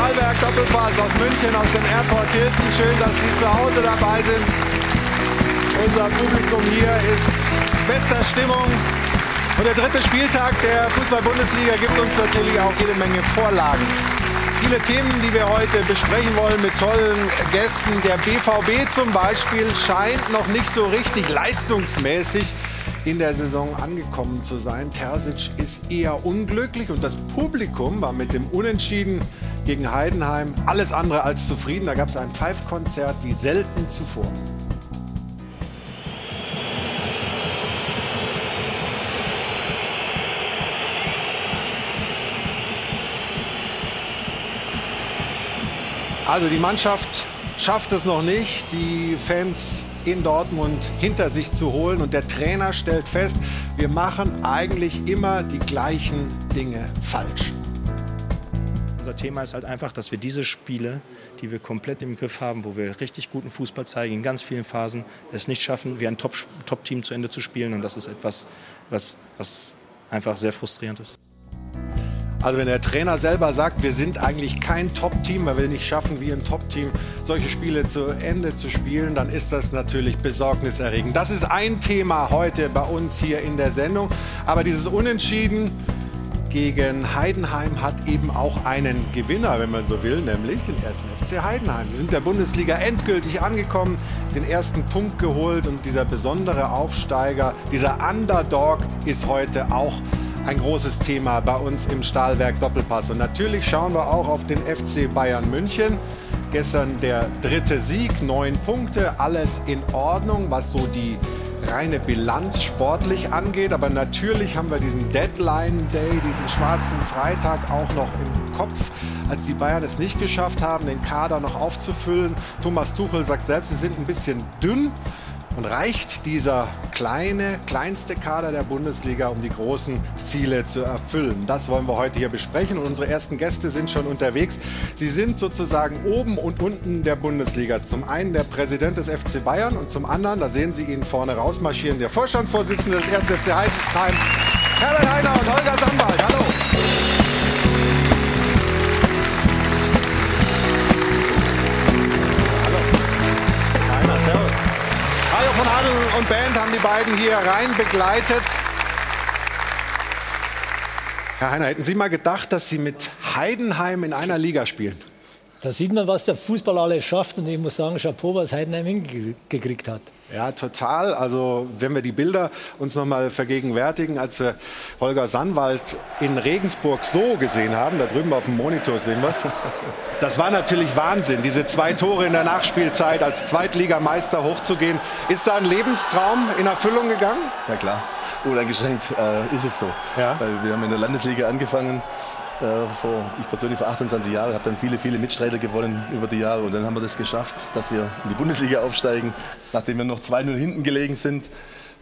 Stahlberg Doppelpass aus München, aus dem Airport Hilton. Schön, dass Sie zu Hause dabei sind. Unser Publikum hier ist bester Stimmung. Und der dritte Spieltag der Fußball-Bundesliga gibt uns natürlich auch jede Menge Vorlagen. Viele Themen, die wir heute besprechen wollen mit tollen Gästen. Der BVB zum Beispiel scheint noch nicht so richtig leistungsmäßig in der Saison angekommen zu sein. Terzic ist eher unglücklich und das Publikum war mit dem Unentschieden gegen Heidenheim alles andere als zufrieden. Da gab es ein Pfeifkonzert wie selten zuvor. Also die Mannschaft schafft es noch nicht. Die Fans in Dortmund hinter sich zu holen. Und der Trainer stellt fest, wir machen eigentlich immer die gleichen Dinge falsch. Unser Thema ist halt einfach, dass wir diese Spiele, die wir komplett im Griff haben, wo wir richtig guten Fußball zeigen, in ganz vielen Phasen, es nicht schaffen, wie ein Top-Team Top zu Ende zu spielen. Und das ist etwas, was, was einfach sehr frustrierend ist. Also wenn der Trainer selber sagt, wir sind eigentlich kein Top-Team, weil wir nicht schaffen, wie ein Top-Team solche Spiele zu Ende zu spielen, dann ist das natürlich besorgniserregend. Das ist ein Thema heute bei uns hier in der Sendung. Aber dieses Unentschieden gegen Heidenheim hat eben auch einen Gewinner, wenn man so will, nämlich den ersten FC Heidenheim. Wir sind der Bundesliga endgültig angekommen, den ersten Punkt geholt und dieser besondere Aufsteiger, dieser Underdog ist heute auch ein großes Thema bei uns im Stahlwerk Doppelpass. Und natürlich schauen wir auch auf den FC Bayern München. Gestern der dritte Sieg, neun Punkte, alles in Ordnung, was so die reine Bilanz sportlich angeht. Aber natürlich haben wir diesen Deadline Day, diesen schwarzen Freitag auch noch im Kopf, als die Bayern es nicht geschafft haben, den Kader noch aufzufüllen. Thomas Tuchel sagt selbst, sie sind ein bisschen dünn. Und reicht dieser kleine, kleinste Kader der Bundesliga, um die großen Ziele zu erfüllen? Das wollen wir heute hier besprechen. Und unsere ersten Gäste sind schon unterwegs. Sie sind sozusagen oben und unten der Bundesliga. Zum einen der Präsident des FC Bayern und zum anderen, da sehen Sie ihn vorne rausmarschieren, der Vorstandsvorsitzende des 1. FC Heidenheim, Herbert Heiner und Holger Sambald. Hallo. Von Adel und Band haben die beiden hier rein begleitet. Herr Heiner, hätten Sie mal gedacht, dass Sie mit Heidenheim in einer Liga spielen? Da sieht man, was der Fußball alles schafft. Und ich muss sagen, Chapeau, was Heidenheim hingekriegt hat. Ja, total. Also wenn wir die Bilder uns noch mal vergegenwärtigen, als wir Holger Sannwald in Regensburg so gesehen haben, da drüben auf dem Monitor sehen wir es. Das war natürlich Wahnsinn, diese zwei Tore in der Nachspielzeit als Zweitligameister hochzugehen. Ist da ein Lebenstraum in Erfüllung gegangen? Ja klar, uneingeschränkt äh, ist es so. Ja? Weil wir haben in der Landesliga angefangen äh, vor, ich persönlich vor 28 Jahren, habe dann viele, viele Mitstreiter gewonnen über die Jahre. Und dann haben wir das geschafft, dass wir in die Bundesliga aufsteigen, nachdem wir noch 2-0 hinten gelegen sind.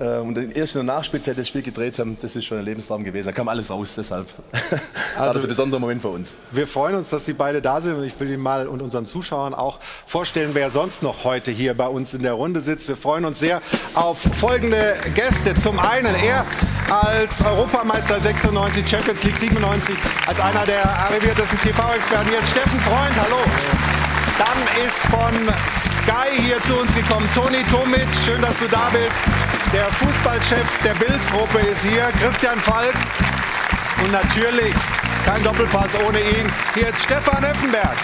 Äh, und erst in der Nachspielzeit das Spiel gedreht haben, das ist schon ein Lebenstraum gewesen. Da kam alles raus, deshalb also, war das ein besonderer Moment für uns. Wir freuen uns, dass Sie beide da sind und ich will Ihnen mal und unseren Zuschauern auch vorstellen, wer sonst noch heute hier bei uns in der Runde sitzt. Wir freuen uns sehr auf folgende Gäste. Zum einen er als Europameister 96, Champions League 97, als einer der arriviertesten TV-Experten. Jetzt Steffen Freund, hallo. Dann ist von Sky hier zu uns gekommen Toni Tomic, schön, dass du da bist. Der Fußballchef der Bildgruppe ist hier, Christian Falk. Und natürlich kein Doppelpass ohne ihn. Hier ist Stefan Effenberg.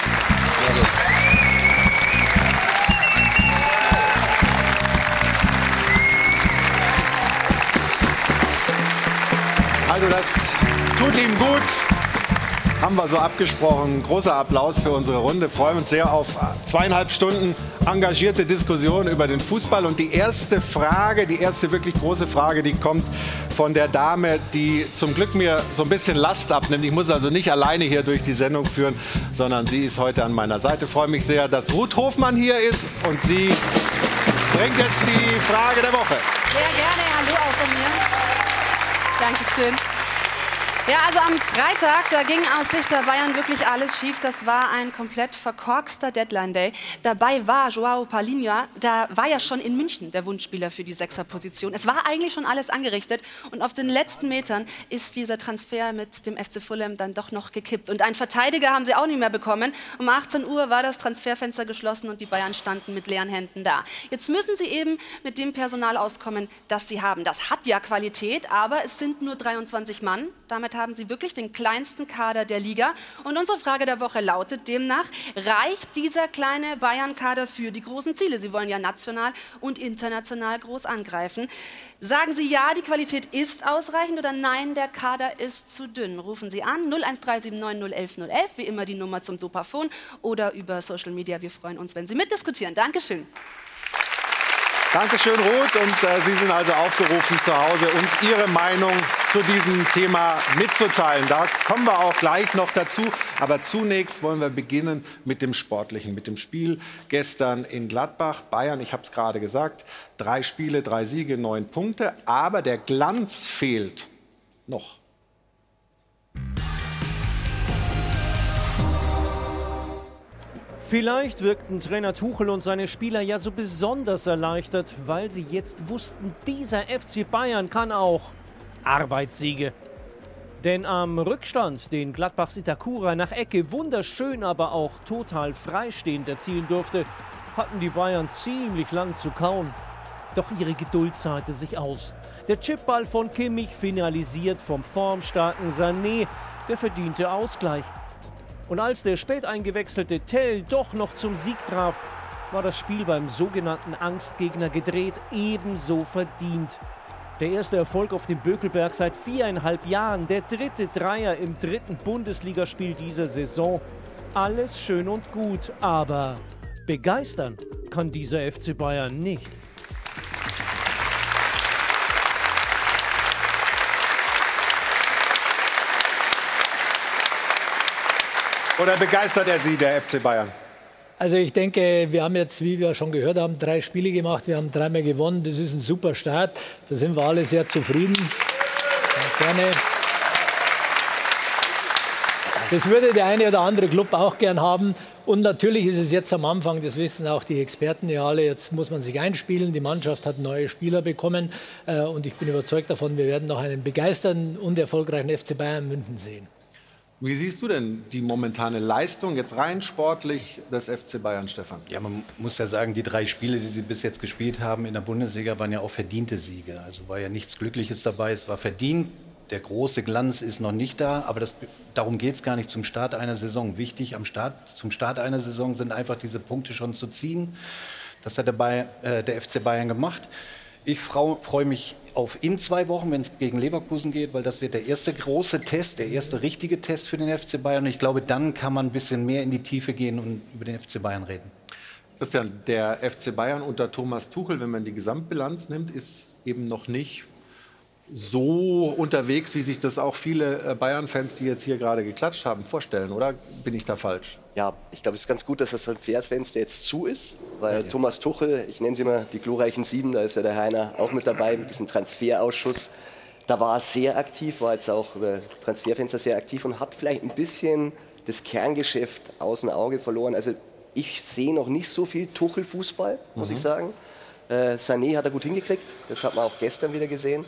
Also das tut ihm gut haben wir so abgesprochen. Großer Applaus für unsere Runde. Freuen uns sehr auf zweieinhalb Stunden engagierte Diskussion über den Fußball. Und die erste Frage, die erste wirklich große Frage, die kommt von der Dame, die zum Glück mir so ein bisschen Last abnimmt. Ich muss also nicht alleine hier durch die Sendung führen, sondern sie ist heute an meiner Seite. Ich freue mich sehr, dass Ruth Hofmann hier ist und sie bringt jetzt die Frage der Woche. Sehr gerne. Hallo auch von mir. Dankeschön. Ja, also am Freitag, da ging aus Sicht der Bayern wirklich alles schief. Das war ein komplett verkorkster Deadline-Day. Dabei war Joao Palinha, da war ja schon in München der Wunschspieler für die Sechserposition. Es war eigentlich schon alles angerichtet und auf den letzten Metern ist dieser Transfer mit dem FC Fulham dann doch noch gekippt. Und einen Verteidiger haben sie auch nicht mehr bekommen. Um 18 Uhr war das Transferfenster geschlossen und die Bayern standen mit leeren Händen da. Jetzt müssen sie eben mit dem Personal auskommen, das sie haben. Das hat ja Qualität, aber es sind nur 23 Mann. Damit haben sie wirklich den kleinsten Kader der Liga. Und unsere Frage der Woche lautet demnach, reicht dieser kleine Bayern-Kader für die großen Ziele? Sie wollen ja national und international groß angreifen. Sagen Sie ja, die Qualität ist ausreichend oder nein, der Kader ist zu dünn. Rufen Sie an 01379 011 wie immer die Nummer zum Dopafon oder über Social Media. Wir freuen uns, wenn Sie mitdiskutieren. Dankeschön. Dankeschön, Ruth. Und äh, Sie sind also aufgerufen, zu Hause uns Ihre Meinung zu diesem Thema mitzuteilen. Da kommen wir auch gleich noch dazu. Aber zunächst wollen wir beginnen mit dem Sportlichen, mit dem Spiel gestern in Gladbach. Bayern, ich habe es gerade gesagt, drei Spiele, drei Siege, neun Punkte. Aber der Glanz fehlt noch. Vielleicht wirkten Trainer Tuchel und seine Spieler ja so besonders erleichtert, weil sie jetzt wussten, dieser FC Bayern kann auch Arbeitssiege. Denn am Rückstand, den Gladbachs Itakura nach Ecke wunderschön, aber auch total freistehend erzielen durfte, hatten die Bayern ziemlich lang zu kauen. Doch ihre Geduld zahlte sich aus. Der Chipball von Kimmich finalisiert vom formstarken Sané, der verdiente Ausgleich. Und als der spät eingewechselte Tell doch noch zum Sieg traf, war das Spiel beim sogenannten Angstgegner gedreht, ebenso verdient. Der erste Erfolg auf dem Bökelberg seit viereinhalb Jahren, der dritte Dreier im dritten Bundesligaspiel dieser Saison. Alles schön und gut, aber begeistern kann dieser FC Bayern nicht. Oder begeistert er Sie, der FC Bayern? Also ich denke, wir haben jetzt, wie wir schon gehört haben, drei Spiele gemacht. Wir haben dreimal gewonnen. Das ist ein super Start. Da sind wir alle sehr zufrieden. Gerne. Das würde der eine oder andere Club auch gern haben. Und natürlich ist es jetzt am Anfang, das wissen auch die Experten ja alle, jetzt muss man sich einspielen. Die Mannschaft hat neue Spieler bekommen. Äh, und ich bin überzeugt davon, wir werden noch einen begeisternden und erfolgreichen FC Bayern München sehen. Wie siehst du denn die momentane Leistung jetzt rein sportlich des FC Bayern, Stefan? Ja, man muss ja sagen, die drei Spiele, die sie bis jetzt gespielt haben in der Bundesliga, waren ja auch verdiente Siege. Also war ja nichts Glückliches dabei. Es war verdient. Der große Glanz ist noch nicht da, aber das, darum geht es gar nicht zum Start einer Saison. Wichtig am Start, zum Start einer Saison sind einfach diese Punkte schon zu ziehen. Das hat der, Bayern, äh, der FC Bayern gemacht. Ich freue mich auf in zwei Wochen, wenn es gegen Leverkusen geht, weil das wird der erste große Test, der erste richtige Test für den FC Bayern. Und ich glaube, dann kann man ein bisschen mehr in die Tiefe gehen und über den FC Bayern reden. Christian, der FC Bayern unter Thomas Tuchel, wenn man die Gesamtbilanz nimmt, ist eben noch nicht so unterwegs, wie sich das auch viele äh, Bayern-Fans, die jetzt hier gerade geklatscht haben, vorstellen, oder bin ich da falsch? Ja, ich glaube, es ist ganz gut, dass das Transferfenster jetzt zu ist, weil ja, ja. Thomas Tuchel, ich nenne sie immer die glorreichen Sieben, da ist ja der Heiner auch mit dabei mit diesem Transferausschuss. Da war er sehr aktiv, war jetzt auch über Transferfenster sehr aktiv und hat vielleicht ein bisschen das Kerngeschäft aus dem Auge verloren. Also ich sehe noch nicht so viel Tuchel-Fußball, muss mhm. ich sagen. Äh, Sané hat er gut hingekriegt, das hat man auch gestern wieder gesehen.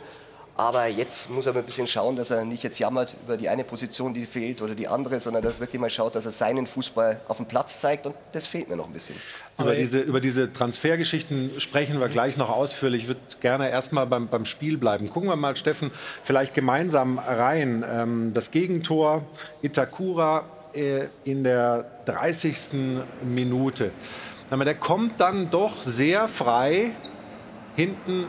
Aber jetzt muss er mal ein bisschen schauen, dass er nicht jetzt jammert über die eine Position, die fehlt oder die andere, sondern dass er wirklich mal schaut, dass er seinen Fußball auf dem Platz zeigt. Und das fehlt mir noch ein bisschen. Über diese, über diese Transfergeschichten sprechen wir gleich noch ausführlich. Ich würde gerne erstmal beim, beim Spiel bleiben. Gucken wir mal, Steffen, vielleicht gemeinsam rein. Ähm, das Gegentor Itakura äh, in der 30. Minute. Der kommt dann doch sehr frei hinten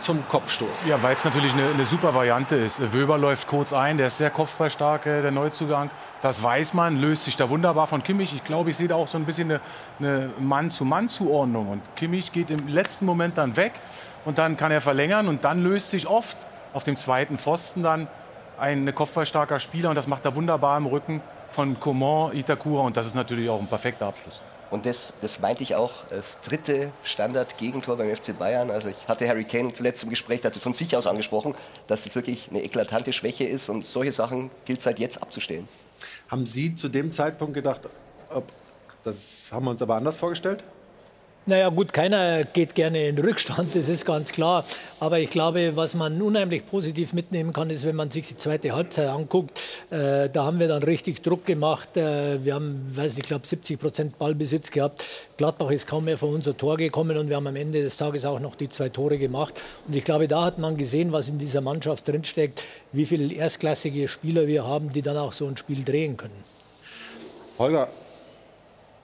zum Kopfstoß. Ja, weil es natürlich eine, eine, super Variante ist. Wöber läuft kurz ein, der ist sehr kopfballstark, äh, der Neuzugang. Das weiß man, löst sich da wunderbar von Kimmich. Ich glaube, ich sehe da auch so ein bisschen eine, eine Mann-zu-Mann-Zuordnung. Und Kimmich geht im letzten Moment dann weg und dann kann er verlängern und dann löst sich oft auf dem zweiten Pfosten dann ein kopfballstarker Spieler und das macht er wunderbar im Rücken von Coman, Itakura und das ist natürlich auch ein perfekter Abschluss. Und das, das meinte ich auch, das dritte Standard-Gegentor beim FC Bayern. Also ich hatte Harry Kane zuletzt im Gespräch, hatte von sich aus angesprochen, dass es wirklich eine eklatante Schwäche ist und solche Sachen gilt es halt jetzt abzustellen. Haben Sie zu dem Zeitpunkt gedacht, ob, das haben wir uns aber anders vorgestellt? Naja gut, keiner geht gerne in Rückstand, das ist ganz klar. Aber ich glaube, was man unheimlich positiv mitnehmen kann, ist, wenn man sich die zweite Halbzeit anguckt. Äh, da haben wir dann richtig Druck gemacht. Äh, wir haben, weiß ich glaube, 70 Prozent Ballbesitz gehabt. Gladbach ist kaum mehr vor unser Tor gekommen und wir haben am Ende des Tages auch noch die zwei Tore gemacht. Und ich glaube, da hat man gesehen, was in dieser Mannschaft drinsteckt, wie viele erstklassige Spieler wir haben, die dann auch so ein Spiel drehen können. Holger,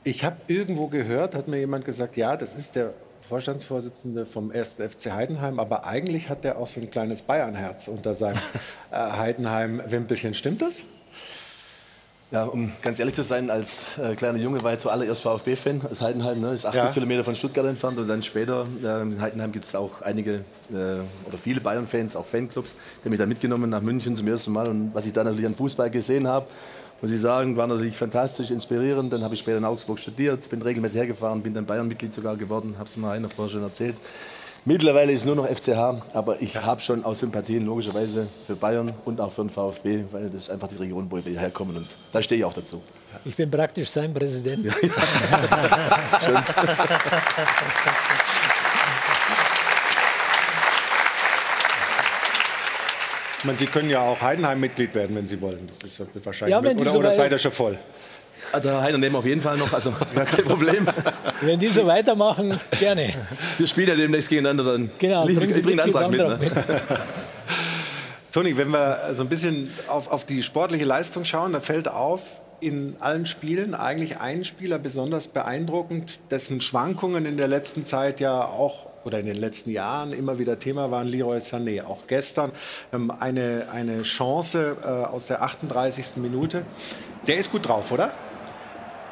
ich habe irgendwo gehört, hat mir jemand gesagt, ja, das ist der Vorstandsvorsitzende vom 1. FC Heidenheim, aber eigentlich hat der auch so ein kleines Bayernherz unter seinem äh, Heidenheim-Wimpelchen. Stimmt das? Ja, um ganz ehrlich zu sein, als äh, kleiner Junge war ich zuallererst VfB-Fan aus Heidenheim, ne, ist 80 ja. Kilometer von Stuttgart entfernt und dann später äh, in Heidenheim gibt es auch einige äh, oder viele Bayern-Fans, auch Fanclubs, die mich da mitgenommen nach München zum ersten Mal und was ich da natürlich an Fußball gesehen habe, muss ich sagen, war natürlich fantastisch, inspirierend. Dann habe ich später in Augsburg studiert, bin regelmäßig hergefahren, bin dann Bayern-Mitglied sogar geworden, habe es mal einer vorher schon erzählt. Mittlerweile ist es nur noch FCH, aber ich habe schon auch Sympathien logischerweise für Bayern und auch für den VfB, weil das ist einfach die Region, wo wir herkommen und da stehe ich auch dazu. Ich bin praktisch sein Präsident. Ja, ja. Ich meine, Sie können ja auch Heidenheim-Mitglied werden, wenn Sie wollen. Das ist wahrscheinlich ja, oder, oder seid ihr schon voll? Also Heiner nehmen auf jeden Fall noch, also gar kein Problem. Wenn die so weitermachen, gerne. Wir spielen ja demnächst gegeneinander, dann genau, ich, ich bringe einen Antrag mit. Ne? mit. Toni, wenn wir so ein bisschen auf, auf die sportliche Leistung schauen, da fällt auf, in allen Spielen eigentlich ein Spieler besonders beeindruckend, dessen Schwankungen in der letzten Zeit ja auch oder in den letzten Jahren immer wieder Thema waren, Leroy Sané. Auch gestern ähm, eine, eine Chance äh, aus der 38. Minute. Der ist gut drauf, oder?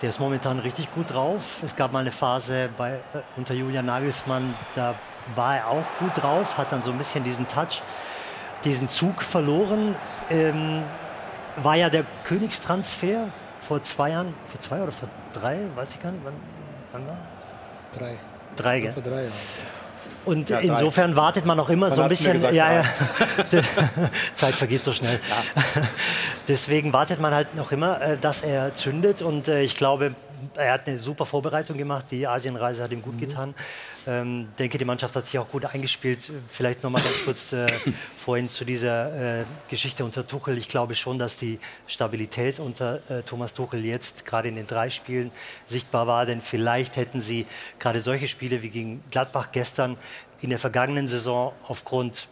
Der ist momentan richtig gut drauf. Es gab mal eine Phase bei, äh, unter Julian Nagelsmann, da war er auch gut drauf, hat dann so ein bisschen diesen Touch, diesen Zug verloren. Ähm, war ja der Königstransfer vor zwei Jahren, vor zwei oder vor drei, weiß ich gar nicht, wann, wann war? Drei. Drei, gell? Vor drei Jahren. Und ja, insofern wartet man auch immer man so ein bisschen. Gesagt, ja, ja. Zeit vergeht so schnell. Ja. Deswegen wartet man halt noch immer, äh, dass er zündet. Und äh, ich glaube, er hat eine super Vorbereitung gemacht. Die Asienreise hat ihm gut mhm. getan. Ähm, denke, die Mannschaft hat sich auch gut eingespielt. Vielleicht noch mal ganz kurz äh, vorhin zu dieser äh, Geschichte unter Tuchel. Ich glaube schon, dass die Stabilität unter äh, Thomas Tuchel jetzt gerade in den drei Spielen sichtbar war. Denn vielleicht hätten sie gerade solche Spiele wie gegen Gladbach gestern in der vergangenen Saison aufgrund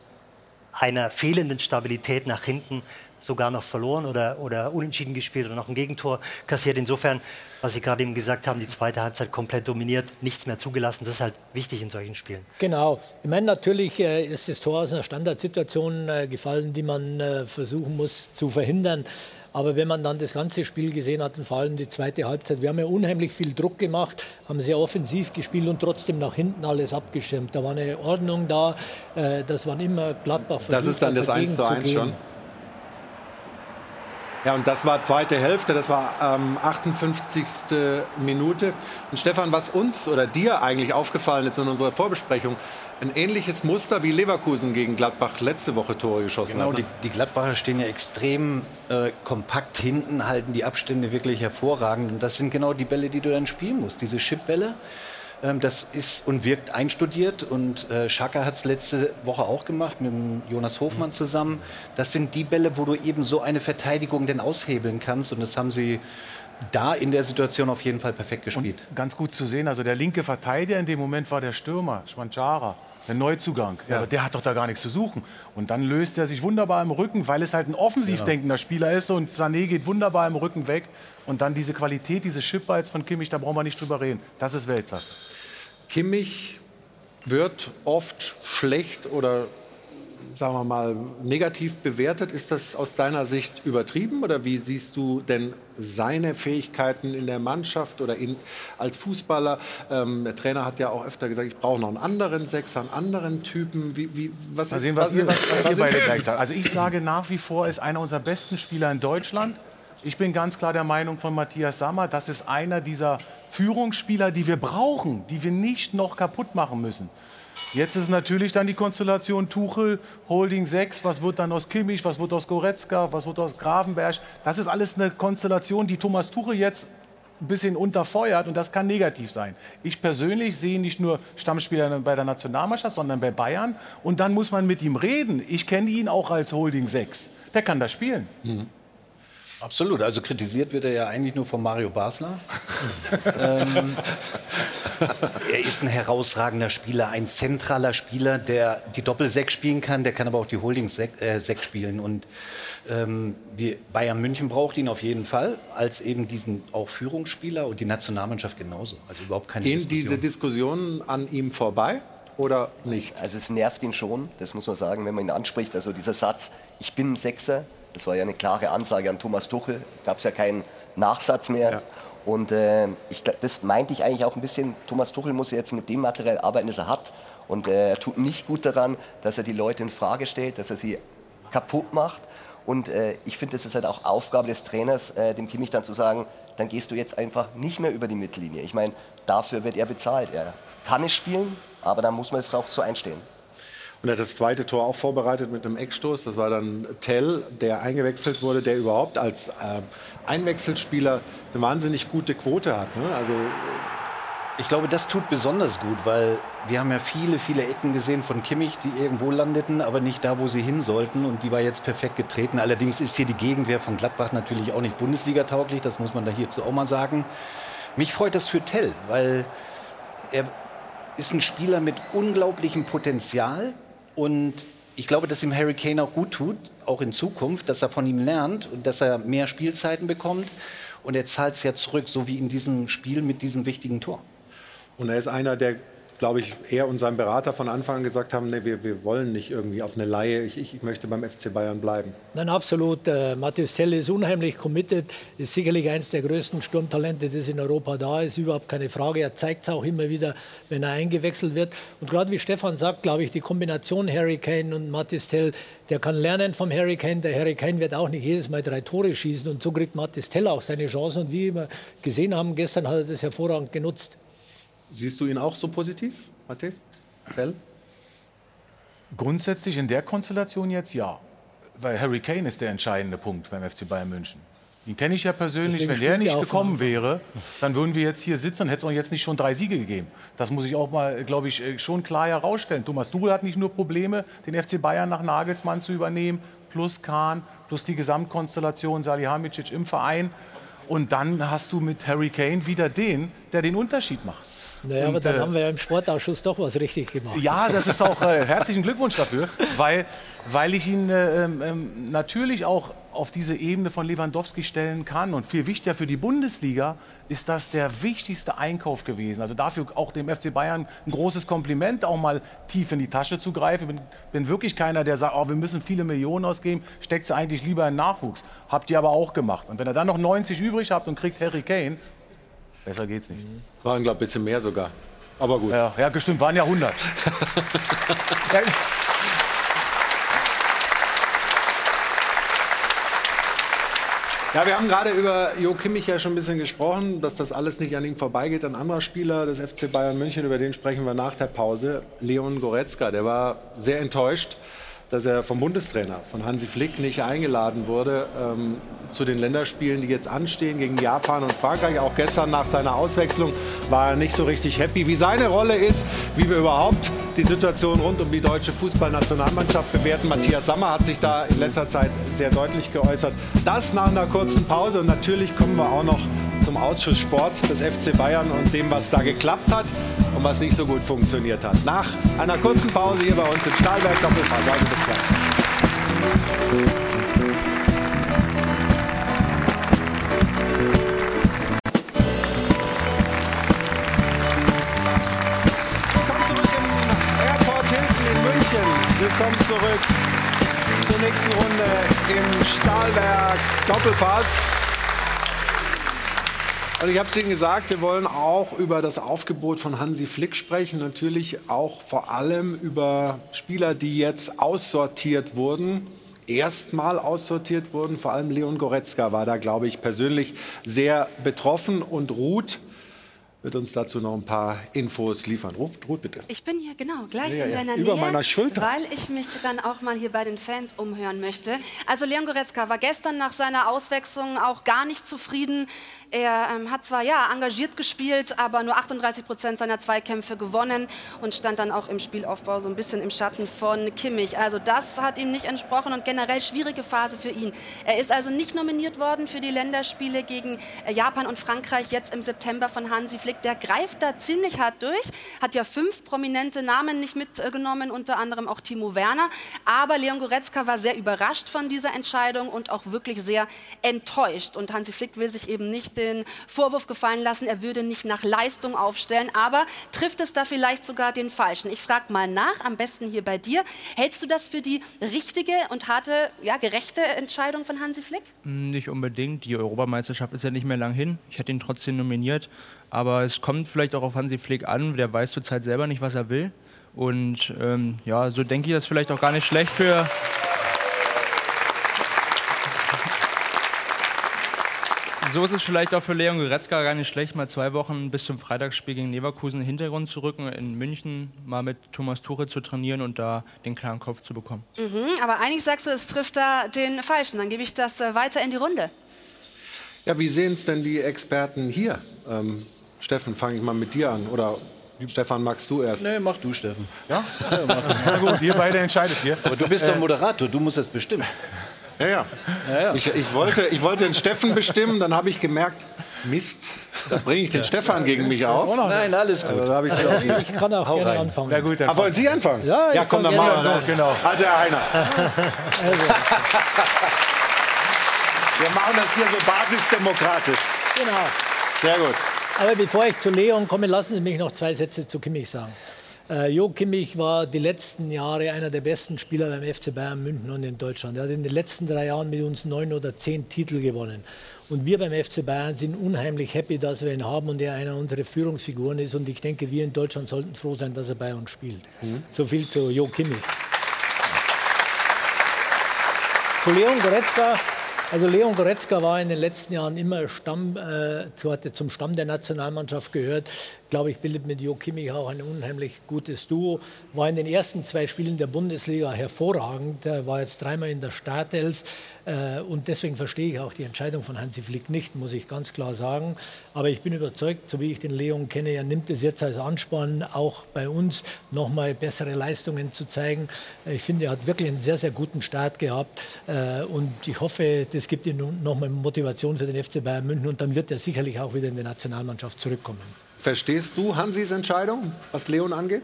einer fehlenden Stabilität nach hinten sogar noch verloren oder, oder unentschieden gespielt oder noch ein Gegentor kassiert. Insofern, was Sie gerade eben gesagt haben, die zweite Halbzeit komplett dominiert, nichts mehr zugelassen. Das ist halt wichtig in solchen Spielen. Genau. Ich meine, natürlich äh, ist das Tor aus einer Standardsituation äh, gefallen, die man äh, versuchen muss zu verhindern. Aber wenn man dann das ganze Spiel gesehen hat und vor allem die zweite Halbzeit, wir haben ja unheimlich viel Druck gemacht, haben sehr offensiv gespielt und trotzdem nach hinten alles abgestimmt. Da war eine Ordnung da, das waren immer Gladbach. Das ist dann das 1 zu 1 schon. Ja, und das war zweite Hälfte, das war ähm, 58. Minute. Und Stefan, was uns oder dir eigentlich aufgefallen ist in unserer Vorbesprechung, ein ähnliches Muster wie Leverkusen gegen Gladbach letzte Woche Tore geschossen genau, hat. Genau, die, die, Gladbacher stehen ja extrem äh, kompakt hinten, halten die Abstände wirklich hervorragend. Und das sind genau die Bälle, die du dann spielen musst, diese Chipbälle. Ähm, das ist und wirkt einstudiert und äh, Schaka hat es letzte Woche auch gemacht mit Jonas Hofmann zusammen. Das sind die Bälle, wo du eben so eine Verteidigung denn aushebeln kannst und das haben sie da in der Situation auf jeden Fall perfekt gespielt. Und ganz gut zu sehen, also der linke Verteidiger in dem Moment war der Stürmer, Schwanchara der Neuzugang. Ja. Aber der hat doch da gar nichts zu suchen. Und dann löst er sich wunderbar im Rücken, weil es halt ein offensiv denkender Spieler ist und Sané geht wunderbar im Rücken weg. Und dann diese Qualität, diese Chipbites von Kimmich, da brauchen wir nicht drüber reden. Das ist Weltklasse. Kimmich wird oft schlecht oder sagen wir mal, negativ bewertet. Ist das aus deiner Sicht übertrieben oder wie siehst du denn seine Fähigkeiten in der Mannschaft oder in, als Fußballer? Ähm, der Trainer hat ja auch öfter gesagt, ich brauche noch einen anderen Sechser, einen anderen Typen. Wie, wie, was Mal ist, sehen, was, was, was, was ihr beide gleich sagt. Also ich sage nach wie vor, ist einer unserer besten Spieler in Deutschland Ich bin ganz klar der Meinung von Matthias Sammer, das ist einer dieser Führungsspieler, die wir brauchen, die wir nicht noch kaputt machen müssen. Jetzt ist natürlich dann die Konstellation Tuchel, Holding 6, was wird dann aus Kimmich, was wird aus Goretzka, was wird aus Gravenberg. Das ist alles eine Konstellation, die Thomas Tuchel jetzt ein bisschen unterfeuert und das kann negativ sein. Ich persönlich sehe nicht nur Stammspieler bei der Nationalmannschaft, sondern bei Bayern und dann muss man mit ihm reden. Ich kenne ihn auch als Holding 6. Der kann da spielen. Mhm. Absolut. Also kritisiert wird er ja eigentlich nur von Mario Basler. ähm, er ist ein herausragender Spieler, ein zentraler Spieler, der die Doppel-Sechs spielen kann, der kann aber auch die Holding-Sechs äh, spielen. Und ähm, Bayern München braucht ihn auf jeden Fall als eben diesen auch Führungsspieler und die Nationalmannschaft genauso. Also überhaupt keine Gehen Diskussion. diese Diskussionen an ihm vorbei? Oder nicht? Also es nervt ihn schon, das muss man sagen, wenn man ihn anspricht. Also dieser Satz, ich bin ein Sechser, das war ja eine klare Ansage an Thomas Tuchel. Gab es ja keinen Nachsatz mehr. Ja. Und äh, ich, das meinte ich eigentlich auch ein bisschen, Thomas Tuchel muss jetzt mit dem Material arbeiten, das er hat. Und äh, er tut nicht gut daran, dass er die Leute in Frage stellt, dass er sie kaputt macht. Und äh, ich finde, es ist halt auch Aufgabe des Trainers, äh, dem Kimmich dann zu sagen, dann gehst du jetzt einfach nicht mehr über die Mittellinie. Ich meine, dafür wird er bezahlt. Er kann es spielen, aber da muss man es auch so einstehen. Und er hat das zweite Tor auch vorbereitet mit einem Eckstoß. Das war dann Tell, der eingewechselt wurde, der überhaupt als äh, Einwechselspieler eine wahnsinnig gute Quote hat. Ne? Also ich glaube, das tut besonders gut, weil wir haben ja viele, viele Ecken gesehen von Kimmich, die irgendwo landeten, aber nicht da, wo sie hin sollten. Und die war jetzt perfekt getreten. Allerdings ist hier die Gegenwehr von Gladbach natürlich auch nicht Bundesliga-tauglich. Das muss man da hierzu auch mal sagen. Mich freut das für Tell, weil er ist ein Spieler mit unglaublichem Potenzial. Und ich glaube, dass ihm Harry Kane auch gut tut, auch in Zukunft, dass er von ihm lernt und dass er mehr Spielzeiten bekommt. Und er zahlt es ja zurück, so wie in diesem Spiel mit diesem wichtigen Tor. Und er ist einer, der glaube ich, er und sein Berater von Anfang an gesagt haben, nee, wir, wir wollen nicht irgendwie auf eine Laie, ich, ich möchte beim FC Bayern bleiben. Nein, absolut. Äh, Matthias Tell ist unheimlich committed, ist sicherlich eines der größten Sturmtalente, das in Europa da ist, überhaupt keine Frage. Er zeigt es auch immer wieder, wenn er eingewechselt wird. Und gerade wie Stefan sagt, glaube ich, die Kombination Harry Kane und Matthias Tell, der kann lernen vom Harry Kane. Der Harry Kane wird auch nicht jedes Mal drei Tore schießen und so kriegt Matthias Tell auch seine Chance. Und wie wir gesehen haben, gestern hat er das hervorragend genutzt. Siehst du ihn auch so positiv, Matthias? Bell? Grundsätzlich in der Konstellation jetzt ja. Weil Harry Kane ist der entscheidende Punkt beim FC Bayern München. Den kenne ich ja persönlich. Deswegen Wenn der nicht gekommen wäre, dann würden wir jetzt hier sitzen und hätte es auch jetzt nicht schon drei Siege gegeben. Das muss ich auch mal, glaube ich, äh, schon klar herausstellen. Thomas Tuchel hat nicht nur Probleme, den FC Bayern nach Nagelsmann zu übernehmen, plus Kahn, plus die Gesamtkonstellation Salihamidzic im Verein. Und dann hast du mit Harry Kane wieder den, der den Unterschied macht. Naja, und, aber dann äh, haben wir ja im Sportausschuss doch was richtig gemacht. Ja, das ist auch äh, herzlichen Glückwunsch dafür, weil, weil ich ihn äh, ähm, natürlich auch auf diese Ebene von Lewandowski stellen kann. Und viel wichtiger für die Bundesliga ist das der wichtigste Einkauf gewesen. Also dafür auch dem FC Bayern ein großes Kompliment, auch mal tief in die Tasche zu greifen. Ich bin, bin wirklich keiner, der sagt, oh, wir müssen viele Millionen ausgeben, steckt sie eigentlich lieber in Nachwuchs. Habt ihr aber auch gemacht. Und wenn ihr dann noch 90 übrig habt und kriegt Harry Kane, Besser geht's nicht. Es waren, glaube ich, ein bisschen mehr sogar. Aber gut. Ja, ja gestimmt, waren ja 100. Ja, wir haben gerade über Jo Kimmich ja schon ein bisschen gesprochen, dass das alles nicht an ihm vorbeigeht. Ein anderer Spieler des FC Bayern München, über den sprechen wir nach der Pause, Leon Goretzka. Der war sehr enttäuscht dass er vom Bundestrainer, von Hansi Flick, nicht eingeladen wurde ähm, zu den Länderspielen, die jetzt anstehen gegen Japan und Frankreich. Auch gestern nach seiner Auswechslung war er nicht so richtig happy, wie seine Rolle ist, wie wir überhaupt die Situation rund um die deutsche Fußballnationalmannschaft bewerten. Matthias Sammer hat sich da in letzter Zeit sehr deutlich geäußert. Das nach einer kurzen Pause und natürlich kommen wir auch noch zum Ausschuss Sport des FC Bayern und dem, was da geklappt hat und was nicht so gut funktioniert hat. Nach einer kurzen Pause hier bei uns im Stahlwerk Doppelpass. Also bis gleich. Willkommen zurück zur nächsten Runde im Stahlwerk Doppelpass. Also ich habe es Ihnen gesagt, wir wollen auch über das Aufgebot von Hansi Flick sprechen. Natürlich auch vor allem über Spieler, die jetzt aussortiert wurden erstmal aussortiert wurden. Vor allem Leon Goretzka war da, glaube ich, persönlich sehr betroffen und Ruth wird uns dazu noch ein paar Infos liefern. Ruth, Ruth bitte. Ich bin hier genau gleich ja, in ja, deiner über Nähe, meiner Schulter. weil ich mich dann auch mal hier bei den Fans umhören möchte. Also Leon Goretzka war gestern nach seiner Auswechslung auch gar nicht zufrieden. Er ähm, hat zwar ja engagiert gespielt, aber nur 38 Prozent seiner Zweikämpfe gewonnen und stand dann auch im Spielaufbau so ein bisschen im Schatten von Kimmich. Also das hat ihm nicht entsprochen und generell schwierige Phase für ihn. Er ist also nicht nominiert worden für die Länderspiele gegen äh, Japan und Frankreich jetzt im September von Hansi Flick. Der greift da ziemlich hart durch, hat ja fünf prominente Namen nicht mitgenommen, unter anderem auch Timo Werner. Aber Leon Goretzka war sehr überrascht von dieser Entscheidung und auch wirklich sehr enttäuscht. Und Hansi Flick will sich eben nicht den Vorwurf gefallen lassen, er würde nicht nach Leistung aufstellen. Aber trifft es da vielleicht sogar den Falschen? Ich frage mal nach, am besten hier bei dir. Hältst du das für die richtige und harte, ja, gerechte Entscheidung von Hansi Flick? Nicht unbedingt. Die Europameisterschaft ist ja nicht mehr lang hin. Ich hätte ihn trotzdem nominiert. Aber es kommt vielleicht auch auf Hansi Flick an. Der weiß zurzeit selber nicht, was er will. Und ähm, ja, so denke ich, das ist vielleicht auch gar nicht schlecht für, so ist es vielleicht auch für Leon Goretzka gar nicht schlecht, mal zwei Wochen bis zum Freitagsspiel gegen Leverkusen in den Hintergrund zu rücken, in München mal mit Thomas Tuchel zu trainieren und da den klaren Kopf zu bekommen. Mhm, aber eigentlich sagst du, es trifft da den Falschen. Dann gebe ich das äh, weiter in die Runde. Ja, wie sehen es denn die Experten hier? Ähm, Steffen, fange ich mal mit dir an. Oder Stefan, magst du erst? Nee, mach du, Steffen. Ja? ja mach. Na gut, ihr beide entscheidet hier. Aber du bist doch Moderator, du musst das bestimmen. Ja, ja. ja, ja. Ich, ich, wollte, ich wollte den Steffen bestimmen, dann habe ich gemerkt, Mist, da bringe ich den Stefan gegen mich auf. Nein, alles gut. Also, ich ich kann auch Hau gerne rein. anfangen. ja, gut, dann wollen Sie anfangen? Ja, ja komm, dann machen wir das. Genau. Also, Herr Heiner. Also, Wir machen das hier so basisdemokratisch. genau. Sehr gut. Aber bevor ich zu Leon komme, lassen Sie mich noch zwei Sätze zu Kimmich sagen. Äh, jo Kimmich war die letzten Jahre einer der besten Spieler beim FC Bayern München und in Deutschland. Er hat in den letzten drei Jahren mit uns neun oder zehn Titel gewonnen. Und wir beim FC Bayern sind unheimlich happy, dass wir ihn haben und er einer unserer Führungsfiguren ist. Und ich denke, wir in Deutschland sollten froh sein, dass er bei uns spielt. Mhm. So viel zu Jo Kimmich. Zu Leon Goretzka. Also Leon Goretzka war in den letzten Jahren immer Stamm, äh, zum Stamm der Nationalmannschaft gehört. Glaube ich, bildet mit Jo Kimmich auch ein unheimlich gutes Duo. War in den ersten zwei Spielen der Bundesliga hervorragend. Er war jetzt dreimal in der Startelf. Äh, und deswegen verstehe ich auch die Entscheidung von Hansi Flick nicht, muss ich ganz klar sagen. Aber ich bin überzeugt, so wie ich den Leon kenne, er nimmt es jetzt als Ansporn, auch bei uns nochmal bessere Leistungen zu zeigen. Ich finde, er hat wirklich einen sehr, sehr guten Start gehabt. Äh, und ich hoffe, das gibt ihm nochmal Motivation für den FC Bayern München. Und dann wird er sicherlich auch wieder in die Nationalmannschaft zurückkommen. Verstehst du Hansis Entscheidung, was Leon angeht?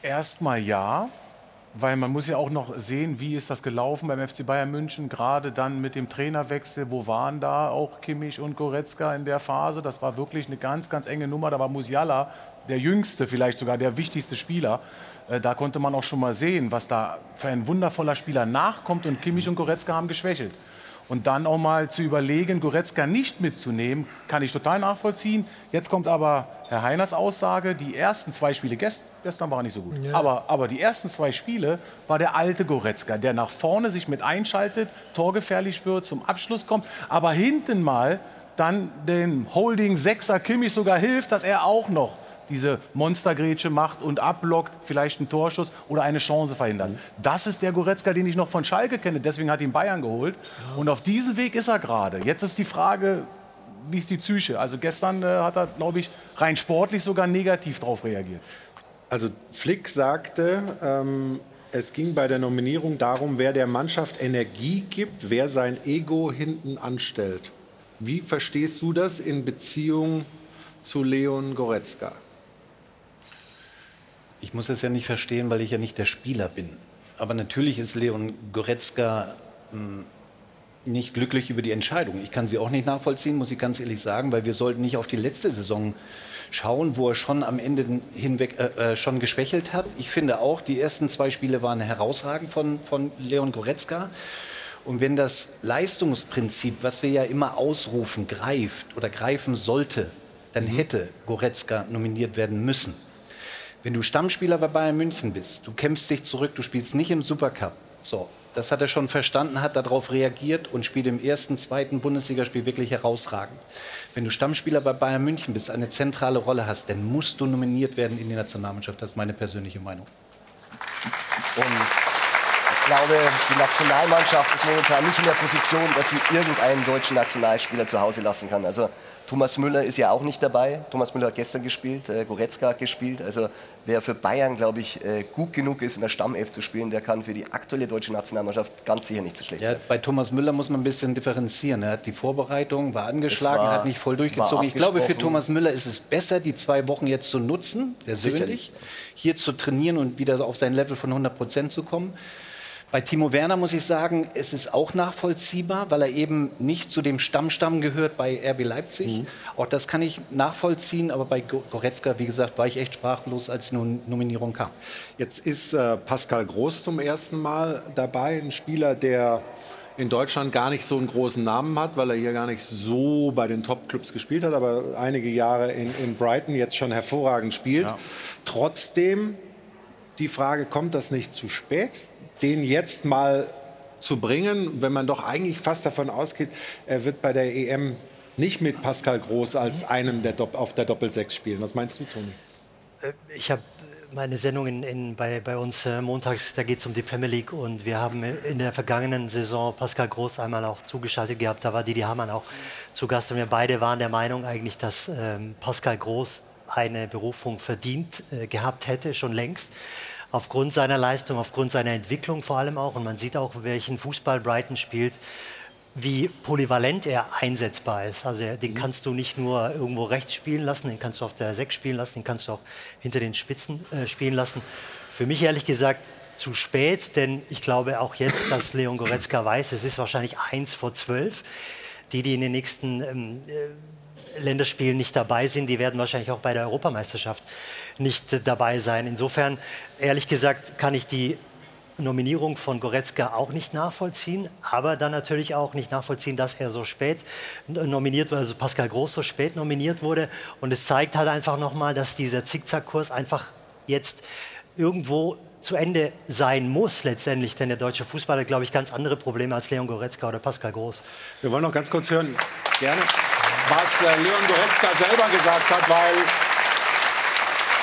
Erstmal ja, weil man muss ja auch noch sehen, wie ist das gelaufen beim FC Bayern München, gerade dann mit dem Trainerwechsel, wo waren da auch Kimmich und Goretzka in der Phase, das war wirklich eine ganz, ganz enge Nummer, da war Musiala der jüngste, vielleicht sogar der wichtigste Spieler. Äh, da konnte man auch schon mal sehen, was da für ein wundervoller Spieler nachkommt und Kimmich und Goretzka haben geschwächelt. Und dann auch mal zu überlegen, Goretzka nicht mitzunehmen, kann ich total nachvollziehen. Jetzt kommt aber Herr Heiners Aussage, die ersten zwei Spiele, gest, gestern war er nicht so gut, ja. aber, aber die ersten zwei Spiele war der alte Goretzka, der nach vorne sich mit einschaltet, torgefährlich wird, zum Abschluss kommt, aber hinten mal dann den Holding Sechser Kimmich sogar hilft, dass er auch noch diese Monstergrätsche macht und abblockt, vielleicht einen Torschuss oder eine Chance verhindert. Mhm. Das ist der Goretzka, den ich noch von Schalke kenne. Deswegen hat ihn Bayern geholt. Und auf diesem Weg ist er gerade. Jetzt ist die Frage, wie ist die Psyche? Also gestern äh, hat er, glaube ich, rein sportlich sogar negativ darauf reagiert. Also Flick sagte, ähm, es ging bei der Nominierung darum, wer der Mannschaft Energie gibt, wer sein Ego hinten anstellt. Wie verstehst du das in Beziehung zu Leon Goretzka? Ich muss das ja nicht verstehen, weil ich ja nicht der Spieler bin. Aber natürlich ist Leon Goretzka hm, nicht glücklich über die Entscheidung. Ich kann sie auch nicht nachvollziehen, muss ich ganz ehrlich sagen, weil wir sollten nicht auf die letzte Saison schauen, wo er schon am Ende hinweg äh, äh, schon geschwächelt hat. Ich finde auch, die ersten zwei Spiele waren herausragend von, von Leon Goretzka. Und wenn das Leistungsprinzip, was wir ja immer ausrufen, greift oder greifen sollte, dann mhm. hätte Goretzka nominiert werden müssen. Wenn du Stammspieler bei Bayern München bist, du kämpfst dich zurück, du spielst nicht im Supercup, So, das hat er schon verstanden, hat darauf reagiert und spielt im ersten, zweiten Bundesligaspiel wirklich herausragend. Wenn du Stammspieler bei Bayern München bist, eine zentrale Rolle hast, dann musst du nominiert werden in die Nationalmannschaft. Das ist meine persönliche Meinung. Und ich glaube, die Nationalmannschaft ist momentan nicht in der Position, dass sie irgendeinen deutschen Nationalspieler zu Hause lassen kann. Also Thomas Müller ist ja auch nicht dabei. Thomas Müller hat gestern gespielt, äh, Goretzka hat gespielt. Also wer für Bayern, glaube ich, äh, gut genug ist, in der Stammelf zu spielen, der kann für die aktuelle deutsche Nationalmannschaft ganz sicher nicht so schlecht ja, sein. Bei Thomas Müller muss man ein bisschen differenzieren. Er hat die Vorbereitung, war angeschlagen, war, hat nicht voll durchgezogen. Ich glaube, für Thomas Müller ist es besser, die zwei Wochen jetzt zu nutzen, persönlich, Sicherlich. hier zu trainieren und wieder auf sein Level von 100 Prozent zu kommen. Bei Timo Werner muss ich sagen, es ist auch nachvollziehbar, weil er eben nicht zu dem Stammstamm gehört bei RB Leipzig. Mhm. Auch das kann ich nachvollziehen, aber bei Goretzka, wie gesagt, war ich echt sprachlos, als die Nominierung kam. Jetzt ist äh, Pascal Groß zum ersten Mal dabei, ein Spieler, der in Deutschland gar nicht so einen großen Namen hat, weil er hier gar nicht so bei den Top-Clubs gespielt hat, aber einige Jahre in, in Brighton jetzt schon hervorragend spielt. Ja. Trotzdem die Frage, kommt das nicht zu spät? Den jetzt mal zu bringen, wenn man doch eigentlich fast davon ausgeht, er wird bei der EM nicht mit Pascal Groß als einem der Dopp auf der Doppelsechs spielen. Was meinst du, Toni? Äh, ich habe meine Sendung in, in, bei, bei, uns äh, montags, da geht es um die Premier League und wir haben in der vergangenen Saison Pascal Groß einmal auch zugeschaltet gehabt. Da war Didi Hamann auch zu Gast und wir beide waren der Meinung eigentlich, dass ähm, Pascal Groß eine Berufung verdient äh, gehabt hätte, schon längst aufgrund seiner Leistung, aufgrund seiner Entwicklung vor allem auch. Und man sieht auch, welchen Fußball Brighton spielt, wie polyvalent er einsetzbar ist. Also den kannst du nicht nur irgendwo rechts spielen lassen, den kannst du auf der 6 spielen lassen, den kannst du auch hinter den Spitzen äh, spielen lassen. Für mich ehrlich gesagt zu spät, denn ich glaube auch jetzt, dass Leon Goretzka weiß, es ist wahrscheinlich eins vor zwölf. Die, die in den nächsten ähm, äh, Länderspielen nicht dabei sind, die werden wahrscheinlich auch bei der Europameisterschaft nicht dabei sein. Insofern, ehrlich gesagt, kann ich die Nominierung von Goretzka auch nicht nachvollziehen, aber dann natürlich auch nicht nachvollziehen, dass er so spät nominiert wurde, also Pascal Groß so spät nominiert wurde. Und es zeigt halt einfach nochmal, dass dieser Zickzackkurs einfach jetzt irgendwo zu Ende sein muss letztendlich, denn der deutsche Fußball hat, glaube ich, ganz andere Probleme als Leon Goretzka oder Pascal Groß. Wir wollen noch ganz kurz hören, gerne, was äh, Leon Goretzka selber gesagt hat, weil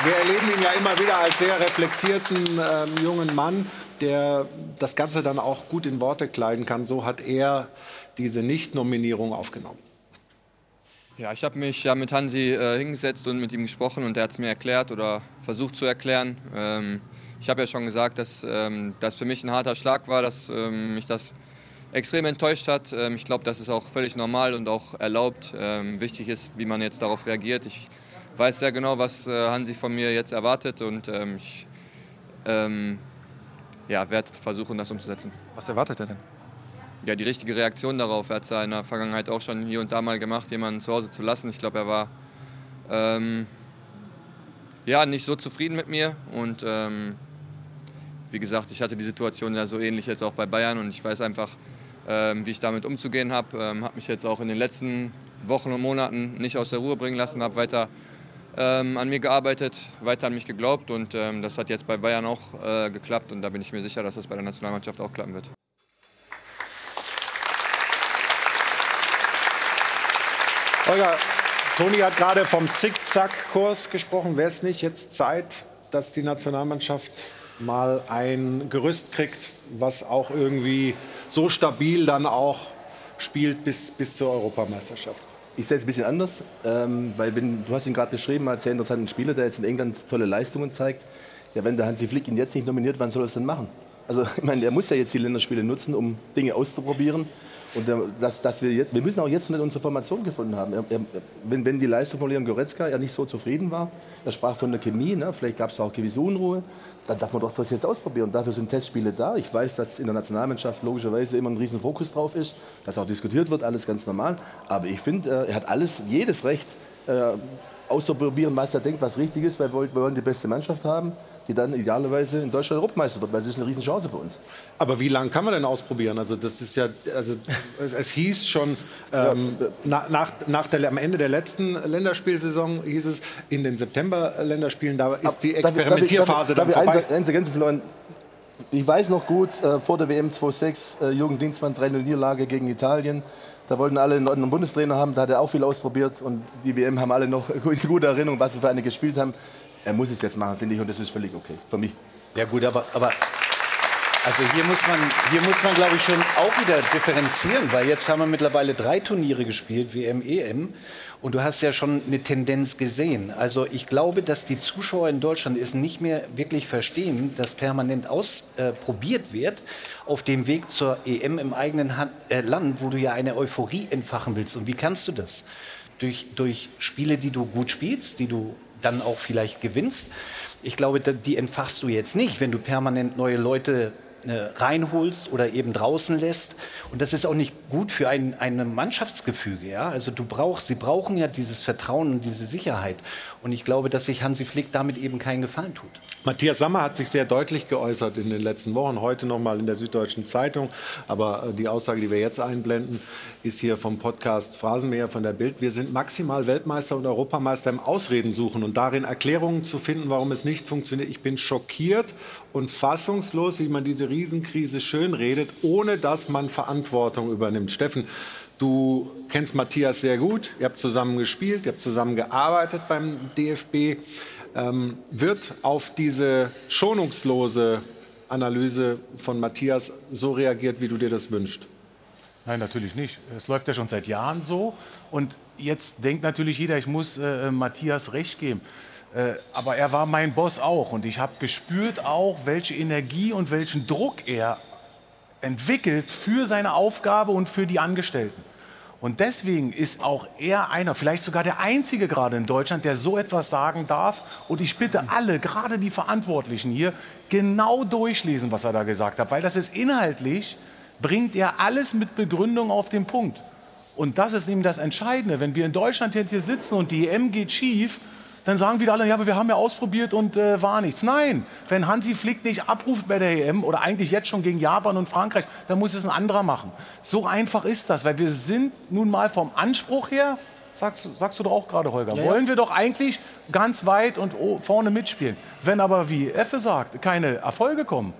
wir erleben ihn ja immer wieder als sehr reflektierten ähm, jungen Mann, der das Ganze dann auch gut in Worte kleiden kann. So hat er diese Nicht-Nominierung aufgenommen. Ja, ich habe mich ja mit Hansi äh, hingesetzt und mit ihm gesprochen und er hat es mir erklärt oder versucht zu erklären. Ähm, ich habe ja schon gesagt, dass ähm, das für mich ein harter Schlag war, dass ähm, mich das extrem enttäuscht hat. Ähm, ich glaube, das ist auch völlig normal und auch erlaubt. Ähm, wichtig ist, wie man jetzt darauf reagiert. Ich weiß sehr genau, was äh, Hansi von mir jetzt erwartet und ähm, ich ähm, ja, werde versuchen, das umzusetzen. Was erwartet er denn? Ja, die richtige Reaktion darauf. Er hat es ja in der Vergangenheit auch schon hier und da mal gemacht, jemanden zu Hause zu lassen. Ich glaube, er war ähm, ja, nicht so zufrieden mit mir und ähm, wie gesagt, ich hatte die Situation ja so ähnlich jetzt auch bei Bayern und ich weiß einfach, ähm, wie ich damit umzugehen habe. Ähm, habe mich jetzt auch in den letzten Wochen und Monaten nicht aus der Ruhe bringen lassen, habe weiter ähm, an mir gearbeitet, weiter an mich geglaubt und ähm, das hat jetzt bei Bayern auch äh, geklappt und da bin ich mir sicher, dass das bei der Nationalmannschaft auch klappen wird. Holger, Toni hat gerade vom Zickzack-Kurs gesprochen. Wäre es nicht jetzt Zeit, dass die Nationalmannschaft mal ein Gerüst kriegt, was auch irgendwie so stabil dann auch spielt bis, bis zur Europameisterschaft? Ich sehe es ein bisschen anders, ähm, weil wenn, du hast ihn gerade beschrieben als sehr interessanten Spieler, der jetzt in England tolle Leistungen zeigt. Ja, wenn der Hansi Flick ihn jetzt nicht nominiert, wann soll er es denn machen? Also ich meine, er muss ja jetzt die Länderspiele nutzen, um Dinge auszuprobieren. Und dass, dass wir, jetzt, wir müssen auch jetzt mit unserer Formation gefunden haben. Er, er, wenn, wenn die Leistung von Leon Goretzka ja nicht so zufrieden war, er sprach von der Chemie, ne? vielleicht gab es auch gewisse Unruhe, dann darf man doch das jetzt ausprobieren. Dafür sind Testspiele da. Ich weiß, dass in der Nationalmannschaft logischerweise immer ein riesen Fokus drauf ist, dass auch diskutiert wird, alles ganz normal. Aber ich finde, äh, er hat alles, jedes Recht, äh, auszuprobieren, was er denkt, was richtig ist, weil wir wollen die beste Mannschaft haben die dann idealerweise in Deutschland Europameister wird, weil das ist eine Riesenchance für uns. Aber wie lange kann man denn ausprobieren? Also das ist ja, also es hieß schon ähm, ja. nach, nach der, am Ende der letzten Länderspielsaison hieß es in den September-Länderspielen da ist die Experimentierphase darf ich, darf ich, darf dann vorbei. Eins, eins Florian. ich weiß noch gut, äh, vor der WM 2006, äh, Jürgen Klinsmann, 3 Niederlage gegen Italien. Da wollten alle einen neuen Bundestrainer haben, da hat er auch viel ausprobiert und die WM haben alle noch in guter Erinnerung, was sie für eine gespielt haben. Er muss es jetzt machen, finde ich, und das ist völlig okay für mich. Ja gut, aber, aber also hier muss man, hier muss man, glaube ich, schon auch wieder differenzieren, weil jetzt haben wir mittlerweile drei Turniere gespielt, WM, EM. Und du hast ja schon eine Tendenz gesehen. Also ich glaube, dass die Zuschauer in Deutschland es nicht mehr wirklich verstehen, dass permanent ausprobiert äh, wird auf dem Weg zur EM im eigenen Hand, äh, Land, wo du ja eine Euphorie entfachen willst. Und wie kannst du das? Durch, durch Spiele, die du gut spielst, die du dann auch vielleicht gewinnst. Ich glaube, die entfachst du jetzt nicht, wenn du permanent neue Leute äh, reinholst oder eben draußen lässt. Und das ist auch nicht gut für ein, ein Mannschaftsgefüge. Ja? Also du brauchst, sie brauchen ja dieses Vertrauen und diese Sicherheit. Und ich glaube, dass sich Hansi Flick damit eben keinen Gefallen tut. Matthias Sammer hat sich sehr deutlich geäußert in den letzten Wochen, heute noch mal in der Süddeutschen Zeitung. Aber äh, die Aussage, die wir jetzt einblenden, ist hier vom Podcast Phrasenmäher von der Bild. Wir sind maximal Weltmeister und Europameister im Ausreden suchen und darin Erklärungen zu finden, warum es nicht funktioniert. Ich bin schockiert und fassungslos, wie man diese Riesenkrise schönredet, ohne dass man Verantwortung übernimmt. Steffen, Du kennst Matthias sehr gut, ihr habt zusammen gespielt, ihr habt zusammen gearbeitet beim DFB. Ähm, wird auf diese schonungslose Analyse von Matthias so reagiert, wie du dir das wünschst? Nein, natürlich nicht. Es läuft ja schon seit Jahren so. Und jetzt denkt natürlich jeder, ich muss äh, Matthias recht geben. Äh, aber er war mein Boss auch. Und ich habe gespürt auch, welche Energie und welchen Druck er entwickelt für seine Aufgabe und für die Angestellten. Und deswegen ist auch er einer, vielleicht sogar der Einzige gerade in Deutschland, der so etwas sagen darf. Und ich bitte alle, gerade die Verantwortlichen hier, genau durchlesen, was er da gesagt hat, weil das ist inhaltlich, bringt er alles mit Begründung auf den Punkt. Und das ist eben das Entscheidende. Wenn wir in Deutschland hier sitzen und die EM geht schief, dann sagen wieder alle, ja, aber wir haben ja ausprobiert und äh, war nichts. Nein, wenn Hansi Flick nicht abruft bei der EM oder eigentlich jetzt schon gegen Japan und Frankreich, dann muss es ein anderer machen. So einfach ist das, weil wir sind nun mal vom Anspruch her, sagst, sagst du doch auch gerade, Holger, ja, wollen wir doch eigentlich ganz weit und vorne mitspielen. Wenn aber, wie Effe sagt, keine Erfolge kommen,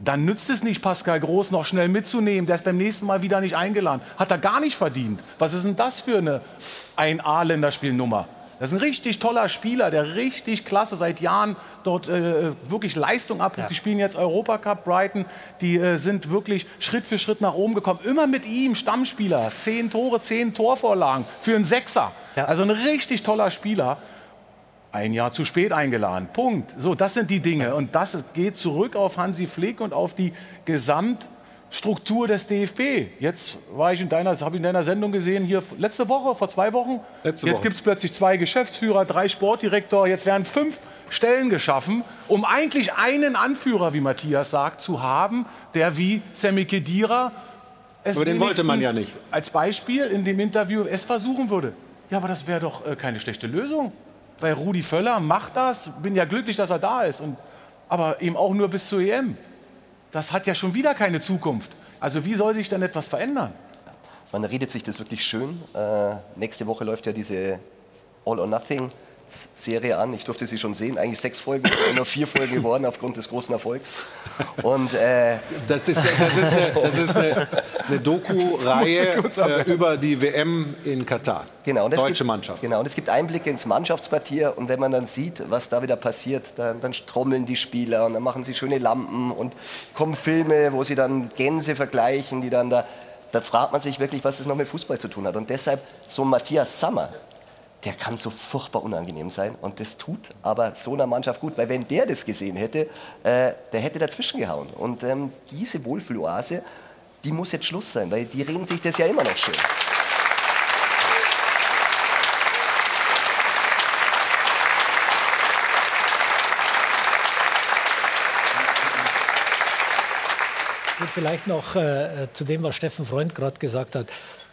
dann nützt es nicht, Pascal Groß noch schnell mitzunehmen. Der ist beim nächsten Mal wieder nicht eingeladen. Hat er gar nicht verdient. Was ist denn das für eine Ein-A-Länderspielnummer? Das ist ein richtig toller Spieler, der richtig klasse seit Jahren dort äh, wirklich Leistung abruft. Ja. Die spielen jetzt Europacup Brighton. Die äh, sind wirklich Schritt für Schritt nach oben gekommen. Immer mit ihm, Stammspieler. Zehn Tore, zehn Torvorlagen für einen Sechser. Ja. Also ein richtig toller Spieler. Ein Jahr zu spät eingeladen. Punkt. So, das sind die Dinge. Und das geht zurück auf Hansi Flick und auf die Gesamt Struktur des DFB. Jetzt war ich in deiner, habe ich in deiner Sendung gesehen, hier letzte Woche, vor zwei Wochen. Letzte jetzt gibt es plötzlich zwei Geschäftsführer, drei Sportdirektor. Jetzt werden fünf Stellen geschaffen, um eigentlich einen Anführer, wie Matthias sagt, zu haben, der wie Sammy Kedira es aber den wollte man ja nicht. Als Beispiel in dem Interview es versuchen würde. Ja, aber das wäre doch äh, keine schlechte Lösung. Weil Rudi Völler macht das, bin ja glücklich, dass er da ist. Und, aber eben auch nur bis zur EM das hat ja schon wieder keine Zukunft. Also wie soll sich denn etwas verändern? Man redet sich das wirklich schön. Äh, nächste Woche läuft ja diese All or Nothing Serie an. Ich durfte sie schon sehen. Eigentlich sechs Folgen, nur vier Folgen geworden aufgrund des großen Erfolgs. Und äh das ist, das ist eine, das ist eine, eine Doku-Reihe äh, über die WM in Katar. Genau, Deutsche gibt, Mannschaft. Genau, und es gibt Einblicke ins Mannschaftsquartier und wenn man dann sieht, was da wieder passiert, dann, dann trommeln die Spieler und dann machen sie schöne Lampen und kommen Filme, wo sie dann Gänse vergleichen, die dann da da fragt man sich wirklich, was das noch mit Fußball zu tun hat. Und deshalb so Matthias Sammer, der kann so furchtbar unangenehm sein. Und das tut aber so einer Mannschaft gut, weil wenn der das gesehen hätte, äh, der hätte dazwischen gehauen. Und ähm, diese Wohlfühloase, die muss jetzt Schluss sein, weil die reden sich das ja immer noch schön. vielleicht noch äh, zu dem, was Steffen Freund gerade gesagt hat.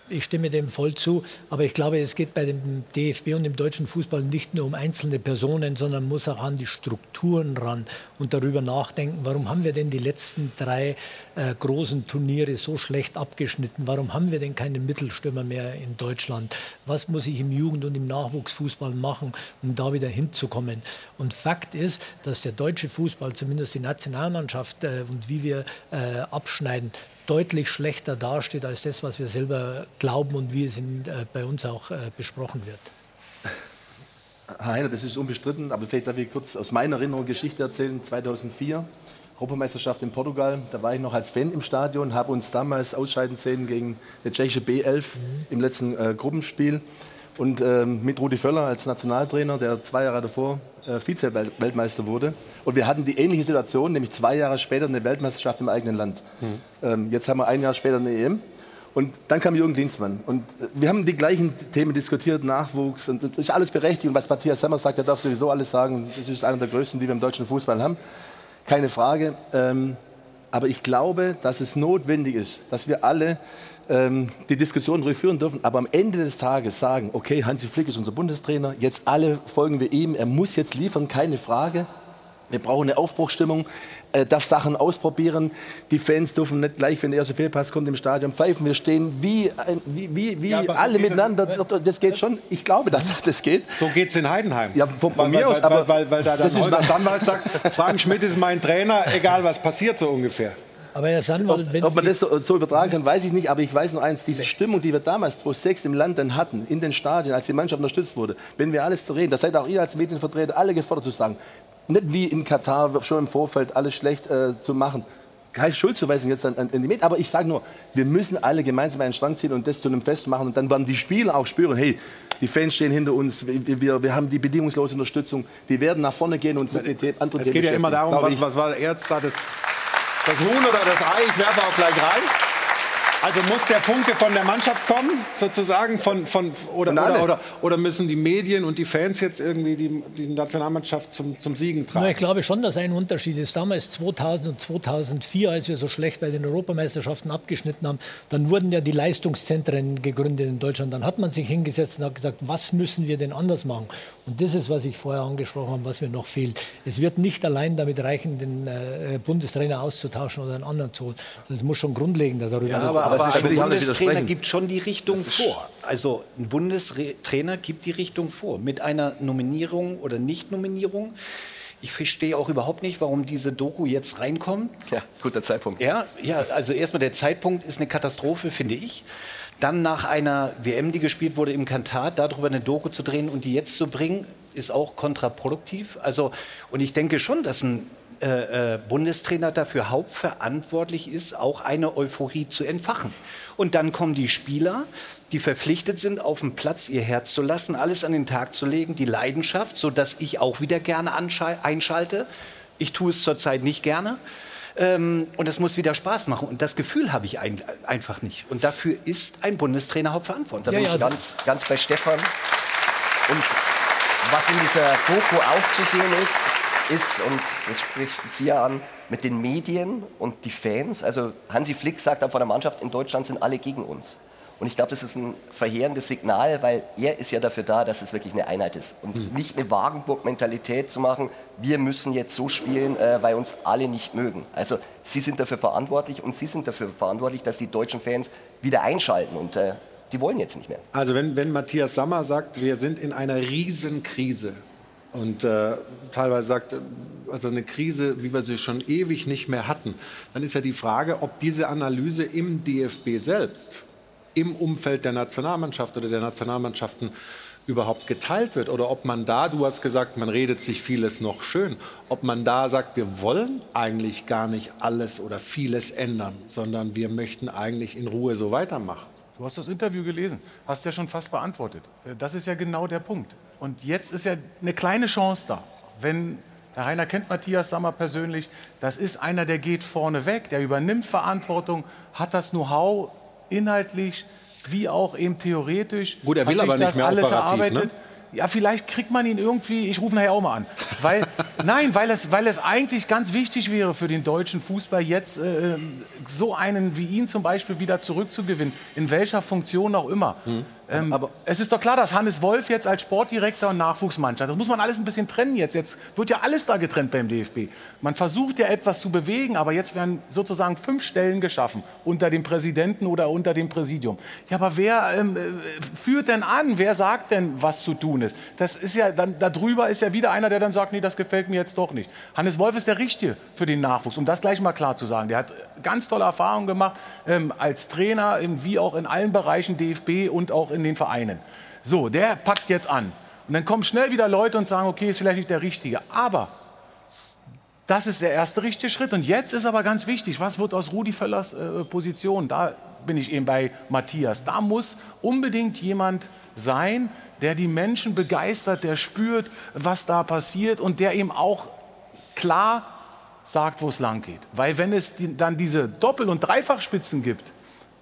Ich stimme dem voll zu. Aber ich glaube, es geht bei dem DFB und dem deutschen Fußball nicht nur um einzelne Personen, sondern muss auch an die Strukturen ran und darüber nachdenken, warum haben wir denn die letzten drei äh, großen Turniere so schlecht abgeschnitten? Warum haben wir denn keine Mittelstürmer mehr in Deutschland? Was muss ich im Jugend- und im Nachwuchsfußball machen, um da wieder hinzukommen? Und Fakt ist, dass der deutsche Fußball, zumindest die Nationalmannschaft äh, und wie wir äh, abschneiden, deutlich schlechter dasteht als das, was wir selber glauben und wie es in, äh, bei uns auch äh, besprochen wird. Herr Heiner, das ist unbestritten, aber vielleicht darf ich kurz aus meiner Erinnerung Geschichte erzählen. 2004, Europameisterschaft in Portugal, da war ich noch als Fan im Stadion, habe uns damals ausscheiden sehen gegen die tschechische B11 mhm. im letzten äh, Gruppenspiel. Und ähm, mit Rudi Völler als Nationaltrainer, der zwei Jahre davor äh, Vize-Weltmeister wurde. Und wir hatten die ähnliche Situation, nämlich zwei Jahre später eine Weltmeisterschaft im eigenen Land. Mhm. Ähm, jetzt haben wir ein Jahr später eine EM. Und dann kam Jürgen Klinsmann. Und äh, wir haben die gleichen Themen diskutiert, Nachwuchs. Und das ist alles berechtigt. Und was Matthias Sammer sagt, er darf sowieso alles sagen. Das ist einer der größten, die wir im deutschen Fußball haben. Keine Frage. Ähm, aber ich glaube, dass es notwendig ist, dass wir alle ähm, die Diskussion durchführen dürfen, aber am Ende des Tages sagen, okay, Hansi Flick ist unser Bundestrainer, jetzt alle folgen wir ihm, er muss jetzt liefern, keine Frage. Wir brauchen eine Aufbruchstimmung, äh, darf Sachen ausprobieren. Die Fans dürfen nicht gleich, wenn der erste Fehlpass kommt im Stadion, pfeifen. Wir stehen wie, wie, wie, wie ja, alle miteinander. Das, das, geht schon. Ich glaube, dass das geht. So geht es in Heidenheim. Ja, von, weil, mir weil, aus. Aber weil, weil, weil da dann Holger Sandwald sagt, Frank Schmidt ist mein Trainer, egal was passiert so ungefähr. Aber Herr Sandwald, ob, ob man das so, so, übertragen kann, weiß ich nicht. Aber ich weiß nur eins: Diese Stimmung, die wir damals 2006 im Land dann hatten, in den Stadien, als die Mannschaft unterstützt wurde, wenn wir alles zu reden, da seid auch ihr als Medienvertreter alle gefordert zu sagen, nicht wie in Katar schon im Vorfeld alles schlecht äh, zu machen. Keine Schuldzuweisung jetzt an, an, die Medien, aber ich sage nur, wir müssen alle gemeinsam einen Strang ziehen und das zu einem Fest machen. Und dann werden die Spieler auch spüren, hey, die Fans stehen hinter uns, wir, wir, wir haben die bedingungslose Unterstützung, die werden nach vorne gehen und mit anderen Es geht ja immer darum, was, was war jetzt da das das Huhn oder das Ei, ich werfe auch gleich rein. Also muss der Funke von der Mannschaft kommen, sozusagen, von, von, oder, oder, oder, oder, müssen die Medien und die Fans jetzt irgendwie die, die Nationalmannschaft zum, zum Siegen tragen? Na, ich glaube schon, dass ein Unterschied ist. Damals 2000 und 2004, als wir so schlecht bei den Europameisterschaften abgeschnitten haben, dann wurden ja die Leistungszentren gegründet in Deutschland. Dann hat man sich hingesetzt und hat gesagt, was müssen wir denn anders machen? Und das ist, was ich vorher angesprochen habe, was mir noch fehlt. Es wird nicht allein damit reichen, den äh, Bundestrainer auszutauschen oder einen anderen zu holen. Es muss schon grundlegender darüber ja, aber, aber ein Bundestrainer gibt schon die Richtung vor. Also ein Bundestrainer gibt die Richtung vor. Mit einer Nominierung oder Nicht-Nominierung. Ich verstehe auch überhaupt nicht, warum diese Doku jetzt reinkommt. Ja, guter Zeitpunkt. Ja, ja also erstmal der Zeitpunkt ist eine Katastrophe, finde ich. Dann nach einer WM, die gespielt wurde im Katar, darüber eine Doku zu drehen und die jetzt zu bringen, ist auch kontraproduktiv. Also, und ich denke schon, dass ein äh, äh, Bundestrainer dafür hauptverantwortlich ist, auch eine Euphorie zu entfachen. Und dann kommen die Spieler, die verpflichtet sind, auf dem Platz ihr Herz zu lassen, alles an den Tag zu legen, die Leidenschaft, sodass ich auch wieder gerne einschalte. Ich tue es zurzeit nicht gerne. Ähm, und es muss wieder Spaß machen. Und das Gefühl habe ich ein, einfach nicht. Und dafür ist ein Bundestrainer hauptverantwortlich. Da bin ja, ich ganz, ganz bei Stefan. Und was in dieser Doku auch zu sehen ist, ist, und das spricht Sie ja an, mit den Medien und die Fans. Also Hansi Flick sagt dann von der Mannschaft, in Deutschland sind alle gegen uns. Und ich glaube, das ist ein verheerendes Signal, weil er ist ja dafür da, dass es wirklich eine Einheit ist. Und mhm. nicht eine Wagenburg-Mentalität zu machen, wir müssen jetzt so spielen, äh, weil uns alle nicht mögen. Also sie sind dafür verantwortlich und sie sind dafür verantwortlich, dass die deutschen Fans wieder einschalten. Und äh, die wollen jetzt nicht mehr. Also wenn, wenn Matthias Sammer sagt, wir sind in einer Riesenkrise und äh, teilweise sagt, also eine Krise, wie wir sie schon ewig nicht mehr hatten, dann ist ja die Frage, ob diese Analyse im DFB selbst im Umfeld der Nationalmannschaft oder der Nationalmannschaften überhaupt geteilt wird oder ob man da, du hast gesagt, man redet sich vieles noch schön, ob man da sagt, wir wollen eigentlich gar nicht alles oder vieles ändern, sondern wir möchten eigentlich in Ruhe so weitermachen. Du hast das Interview gelesen, hast ja schon fast beantwortet. Äh, das ist ja genau der Punkt. Und jetzt ist ja eine kleine Chance da, wenn Herr Heiner kennt Matthias Sammer persönlich. Das ist einer, der geht vorne weg, der übernimmt Verantwortung, hat das Know-how, inhaltlich wie auch eben theoretisch. Gut, er will aber nicht mehr alles erarbeitet. Ne? Ja, vielleicht kriegt man ihn irgendwie, ich rufe nachher auch mal an. Weil Nein, weil es, weil es eigentlich ganz wichtig wäre für den deutschen Fußball, jetzt äh, so einen wie ihn zum Beispiel wieder zurückzugewinnen, in welcher Funktion auch immer. Mhm. Ähm, aber es ist doch klar, dass Hannes Wolf jetzt als Sportdirektor und Nachwuchsmannschaft, das muss man alles ein bisschen trennen jetzt. Jetzt wird ja alles da getrennt beim DFB. Man versucht ja etwas zu bewegen, aber jetzt werden sozusagen fünf Stellen geschaffen unter dem Präsidenten oder unter dem Präsidium. Ja, aber wer ähm, äh, führt denn an? Wer sagt denn, was zu tun ist? Das ist ja dann darüber ist ja wieder einer, der dann sagt, nee, das gefällt mir jetzt doch nicht. Hannes Wolf ist der Richtige für den Nachwuchs, um das gleich mal klar zu sagen. Der hat ganz tolle Erfahrungen gemacht ähm, als Trainer, wie auch in allen Bereichen DFB und auch in den Vereinen. So, der packt jetzt an. Und dann kommen schnell wieder Leute und sagen, okay, ist vielleicht nicht der Richtige. Aber das ist der erste richtige Schritt. Und jetzt ist aber ganz wichtig, was wird aus Rudi Völlers äh, Position? Da bin ich eben bei Matthias. Da muss unbedingt jemand sein, der die Menschen begeistert, der spürt, was da passiert und der eben auch klar sagt, wo es lang geht. Weil wenn es die, dann diese Doppel- und Dreifachspitzen gibt,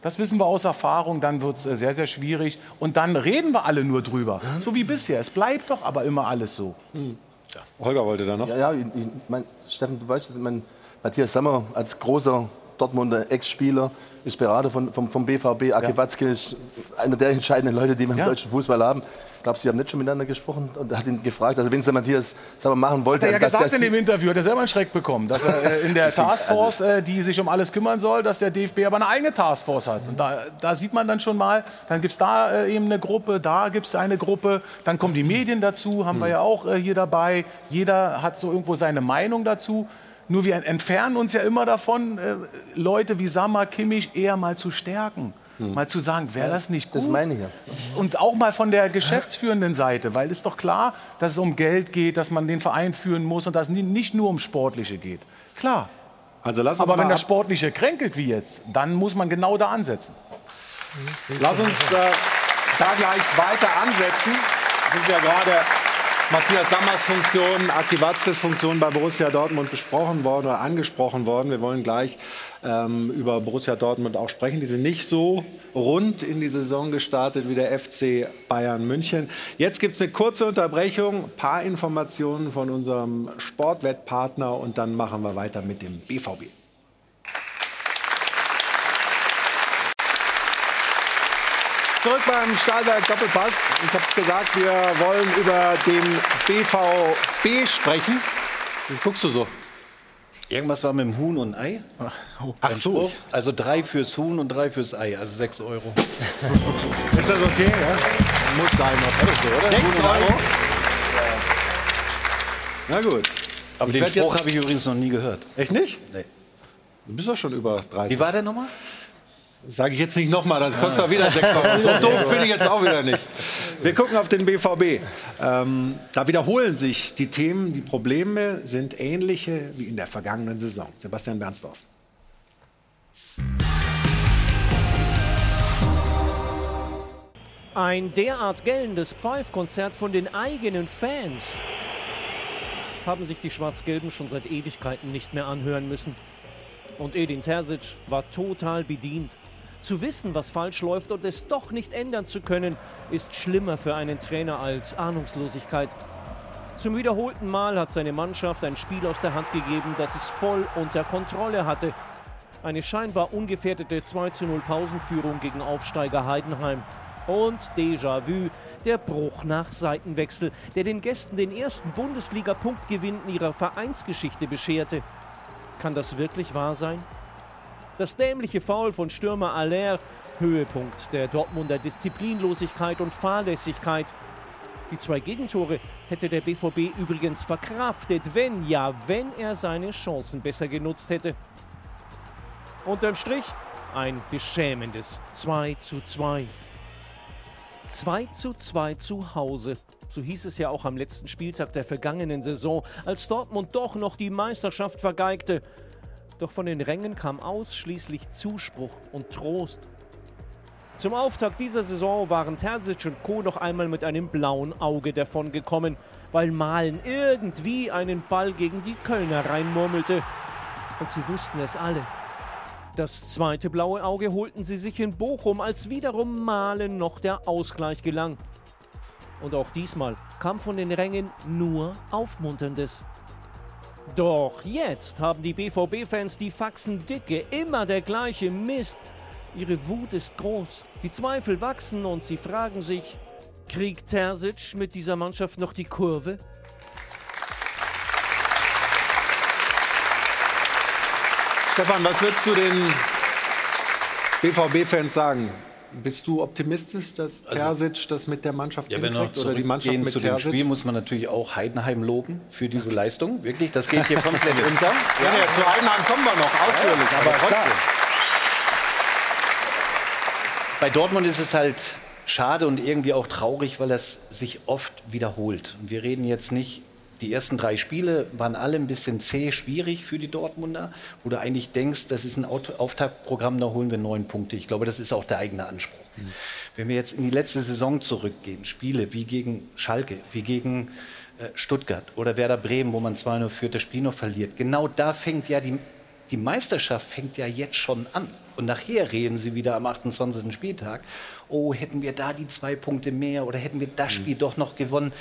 das wissen wir aus Erfahrung, dann wird es äh, sehr, sehr schwierig. Und dann reden wir alle nur drüber. So wie bisher. Es bleibt doch aber immer alles so. Hm. Ja. Holger wollte da noch. Ja, ja ich, mein, Steffen, du weißt, mein, Matthias Sammer als großer Dortmunder Ex-Spieler ist Berater von, vom, vom BVB. Ake ja. Watzke ist einer der entscheidenden Leute, die wir im ja. deutschen Fußball haben. Ich glaube, Sie haben nicht schon miteinander gesprochen und hat ihn gefragt, also wenn es der Matthias Sammer machen wollte. Hat er ja also, gesagt in dem Interview, hat er selber einen Schreck bekommen, dass er äh, in der Taskforce, also, äh, die sich um alles kümmern soll, dass der DFB aber eine eigene Taskforce hat. Und da, da sieht man dann schon mal, dann gibt es da äh, eben eine Gruppe, da gibt es eine Gruppe, dann kommen die Medien dazu, haben wir hm. ja auch hier dabei. Jeder hat so irgendwo seine Meinung dazu. Nur wir entfernen uns ja immer davon, Leute wie Sammer, Kimmich eher mal zu stärken. Hm. Mal zu sagen, wäre das nicht gut? Das meine ich ja. Und auch mal von der geschäftsführenden Seite, weil es ist doch klar, dass es um Geld geht, dass man den Verein führen muss und dass es nicht nur um Sportliche geht. Klar. Also lass uns Aber wenn das Sportliche kränkelt wie jetzt, dann muss man genau da ansetzen. Lass uns äh, da gleich weiter ansetzen. Wir sind ja gerade Matthias Sammers Funktion, Aki Watzkes Funktion bei Borussia Dortmund besprochen worden oder angesprochen worden. Wir wollen gleich ähm, über Borussia Dortmund auch sprechen. Die sind nicht so rund in die Saison gestartet wie der FC Bayern München. Jetzt gibt es eine kurze Unterbrechung, ein paar Informationen von unserem Sportwettpartner und dann machen wir weiter mit dem BVB. Zurück beim Stahlwerk Doppelpass. Ich habe es gesagt, wir wollen über den BVB sprechen. Wie guckst du so? Irgendwas war mit dem Huhn und Ei. Ach so. Also drei fürs Huhn und drei fürs Ei, also sechs Euro. Ist das okay? Ja? Muss sein, oder? Sechs Euro? Na gut. Aber ich den Spruch habe ich übrigens noch nie gehört. Echt nicht? Nee. Du bist doch schon über 30. Wie war der nochmal? Sage ich jetzt nicht nochmal, das kostet doch wieder 6 Euro. So doof finde ich jetzt auch wieder nicht. Wir gucken auf den BVB. Ähm, da wiederholen sich die Themen, die Probleme sind ähnliche wie in der vergangenen Saison. Sebastian Bernsdorf. Ein derart gellendes Pfeifkonzert von den eigenen Fans haben sich die Schwarz-Gelben schon seit Ewigkeiten nicht mehr anhören müssen. Und Edin Terzic war total bedient. Zu wissen, was falsch läuft und es doch nicht ändern zu können, ist schlimmer für einen Trainer als Ahnungslosigkeit. Zum wiederholten Mal hat seine Mannschaft ein Spiel aus der Hand gegeben, das es voll unter Kontrolle hatte. Eine scheinbar ungefährdete 2-0 Pausenführung gegen Aufsteiger Heidenheim. Und Déjà-vu, der Bruch nach Seitenwechsel, der den Gästen den ersten Bundesliga-Punktgewinn in ihrer Vereinsgeschichte bescherte. Kann das wirklich wahr sein? Das dämliche Foul von Stürmer Aller, Höhepunkt der Dortmunder Disziplinlosigkeit und Fahrlässigkeit. Die zwei Gegentore hätte der BVB übrigens verkraftet, wenn ja, wenn er seine Chancen besser genutzt hätte. Unterm Strich ein beschämendes 2 zu 2. 2 zu 2 zu Hause. So hieß es ja auch am letzten Spieltag der vergangenen Saison, als Dortmund doch noch die Meisterschaft vergeigte. Doch von den Rängen kam ausschließlich Zuspruch und Trost. Zum Auftakt dieser Saison waren Terzic und Co. noch einmal mit einem blauen Auge davongekommen, weil Malen irgendwie einen Ball gegen die Kölner reinmurmelte. Und sie wussten es alle. Das zweite blaue Auge holten sie sich in Bochum, als wiederum Malen noch der Ausgleich gelang. Und auch diesmal kam von den Rängen nur Aufmunterndes. Doch jetzt haben die BVB-Fans die Faxen dicke, immer der gleiche Mist. Ihre Wut ist groß, die Zweifel wachsen und sie fragen sich, kriegt Terzic mit dieser Mannschaft noch die Kurve? Stefan, was würdest du den BVB-Fans sagen? Bist du optimistisch, dass also, Terzic das mit der Mannschaft ja, hinkriegt? Oder die Mannschaft mit zu Terzic? dem Spiel muss man natürlich auch Heidenheim loben für diese Leistung. Wirklich, das geht hier komplett unter. Ja, ja, zu Heidenheim kommen wir noch ausführlich, ja, aber trotzdem. Bei Dortmund ist es halt schade und irgendwie auch traurig, weil das sich oft wiederholt. Und wir reden jetzt nicht die ersten drei Spiele waren alle ein bisschen zäh, schwierig für die Dortmunder, wo du eigentlich denkst, das ist ein Auftaktprogramm, da holen wir neun Punkte. Ich glaube, das ist auch der eigene Anspruch. Mhm. Wenn wir jetzt in die letzte Saison zurückgehen, Spiele wie gegen Schalke, wie gegen äh, Stuttgart oder Werder Bremen, wo man zwar nur führt, das Spiel noch verliert, genau da fängt ja die, die Meisterschaft fängt ja jetzt schon an. Und nachher reden sie wieder am 28. Spieltag, oh, hätten wir da die zwei Punkte mehr oder hätten wir das mhm. Spiel doch noch gewonnen.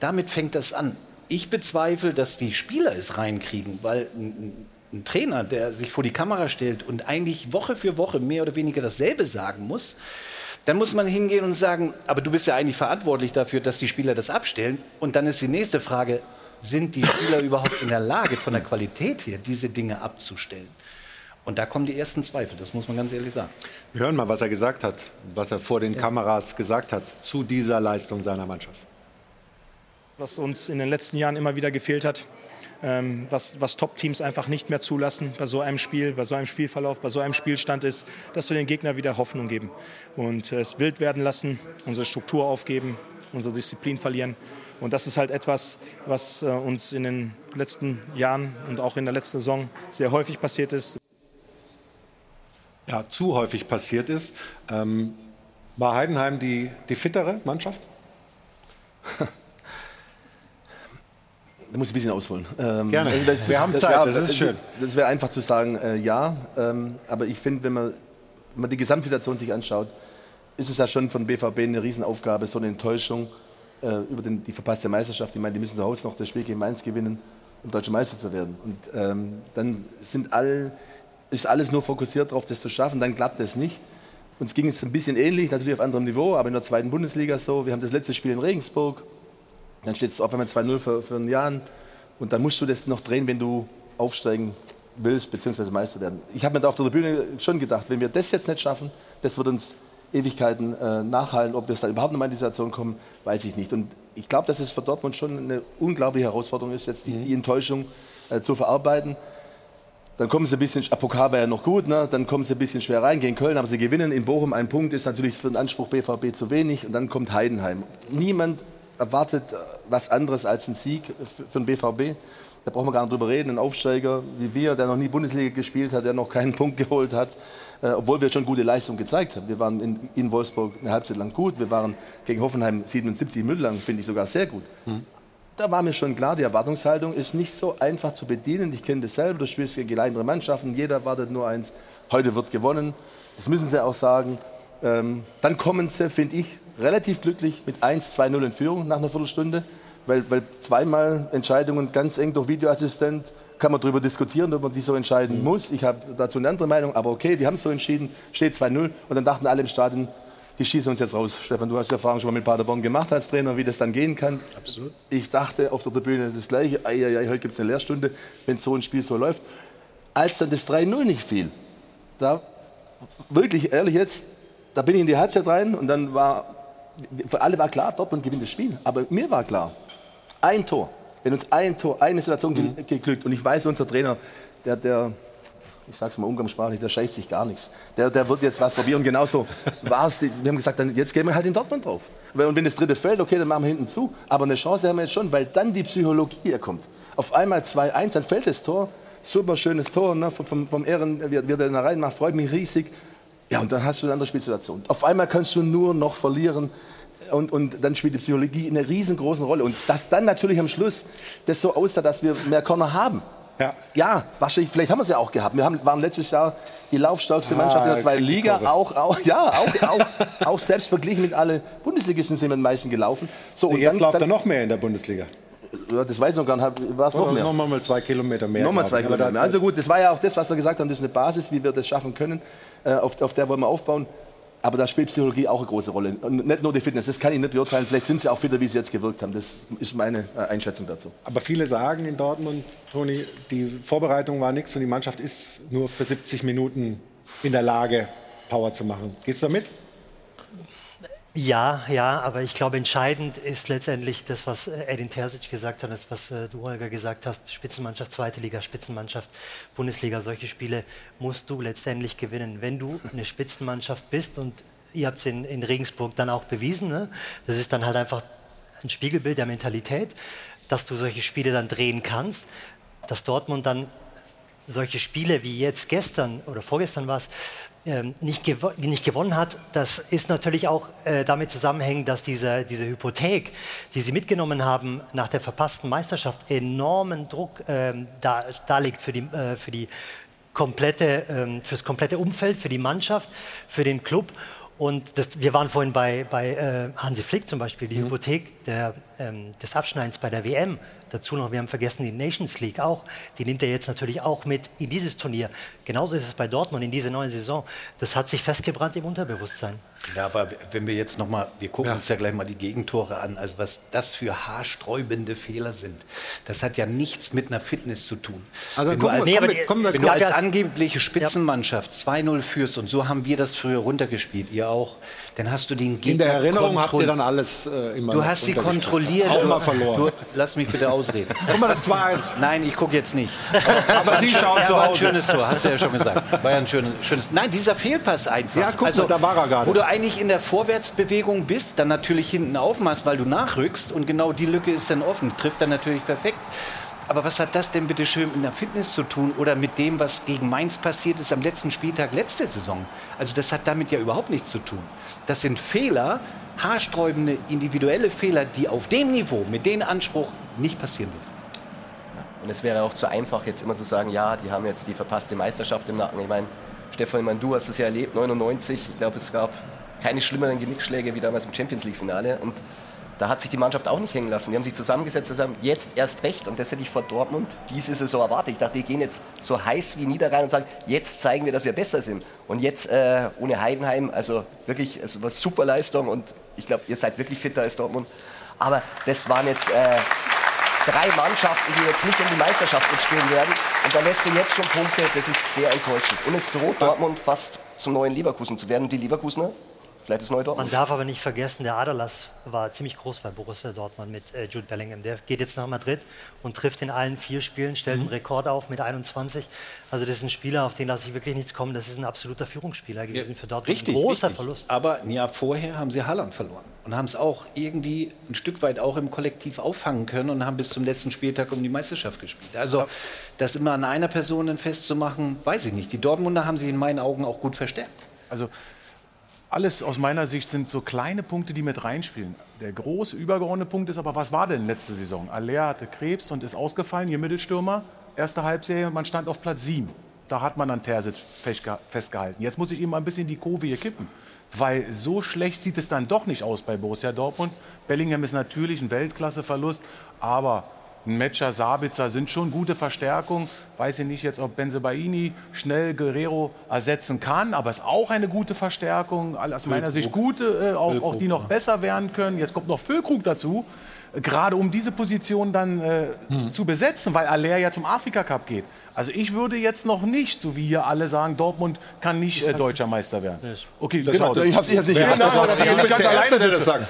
Damit fängt das an. Ich bezweifle, dass die Spieler es reinkriegen, weil ein, ein, Trainer, der sich vor die Kamera stellt und eigentlich Woche für Woche mehr oder weniger dasselbe sagen muss, dann muss man hingehen und sagen, aber du bist ja eigentlich verantwortlich dafür, dass die Spieler das abstellen. Und dann ist die nächste Frage, sind die Spieler überhaupt in der Lage, von der Qualität her diese Dinge abzustellen? Und da kommen die ersten Zweifel, das muss man ganz ehrlich sagen. Wir hören mal, was er gesagt hat, was er vor den ja. Kameras gesagt hat zu dieser Leistung seiner Mannschaft was uns in den letzten Jahren immer wieder gefehlt hat. Ähm, was, was Top-Teams einfach nicht mehr zulassen bei so einem Spiel, bei so einem Spielverlauf, bei so einem Spielstand ist, dass wir den Gegner wieder Hoffnung geben und äh, es wild werden lassen, unsere Struktur aufgeben, unsere Disziplin verlieren. Und das ist halt etwas, was äh, uns in den letzten Jahren und auch in der letzten Saison sehr häufig passiert ist. Ja, zu häufig passiert ist. Ähm, war Heidenheim die, die fittere Mannschaft? Da muss ich ein bisschen ausholen. Ähm, Gerne. Also das, Wir haben Zeit, ja, das ist schön. Das wäre einfach zu sagen, äh, ja. Ähm, aber ich finde, wenn man, wenn man die Gesamtsituation sich anschaut, ist es ja schon von BVB eine Riesenaufgabe, so eine Enttäuschung äh, über den, die verpasste Meisterschaft. Ich meine, die müssen zu Hause noch das Spiel gegen Mainz gewinnen, um deutscher Meister zu werden. Und ähm, dann sind all, ist alles nur fokussiert darauf, das zu schaffen. Dann klappt das nicht. Uns ging es ein bisschen ähnlich, natürlich auf anderem Niveau, aber in der zweiten Bundesliga so. Wir haben das letzte Spiel in Regensburg dann steht es auf einmal 2-0 für, für ein Jahr. Und dann musst du das noch drehen, wenn du aufsteigen willst, beziehungsweise Meister werden. Ich habe mir da auf der Bühne schon gedacht, wenn wir das jetzt nicht schaffen, das wird uns Ewigkeiten äh, nachhalten. Ob wir es dann überhaupt noch mal in die Situation kommen, weiß ich nicht. Und ich glaube, dass es für Dortmund schon eine unglaubliche Herausforderung ist, jetzt die, die Enttäuschung äh, zu verarbeiten. Dann kommen sie ein bisschen, Pokal war ja noch gut, ne? dann kommen sie ein bisschen schwer rein gegen Köln, aber sie gewinnen in Bochum. Ein Punkt ist natürlich für den Anspruch BVB zu wenig und dann kommt Heidenheim. Niemand erwartet äh, was anderes als ein Sieg für den BVB. Da brauchen wir gar nicht drüber reden. Ein Aufsteiger wie wir, der noch nie Bundesliga gespielt hat, der noch keinen Punkt geholt hat, äh, obwohl wir schon gute Leistung gezeigt haben. Wir waren in, in, Wolfsburg eine Halbzeit lang gut. Wir waren gegen Hoffenheim 77 Minuten lang, finde ich sogar sehr gut. Mhm. Da war mir schon klar, die Erwartungshaltung ist nicht so einfach zu bedienen. Ich kenne das selber, du spielst gegen kleinere Mannschaften, jeder erwartet nur eins, heute wird gewonnen. Das müssen sie auch sagen. Ähm, dann kommen sie, finde ich, relativ glücklich mit 1-2-0 in Führung nach einer Viertelstunde, weil, weil zweimal Entscheidungen ganz eng durch Videoassistent kann man darüber diskutieren, ob man die so entscheiden mhm. muss. Ich habe dazu eine andere Meinung, aber okay, die haben es so entschieden, steht 2-0 und dann dachten alle im Stadion, die schießen uns jetzt raus. Stefan, du hast die Erfahrung schon mal mit Paderborn gemacht als Trainer, wie das dann gehen kann. Absolut. Ich dachte auf der Tribüne das Gleiche, ei, ei, ei, heute gibt es eine Lehrstunde, wenn so ein Spiel so läuft. Als dann das 3-0 nicht fiel, da wirklich ehrlich jetzt, da bin ich in die Halbzeit rein und dann war für alle war klar, Dortmund gewinnt das Spiel. Aber mir war klar, ein Tor, wenn uns ein Tor, eine Situation mhm. geglückt und ich weiß, unser Trainer, der, der ich sag's mal umgangssprachlich, der scheißt sich gar nichts. Der, der wird jetzt was probieren. Genauso war es. Wir haben gesagt, dann, jetzt gehen wir halt in Dortmund drauf. Und wenn das dritte fällt, okay, dann machen wir hinten zu. Aber eine Chance haben wir jetzt schon, weil dann die Psychologie kommt. Auf einmal 2-1, dann fällt das Tor. Super schönes Tor ne, vom, vom Ehren, wie, wie der da reinmacht, freut mich riesig. Ja, und dann hast du eine andere Spielsituation. Auf einmal kannst du nur noch verlieren. Und, und, dann spielt die Psychologie eine riesengroße Rolle. Und dass dann natürlich am Schluss das so aussah, dass wir mehr Corner haben. Ja. ja, wahrscheinlich, vielleicht haben wir es ja auch gehabt. Wir haben, waren letztes Jahr die laufstärkste Mannschaft ah, in der zweiten Liga. Auch, auch, ja, auch, auch, auch, selbst verglichen mit allen Bundesligisten sind wir den meisten gelaufen. So, und jetzt dann, läuft er noch mehr in der Bundesliga. Das weiß ich noch gar nicht, war es noch mehr? Nochmal zwei Kilometer mehr. Nochmal zwei Kilometer mehr. Also gut, das war ja auch das, was wir gesagt haben, das ist eine Basis, wie wir das schaffen können, äh, auf, auf der wollen wir aufbauen. Aber da spielt Psychologie auch eine große Rolle. Und nicht nur die Fitness, das kann ich nicht beurteilen. Vielleicht sind sie auch fitter, wie sie jetzt gewirkt haben. Das ist meine äh, Einschätzung dazu. Aber viele sagen in Dortmund, Toni, die Vorbereitung war nichts und die Mannschaft ist nur für 70 Minuten in der Lage, Power zu machen. Gehst du damit? Ja, ja, aber ich glaube, entscheidend ist letztendlich das, was äh, Edin Terzic gesagt hat, das, was äh, du, Holger, gesagt hast. Spitzenmannschaft, zweite Liga, Spitzenmannschaft, Bundesliga, solche Spiele musst du letztendlich gewinnen. Wenn du eine Spitzenmannschaft bist und ihr habt es in, in, Regensburg dann auch bewiesen, ne? das ist dann halt einfach ein Spiegelbild der Mentalität, dass du solche Spiele dann drehen kannst, dass Dortmund dann solche Spiele wie jetzt gestern oder vorgestern war es, nicht, gew nicht, gewonnen hat, das ist natürlich auch äh, damit zusammenhängend, dass diese, diese Hypothek, die sie mitgenommen haben nach der verpassten Meisterschaft, enormen Druck ähm, da, da liegt für die, äh, für die komplette, ähm, fürs komplette Umfeld, für die Mannschaft, für den Club. Und das, wir waren vorhin bei, bei äh, Hansi Flick zum Beispiel, die mhm. Hypothek der, ähm, des Abschneidens bei der WM. Dazu noch, wir haben vergessen, die Nations League auch. Die nimmt er jetzt natürlich auch mit in dieses Turnier. Genauso ist es bei Dortmund in dieser neuen Saison. Das hat sich festgebrannt im Unterbewusstsein. Ja, aber wenn wir jetzt noch mal, wir gucken ja. uns ja gleich mal die Gegentore an, also was das für haarsträubende Fehler sind. Das hat ja nichts mit einer Fitness zu tun. Also wenn du als, nee, komm, wenn du als angebliche Spitzenmannschaft 2-0 führst und so haben wir das früher runtergespielt, ihr auch, dann hast du den Gegner In der Erinnerung habt ihr dann alles äh, immer Du hast sie kontrolliert. Auch mal verloren. Du, lass mich bitte ausreden. Guck mal, das 2-1. Nein, ich gucke jetzt nicht. Aber, aber Sie schauen zu Hause. ein schönes Tor, hast du ja schon gesagt. War ja ein schönes, schönes Nein, dieser Fehlpass einfach. Ja, guck also, mal, da war er gerade. Eigentlich in der Vorwärtsbewegung bist, dann natürlich hinten aufmachst, weil du nachrückst und genau die Lücke ist dann offen. Trifft dann natürlich perfekt. Aber was hat das denn bitte schön mit der Fitness zu tun oder mit dem, was gegen Mainz passiert ist am letzten Spieltag letzte Saison? Also das hat damit ja überhaupt nichts zu tun. Das sind Fehler, haarsträubende individuelle Fehler, die auf dem Niveau mit dem Anspruch nicht passieren dürfen. Und es wäre auch zu einfach, jetzt immer zu sagen, ja, die haben jetzt die verpasste Meisterschaft im Nacken. Ich meine, Stefan, ich meine, du hast es ja erlebt, 99. Ich glaube, es gab keine schlimmeren Genickschläge wie damals im Champions League-Finale. Und da hat sich die Mannschaft auch nicht hängen lassen. Die haben sich zusammengesetzt und sagen, jetzt erst recht. Und das hätte ich vor Dortmund diese Saison erwartet. Ich dachte, die gehen jetzt so heiß wie nieder rein und sagen, jetzt zeigen wir, dass wir besser sind. Und jetzt äh, ohne Heidenheim, also wirklich, es war super Leistung. Und ich glaube, ihr seid wirklich fitter als Dortmund. Aber das waren jetzt... Äh, drei Mannschaften, die jetzt nicht um die Meisterschaft mitspielen werden. Und da lässt du jetzt schon Punkte, das ist sehr enttäuschend. Und es droht Dortmund fast zum neuen Leverkusen zu werden. Und die Leverkusener, vielleicht ist neu Dortmund. Man darf aber nicht vergessen, der Aderlass war ziemlich groß bei Borussia Dortmund mit äh, Jude Bellingham. Der geht jetzt nach Madrid und trifft in allen vier Spielen, stellt mhm. einen Rekord auf mit 21. Also das ist ein Spieler, auf den lasse ich wirklich nichts kommen. Das ist ein absoluter Führungsspieler gewesen ja, für Dortmund. Richtig, ein großer richtig. Verlust. Aber ein Jahr vorher haben sie Haaland verloren und haben es auch irgendwie ein Stück weit auch im Kollektiv auffangen können und haben bis zum letzten Spieltag um die Meisterschaft gespielt. Also das immer an einer Person festzumachen, weiß ich nicht. Die Dortmunder haben sich in meinen Augen auch gut verstärkt. Also alles aus meiner Sicht sind so kleine Punkte, die mit reinspielen. Der große übergeordnete Punkt ist aber, was war denn letzte Saison? Aller hatte Krebs und ist ausgefallen, ihr Mittelstürmer. Erste Halbserie, man stand auf Platz 7. Da hat man an Terzic festgehalten. Jetzt muss ich ihm ein bisschen die Kurve hier kippen. Weil so schlecht sieht es dann doch nicht aus bei Borussia Dortmund. Bellingham ist natürlich ein Weltklasseverlust, aber Metscher, Sabitzer sind schon gute Verstärkungen. Weiß ich nicht jetzt, ob Benzebaini schnell Guerrero ersetzen kann, aber es ist auch eine gute Verstärkung. Aus meiner Sicht gute, äh, auch, auch, die noch besser werden können. Jetzt kommt noch Füllkrug dazu gerade um diese Position dann äh, mhm. zu besetzen, weil Aller ja zum Afrika Cup geht. Also ich würde jetzt noch nicht, so wie hier alle sagen, Dortmund kann nicht äh, deutscher Meister werden. Okay, das genau. Hat, ich habe es nicht gesagt. Genau, das ist ganz alleine, der das sagt.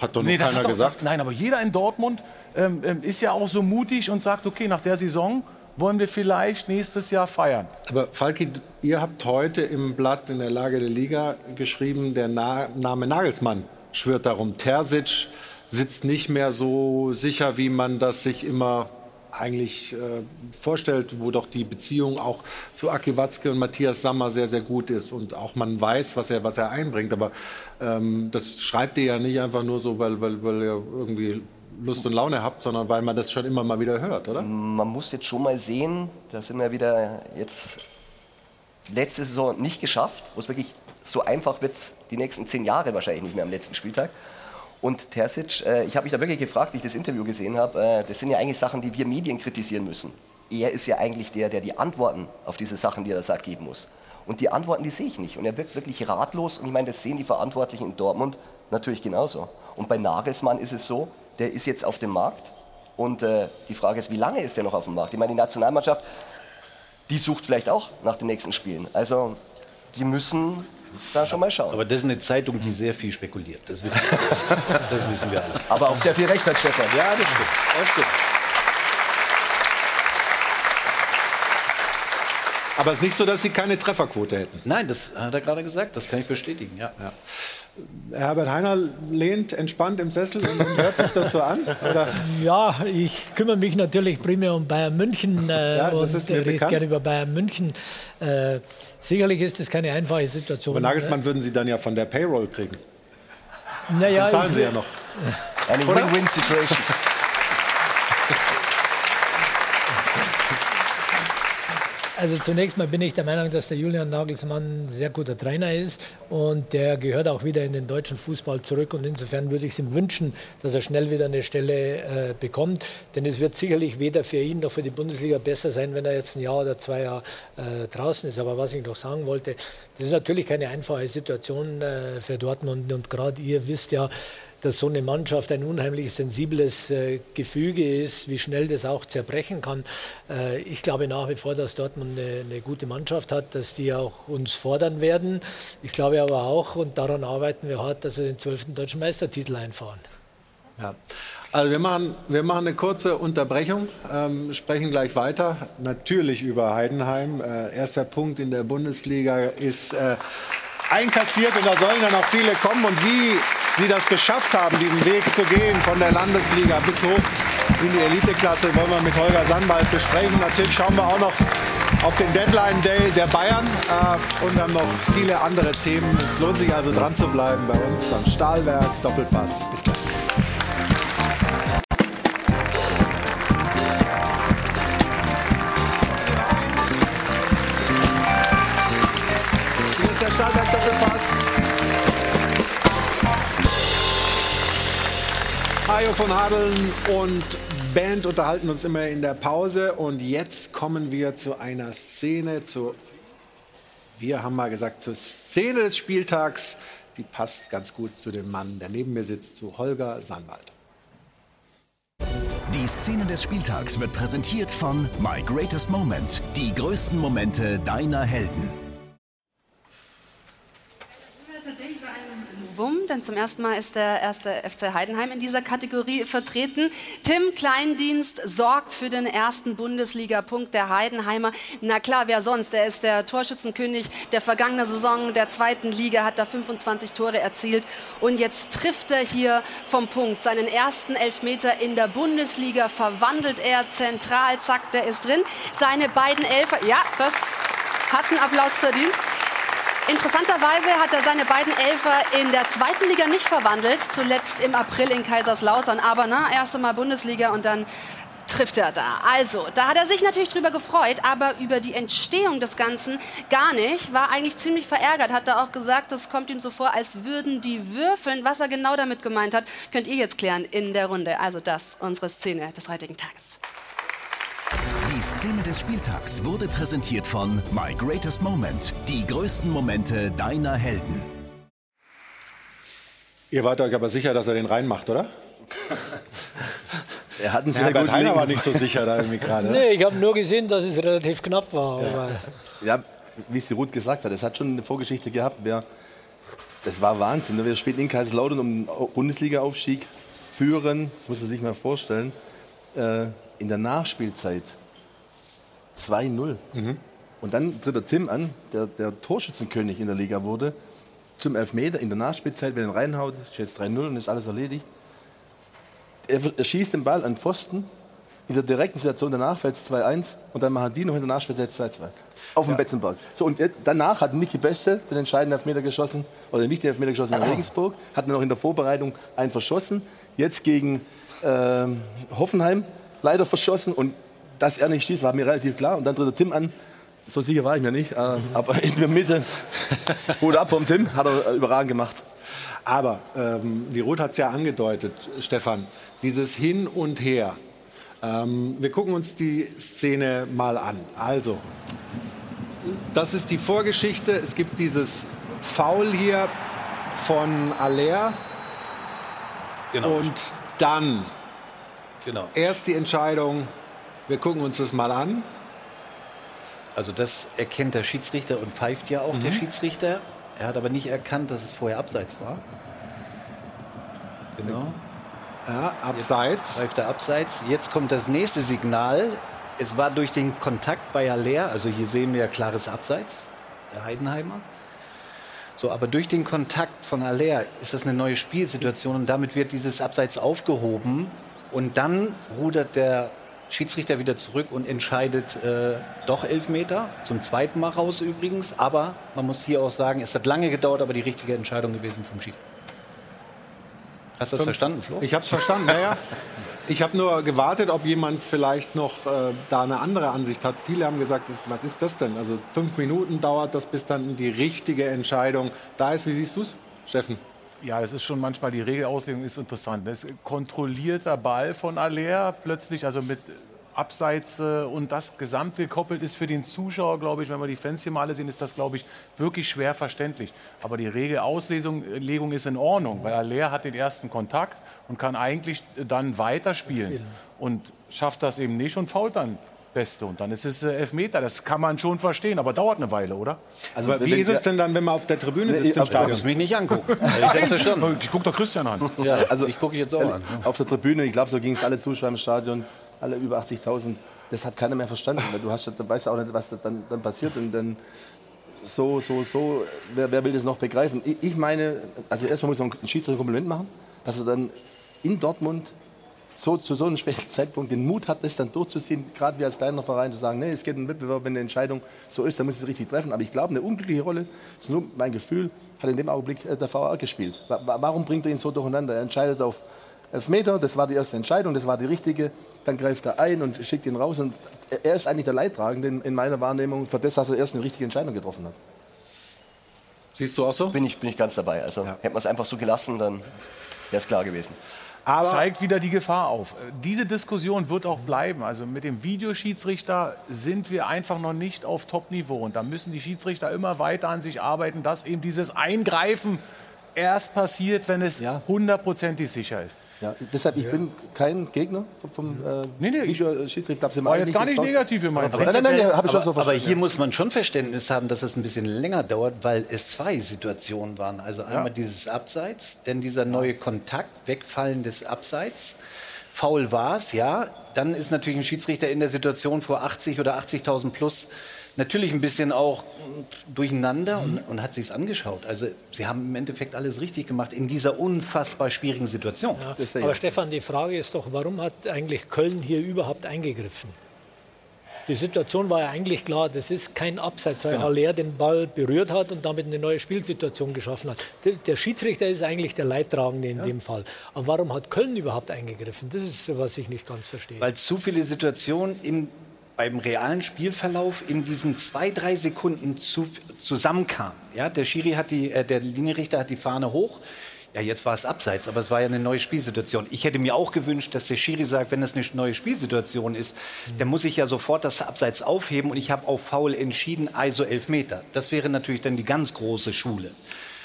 Hat doch nee, keiner hat doch, gesagt. Nein, aber jeder in Dortmund ähm, ähm, ist ja auch so mutig und sagt, okay, nach der Saison wollen wir vielleicht nächstes Jahr feiern. Aber Falki, ihr habt heute im Blatt in der Lage der Liga geschrieben, der Na Name Nagelsmann schwört darum. Terzic sitzt nicht mehr so sicher, wie man das sich immer eigentlich äh, vorstellt, wo doch die Beziehung auch zu Aki Watzke und Matthias Sammer sehr, sehr gut ist und auch man weiß, was er, was er einbringt. Aber ähm, das schreibt ihr ja nicht einfach nur so, weil, weil, weil ihr irgendwie Lust und Laune habt, sondern weil man das schon immer mal wieder hört, oder? Man muss jetzt schon mal sehen, da sind wir wieder jetzt letzte Saison nicht geschafft, wo es wirklich so einfach wird, die nächsten zehn Jahre wahrscheinlich nicht mehr am letzten Spieltag. Und Terzic, äh, ich habe mich da wirklich gefragt, wie ich das Interview gesehen habe, äh, das sind ja eigentlich Sachen, die wir Medien kritisieren müssen. Er ist ja eigentlich der, der die Antworten auf diese Sachen, die er da sagt, geben muss. Und die Antworten, die sehe ich nicht. Und er wirkt wirklich ratlos. Und ich meine, das sehen die Verantwortlichen in Dortmund natürlich genauso. Und bei Nagelsmann ist es so, der ist jetzt auf dem Markt. Und äh, die Frage ist, wie lange ist der noch auf dem Markt? Ich meine, die Nationalmannschaft, die sucht vielleicht auch nach den nächsten Spielen. Also die müssen da schon mal schauen. Aber das ist eine Zeitung, die sehr viel spekuliert. Das wissen, das wissen wir alle. Aber auch sehr viel Recht hat Stefan. Ja, das stimmt. Das stimmt. Aber es ist nicht so, dass Sie keine Trefferquote hätten. Nein, das hat er gerade gesagt. Das kann ich bestätigen. Ja. ja. Herbert Heiner lehnt entspannt im Sessel und hört sich das so an? Oder? Ja, ich kümmere mich natürlich primär um Bayern München äh, ja, das ist mir und rede gerne über Bayern München. Äh, sicherlich ist das keine einfache Situation. Aber Nagelsmann äh, würden Sie dann ja von der Payroll kriegen. Naja, dann zahlen Sie ja noch. Eine Win-Win-Situation. Also zunächst mal bin ich der Meinung, dass der Julian Nagelsmann ein sehr guter Trainer ist und der gehört auch wieder in den deutschen Fußball zurück. Und insofern würde ich es ihm wünschen, dass er schnell wieder eine Stelle äh, bekommt, denn es wird sicherlich weder für ihn noch für die Bundesliga besser sein, wenn er jetzt ein Jahr oder zwei Jahre äh, draußen ist. Aber was ich noch sagen wollte, das ist natürlich keine einfache Situation äh, für Dortmund. Und gerade ihr wisst ja, dass so eine Mannschaft ein unheimlich sensibles äh, Gefüge ist, wie schnell das auch zerbrechen kann. Äh, ich glaube nach wie vor, dass Dortmund eine, eine, gute Mannschaft hat, dass die auch uns fordern werden. Ich glaube aber auch, und daran arbeiten wir hart, dass wir den zwölften deutschen Meistertitel einfahren. Ja. Also wir machen, wir machen eine kurze Unterbrechung, ähm, sprechen gleich weiter. Natürlich über Heidenheim. Äh, erster Punkt in der Bundesliga ist äh, einkassiert und da sollen ja noch viele kommen. Und wie sie das geschafft haben, diesen Weg zu gehen von der Landesliga bis hoch in die Eliteklasse, wollen wir mit Holger Sandwald besprechen. Natürlich schauen wir auch noch auf den Deadline Day der Bayern äh, und dann noch viele andere Themen. Es lohnt sich also dran zu bleiben bei uns beim Stahlwerk Doppelpass. Bis gleich. Stahlwerk Doppelpass. Hajo von Hadeln und Band unterhalten uns immer in der Pause. Und jetzt kommen wir zu einer Szene, zu, wir haben mal gesagt, zur Szene des Spieltags. Die passt ganz gut zu dem Mann, der neben mir sitzt, zu Holger Sandwald. Die Szene des Spieltags wird präsentiert von My Greatest Moment. Die größten Momente deiner Helden. Wum, denn zum ersten Mal ist der erste FC Heidenheim in dieser Kategorie vertreten. Tim Kleindienst sorgt für den ersten Bundesliga-Punkt der Heidenheimer. Na klar, wer sonst? Er ist der Torschützenkönig der vergangenen Saison der zweiten Liga, hat da 25 Tore erzielt und jetzt trifft er hier vom Punkt. Seinen ersten Elfmeter in der Bundesliga verwandelt er zentral, zack, der ist drin. Seine beiden Elfer, ja, das hat einen Applaus verdient. Interessanterweise hat er seine beiden Elfer in der zweiten Liga nicht verwandelt, zuletzt im April in Kaiserslautern. Aber na, erst einmal Bundesliga und dann trifft er da. Also, da hat er sich natürlich drüber gefreut, aber über die Entstehung des Ganzen gar nicht. War eigentlich ziemlich verärgert, hat er auch gesagt, das kommt ihm so vor, als würden die würfeln. Was er genau damit gemeint hat, könnt ihr jetzt klären in der Runde. Also das, unsere Szene des heutigen Tages. Die Szene des Spieltags wurde präsentiert von My Greatest Moment. Die größten Momente deiner Helden. Ihr wart euch aber sicher, dass er den reinmacht, oder? er hat einen sehr Herbert Heiner war nicht so sicher da irgendwie gerade. Nee, ich habe nur gesehen, dass es relativ knapp war. Ja, ja wie es die Ruth gesagt hat, es hat schon eine Vorgeschichte gehabt. Wer, das war Wahnsinn. Wir spielen in Kaiserslautern um Bundesliga-Aufstieg, führen, das muss man sich mal vorstellen, äh, in der Nachspielzeit 2-0. Mhm. Und dann tritt der Tim an, der, der Torschützenkönig in der Liga wurde, zum Elfmeter in der Nachspielzeit, wenn er reinhaut, steht jetzt 3-0 und ist alles erledigt. Er, er, schießt den Ball an Pfosten, in der direkten Situation danach fällt es 2-1 und dann machen die noch in der Nachspielzeit 2-2. Auf dem ja. Betzenberg. So, und danach hat Niki Beste den entscheidenden Elfmeter geschossen, oder nicht den Elfmeter geschossen in Regensburg, hat noch in der Vorbereitung einen verschossen. Jetzt gegen äh, Hoffenheim leider verschossen und dass er nicht schießt, war mir relativ klar. Und dann tritt der Tim an. So sicher war ich mir nicht. Äh, aber in der Mitte, Hut ab vom Tim, hat er äh, überragend gemacht. Aber ähm, die Ruth hat es ja angedeutet, Stefan, dieses Hin und Her. Ähm, wir gucken uns die Szene mal an. Also, das ist die Vorgeschichte. Es gibt dieses Foul hier von Aller. Genau. Und dann genau. erst die Entscheidung, wir gucken uns das mal an. Also das erkennt der Schiedsrichter und pfeift ja auch mhm. der Schiedsrichter. Er hat aber nicht erkannt, dass es vorher abseits war. Genau. Ja, abseits. Jetzt pfeift er abseits. Jetzt kommt das nächste Signal. Es war durch den Kontakt bei Aller, also hier sehen wir klares Abseits, der Heidenheimer. So, aber durch den Kontakt von Aller ist das eine neue Spielsituation und damit wird dieses Abseits aufgehoben und dann rudert der Schiedsrichter wieder zurück und entscheidet äh, doch Elfmeter, zum zweiten Mal raus übrigens. Aber man muss hier auch sagen, es hat lange gedauert, aber die richtige Entscheidung gewesen vom Schiedsrichter. Hast du das verstanden, Flo? Ich habe es verstanden, naja. Ich habe nur gewartet, ob jemand vielleicht noch äh, da eine andere Ansicht hat. Viele haben gesagt, was ist das denn? Also fünf Minuten dauert das, bis dann die richtige Entscheidung da ist. Wie siehst du es, Steffen? Ja, das ist schon manchmal, die Regelauslegung ist interessant. Das ist kontrollierter Ball von Aller plötzlich, also mit Abseits äh, und das gesamt gekoppelt ist für den Zuschauer, glaube ich, wenn wir die Fans hier mal alle sehen, ist das, glaube ich, wirklich schwer verständlich. Aber die Regelauslegung äh, ist in Ordnung, weil Aller hat den ersten Kontakt und kann eigentlich dann weiterspielen und schafft das eben nicht und fault dann Beste. Und dann ist es äh, Elfmeter. Das kann man schon verstehen, aber dauert eine Weile, oder? Also, wie ist es denn dann, wenn man auf der Tribüne sitzt im Stadion? Ich mich nicht angucken. ich gucke doch Christian an. Ja, also ich gucke jetzt auch an. Auf der Tribüne, ich glaube, so ging es alle Zuschauer im Stadion, alle über 80.000. Das hat keiner mehr verstanden. Weil du hast, du weißt auch nicht, was dann, dann passiert. Und dann so, so, so, wer, wer will das noch begreifen? Ich, ich meine, also erstmal muss man einen Schiedsrichter Kompliment machen, dass er dann in Dortmund so, zu so einem späten Zeitpunkt den Mut hat, das dann durchzuziehen, gerade wie als kleiner Verein zu sagen, nee, es geht um Wettbewerb, wenn eine Entscheidung so ist, dann muss es richtig treffen. Aber ich glaube, eine unglückliche Rolle, das ist nur mein Gefühl, hat in dem Augenblick äh, der VR gespielt. Warum bringt er ihn so durcheinander? Er entscheidet auf Elfmeter, das war die erste Entscheidung, das war die richtige. Dann greift er ein und schickt ihn raus. Und er ist eigentlich der Leidtragende in meiner Wahrnehmung für das, dass er erst eine richtige Entscheidung getroffen hat. Siehst du auch so? Bin ich, bin ich ganz dabei. Also ja. hätte man es einfach so gelassen, dann wäre es klar gewesen. Aber zeigt wieder die Gefahr auf. Diese Diskussion wird auch bleiben. Also mit dem Videoschiedsrichter sind wir einfach noch nicht auf Top-Niveau. Und da müssen die Schiedsrichter immer weiter an sich arbeiten, dass eben dieses Eingreifen erst passiert, wenn es hundertprozentig sicher ist. Ja, deshalb, ich ja. bin kein Gegner vom, vom äh, nee, nee, ich, Schiedsrichter. War jetzt gar nicht negativ gemeint. Aber, nein, nein, nein, habe ich aber, so aber hier muss man schon Verständnis haben, dass es ein bisschen länger dauert, weil es zwei Situationen waren. Also einmal ja. dieses Abseits, denn dieser neue Kontakt, Wegfallen des Abseits. Faul war es, ja. Dann ist natürlich ein Schiedsrichter in der Situation vor 80 oder 80.000 plus natürlich ein bisschen auch durcheinander und, und hat sich es angeschaut. Also sie haben im Endeffekt alles richtig gemacht in dieser unfassbar schwierigen Situation. Ja, aber Stefan, die Frage ist doch, warum hat eigentlich Köln hier überhaupt eingegriffen? Die Situation war ja eigentlich klar, das ist kein Abseits, weil genau. Haller den Ball berührt hat und damit eine neue Spielsituation geschaffen hat. Der, Schiedsrichter ist eigentlich der Leidtragende in ja. dem Fall. Aber warum hat Köln überhaupt eingegriffen? Das ist, was ich nicht ganz verstehe. Weil zu viele Situationen in beim realen Spielverlauf in diesen zwei, drei Sekunden zu, zusammenkam. Ja, der Schiri hat die, äh, der Linienrichter hat die Fahne hoch. Ja, jetzt war es abseits, aber es war ja eine neue Spielsituation. Ich hätte mir auch gewünscht, dass der Schiri sagt, wenn das eine neue Spielsituation ist, mhm. dann muss ich ja sofort das Abseits aufheben und ich habe auf Foul entschieden, also elf Meter. Das wäre natürlich dann die ganz große Schule.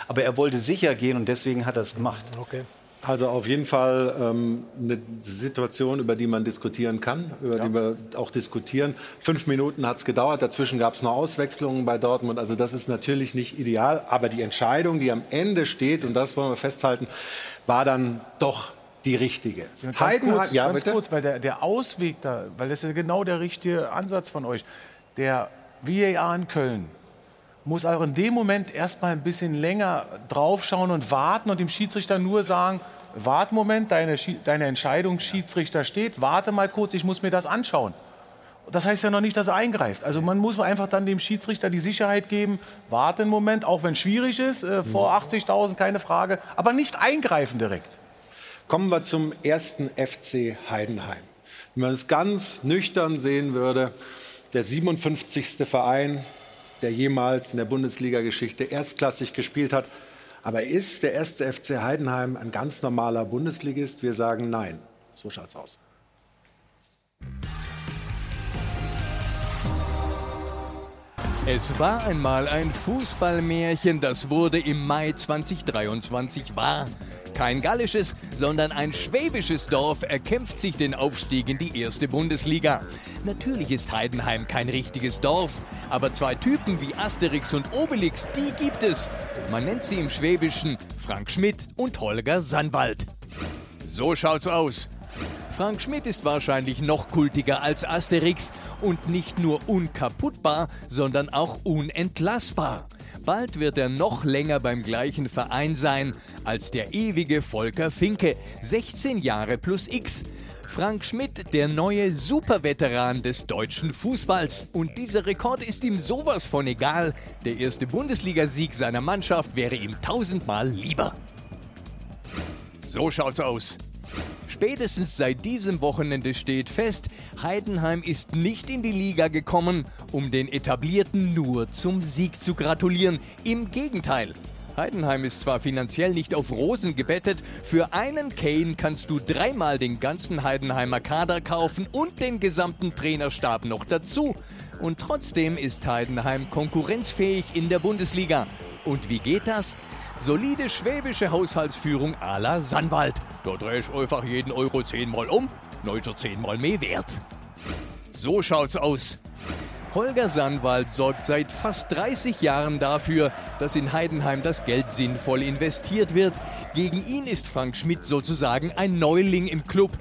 Aber er wollte sicher gehen und deswegen hat er es gemacht. Okay. Also auf jeden Fall ähm, eine Situation, über die man diskutieren kann, über ja. die wir auch diskutieren. Fünf Minuten hat es gedauert, dazwischen gab es noch Auswechslungen bei Dortmund. Also das ist natürlich nicht ideal, aber die Entscheidung, die am Ende steht, und das wollen wir festhalten, war dann doch die richtige. Ja, ganz Heiden, kurz, ja, ganz bitte? kurz, weil der, der Ausweg da, weil das ist ja genau der richtige Ansatz von euch. Der VAR in Köln muss auch in dem Moment erstmal ein bisschen länger draufschauen und warten und dem Schiedsrichter nur sagen, warte Moment, deine, deine Entscheidung, Schiedsrichter steht, warte mal kurz, ich muss mir das anschauen. Das heißt ja noch nicht, dass er eingreift. Also man muss einfach dann dem Schiedsrichter die Sicherheit geben, warte einen Moment, auch wenn es schwierig ist, äh, vor 80.000, keine Frage, aber nicht eingreifen direkt. Kommen wir zum ersten FC Heidenheim. Wenn man es ganz nüchtern sehen würde, der 57. Verein, der jemals in der Bundesliga-Geschichte erstklassig gespielt hat, Aber ist der erste FC Heidenheim ein ganz normaler Bundesligist? Wir sagen nein. So schaut's aus. Es war einmal ein Fußballmärchen, das wurde im Mai 2023 wahr. Kein gallisches, sondern ein schwäbisches Dorf erkämpft sich den Aufstieg in die erste Bundesliga. Natürlich ist Heidenheim kein richtiges Dorf, aber zwei Typen wie Asterix und Obelix, die gibt es. Man nennt sie im Schwäbischen Frank Schmidt und Holger Sandwald. So schaut's aus. Frank Schmidt ist wahrscheinlich noch kultiger als Asterix und nicht nur unkaputtbar, sondern auch unentlassbar. Bald wird er noch länger beim gleichen Verein sein als der ewige Volker Finke, 16 Jahre plus X. Frank Schmidt, der neue Superveteran des deutschen Fußballs. Und dieser Rekord ist ihm sowas von egal. Der erste Bundesligasieg seiner Mannschaft wäre ihm tausendmal lieber. So schaut's aus. Spätestens seit diesem Wochenende steht fest, Heidenheim ist nicht in die Liga gekommen, um den Etablierten nur zum Sieg zu gratulieren. Im Gegenteil. Heidenheim ist zwar finanziell nicht auf Rosen gebettet, für einen Kane kannst du dreimal den ganzen Heidenheimer Kader kaufen und den gesamten Trainerstab noch dazu. Und trotzdem ist Heidenheim konkurrenzfähig in der Bundesliga. Und wie geht das? Solide schwäbische Haushaltsführung à la Sandwald. Da dreh ich einfach jeden Euro zehnmal um, neuter zehnmal mehr wert. So schaut's aus. Holger Sandwald sorgt seit fast 30 Jahren dafür, dass in Heidenheim das Geld sinnvoll investiert wird. Gegen ihn ist Frank Schmidt sozusagen ein Neuling im Club.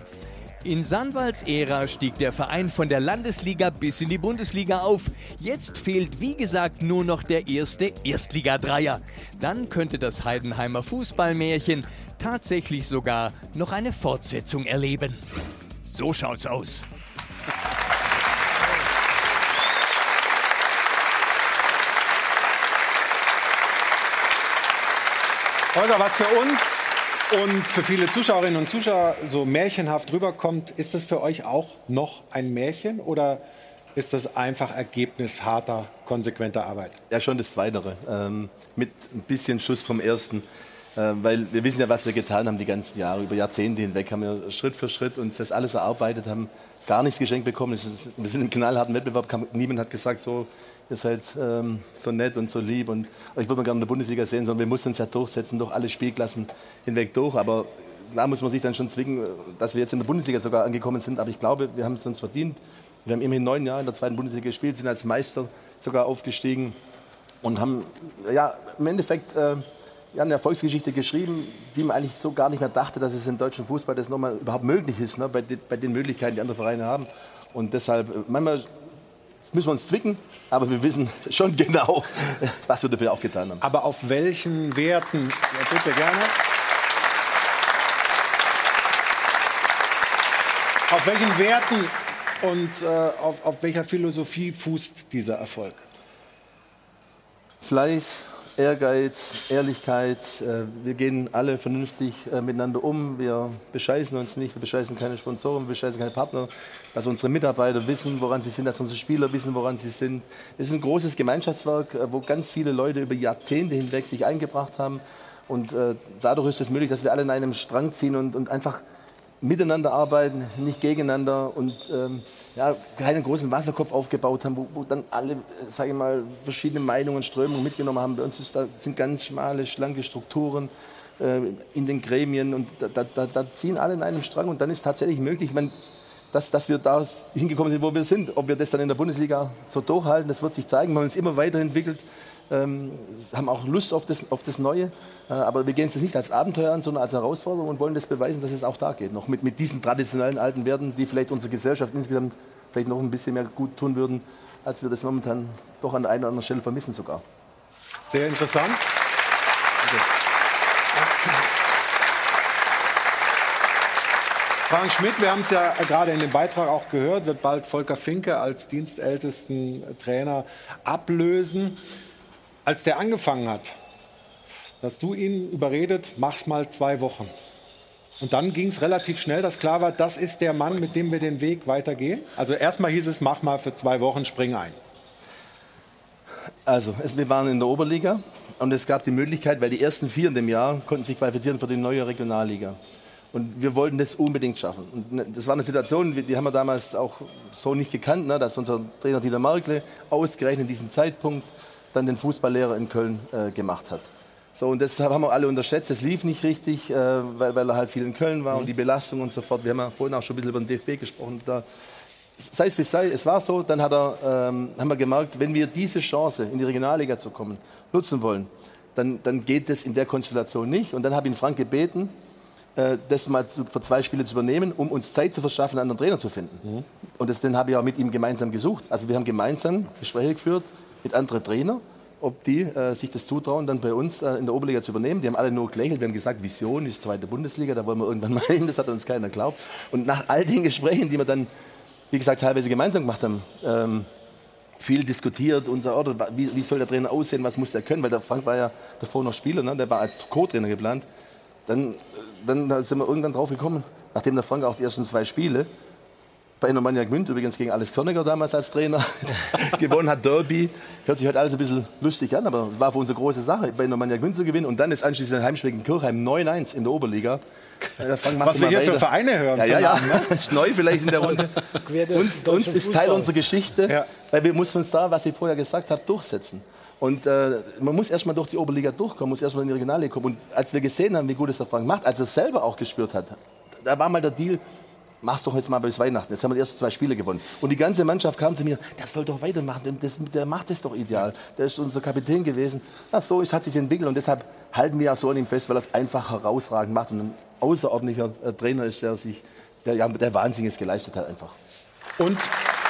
In Sandwalds Ära stieg der Verein von der Landesliga bis in die Bundesliga auf. Jetzt fehlt wie gesagt nur noch der erste Erstligadreier. Dann könnte das Heidenheimer Fußballmärchen tatsächlich sogar noch eine Fortsetzung erleben. So schaut's aus. Holger, was für uns und für viele Zuschauerinnen und Zuschauer so märchenhaft rüberkommt, ist das für euch auch noch ein Märchen oder ist das einfach Ergebnis harter, konsequenter Arbeit? Ja, schon das Zweite. Ähm, mit ein bisschen Schuss vom Ersten. Äh, weil wir wissen ja, was wir getan haben die ganzen Jahre. Über Jahrzehnte hinweg haben wir Schritt für Schritt uns das alles erarbeitet, haben gar nichts geschenkt bekommen. Wir sind im knallharten Wettbewerb. Niemand hat gesagt, so, ihr seid ähm, so nett und so lieb und ich würde mal gerne in der Bundesliga sehen, sondern wir mussten uns ja durchsetzen, durch alle Spielklassen hinweg durch. Aber da muss man sich dann schon zwingen, dass wir jetzt in der Bundesliga sogar angekommen sind. Aber ich glaube, wir haben es uns verdient. Wir haben immerhin neun Jahre in der zweiten Bundesliga gespielt, sind als Meister sogar aufgestiegen und haben ja, im Endeffekt äh, eine Erfolgsgeschichte geschrieben, die man eigentlich so gar nicht mehr dachte, dass es im deutschen Fußball das nochmal überhaupt möglich ist, ne, bei, den, bei den Möglichkeiten, die andere Vereine haben. Und deshalb, äh, manchmal müssen wir uns zwicken, aber wir wissen schon genau, was wir dafür auch getan haben. Aber auf welchen Werten, ja, bitte gerne. Auf welchen Werten und äh, auf, auf welcher Philosophie fußt dieser Erfolg? Fleiß, Ehrgeiz, Ehrlichkeit. Äh, wir gehen alle vernünftig äh, miteinander um. Wir bescheißen uns nicht, wir bescheißen keine Sponsoren, wir bescheißen keine Partner. Dass unsere Mitarbeiter wissen, woran sie sind, dass unsere Spieler wissen, woran sie sind. Es ist ein großes Gemeinschaftswerk, äh, wo ganz viele Leute über Jahrzehnte hinweg sich eingebracht haben. Und dadurch ist es möglich, dass wir alle in einem Strang ziehen und, und einfach miteinander arbeiten, nicht gegeneinander und ähm, ja, keinen großen Wasserkopf aufgebaut haben, wo, wo dann alle, sage ich mal, verschiedene Meinungen, Strömungen mitgenommen haben. Bei uns ist, da sind ganz schmale, schlanke Strukturen äh, in den Gremien und da, da, da, ziehen alle in einem Strang und dann ist tatsächlich möglich, man, dass, dass wir da hingekommen sind, wo wir sind. Ob wir das dann in der Bundesliga so durchhalten, das wird sich zeigen. Wir haben uns immer weiterentwickelt ähm, haben auch Lust auf das, auf das Neue. Äh, aber wir gehen es nicht als Abenteuer an, sondern als Herausforderung und wollen das beweisen, dass es auch da geht. Noch mit, mit diesen traditionellen alten Werten, die vielleicht unsere Gesellschaft insgesamt vielleicht noch ein bisschen mehr gut tun würden, als wir das momentan doch an der einen oder anderen Stelle vermissen sogar. Sehr interessant. Frank Schmidt, wir haben es ja gerade in dem Beitrag auch gehört, wird bald Volker Finke als dienstältesten Trainer ablösen. Als der angefangen hat, hast du ihn überredet, mach's mal zwei Wochen. Und dann ging es relativ schnell, dass klar war, das ist der Mann, mit dem wir den Weg weitergehen. Also erstmal hieß es, mach mal für zwei Wochen, spring ein. Also, wir waren in der Oberliga und es gab die Möglichkeit, weil die ersten vier in dem Jahr konnten sich qualifizieren für die neue Regionalliga. Und wir wollten das unbedingt schaffen. Und ne, das war eine Situation, die haben wir damals auch so nicht gekannt, ne, dass unser Trainer Dieter Markle ausgerechnet in diesem Zeitpunkt dann den Fußballlehrer in Köln äh, gemacht hat. So, und das haben wir alle unterschätzt. Es lief nicht richtig, äh, weil, weil, er halt viel in Köln war und die Belastung und so fort. Wir haben ja vorhin auch schon ein bisschen über den DFB gesprochen. Da, sei es wie sei, es war so, dann hat er, ähm, haben wir gemerkt, wenn wir diese Chance, in die Regionalliga zu kommen, nutzen wollen, dann, dann geht das in der Konstellation nicht. Und dann habe ich ihn Frank gebeten, äh, das mal zu, für zwei Spiele zu übernehmen, um uns Zeit zu verschaffen, einen anderen Trainer zu finden. Mhm. Und das, den habe ich auch mit ihm gemeinsam gesucht. Also wir haben gemeinsam Gespräche geführt mit anderen Trainern, ob die äh, sich das zutrauen, dann bei uns äh, in der Oberliga zu übernehmen. Die haben alle nur gelächelt, wir haben gesagt, Vision ist zweite Bundesliga, da wollen wir irgendwann mal hin, das hat uns keiner geglaubt. Und nach all den Gesprächen, die wir dann, wie gesagt, teilweise gemeinsam gemacht haben, ähm, viel diskutiert, unser Ort, wie, wie, soll der Trainer aussehen, was muss der können, weil der Frank war ja davor noch Spieler, ne? der war als Co-Trainer geplant. Dann dann sind wir irgendwann drauf gekommen, nachdem der Frank auch die ersten zwei Spiele bei Enomannia Gmünd, übrigens gegen Alex Zorniger damals als Trainer, gewonnen hat, Derby. Hört sich heute alles ein bisschen lustig an, aber es war für uns eine große Sache, bei Enomannia Gmünd zu gewinnen. Und dann ist anschließend ein Heimspiel gegen Kirchheim 9-1 in der Oberliga. Was wir hier weiter. für Vereine hören. Ja, ja, ja. Ne? ist neu vielleicht in der Runde. uns, uns ist Teil unserer Geschichte, ja. weil wir mussten uns da, was ich vorher gesagt habe, durchsetzen. Und äh, man muss erstmal durch die Oberliga durchkommen, muss erstmal in die Regionalliga kommen. Und als wir gesehen haben, wie gut es der Frank macht, als er es selber auch gespürt hat, da war mal der Deal, mach's doch jetzt mal bis Weihnachten. Jetzt haben wir die ersten zwei Spiele gewonnen. Und die ganze Mannschaft kam zu mir, der soll doch weitermachen, das, der macht es doch ideal. Der ist unser Kapitän gewesen. Ja, so ist, hat sich entwickelt und deshalb halten wir ja so an ihm fest, weil er es einfach herausragend macht und ein außerordentlicher äh, Trainer ist, der sich, der, ja, der Wahnsinniges geleistet hat einfach. Und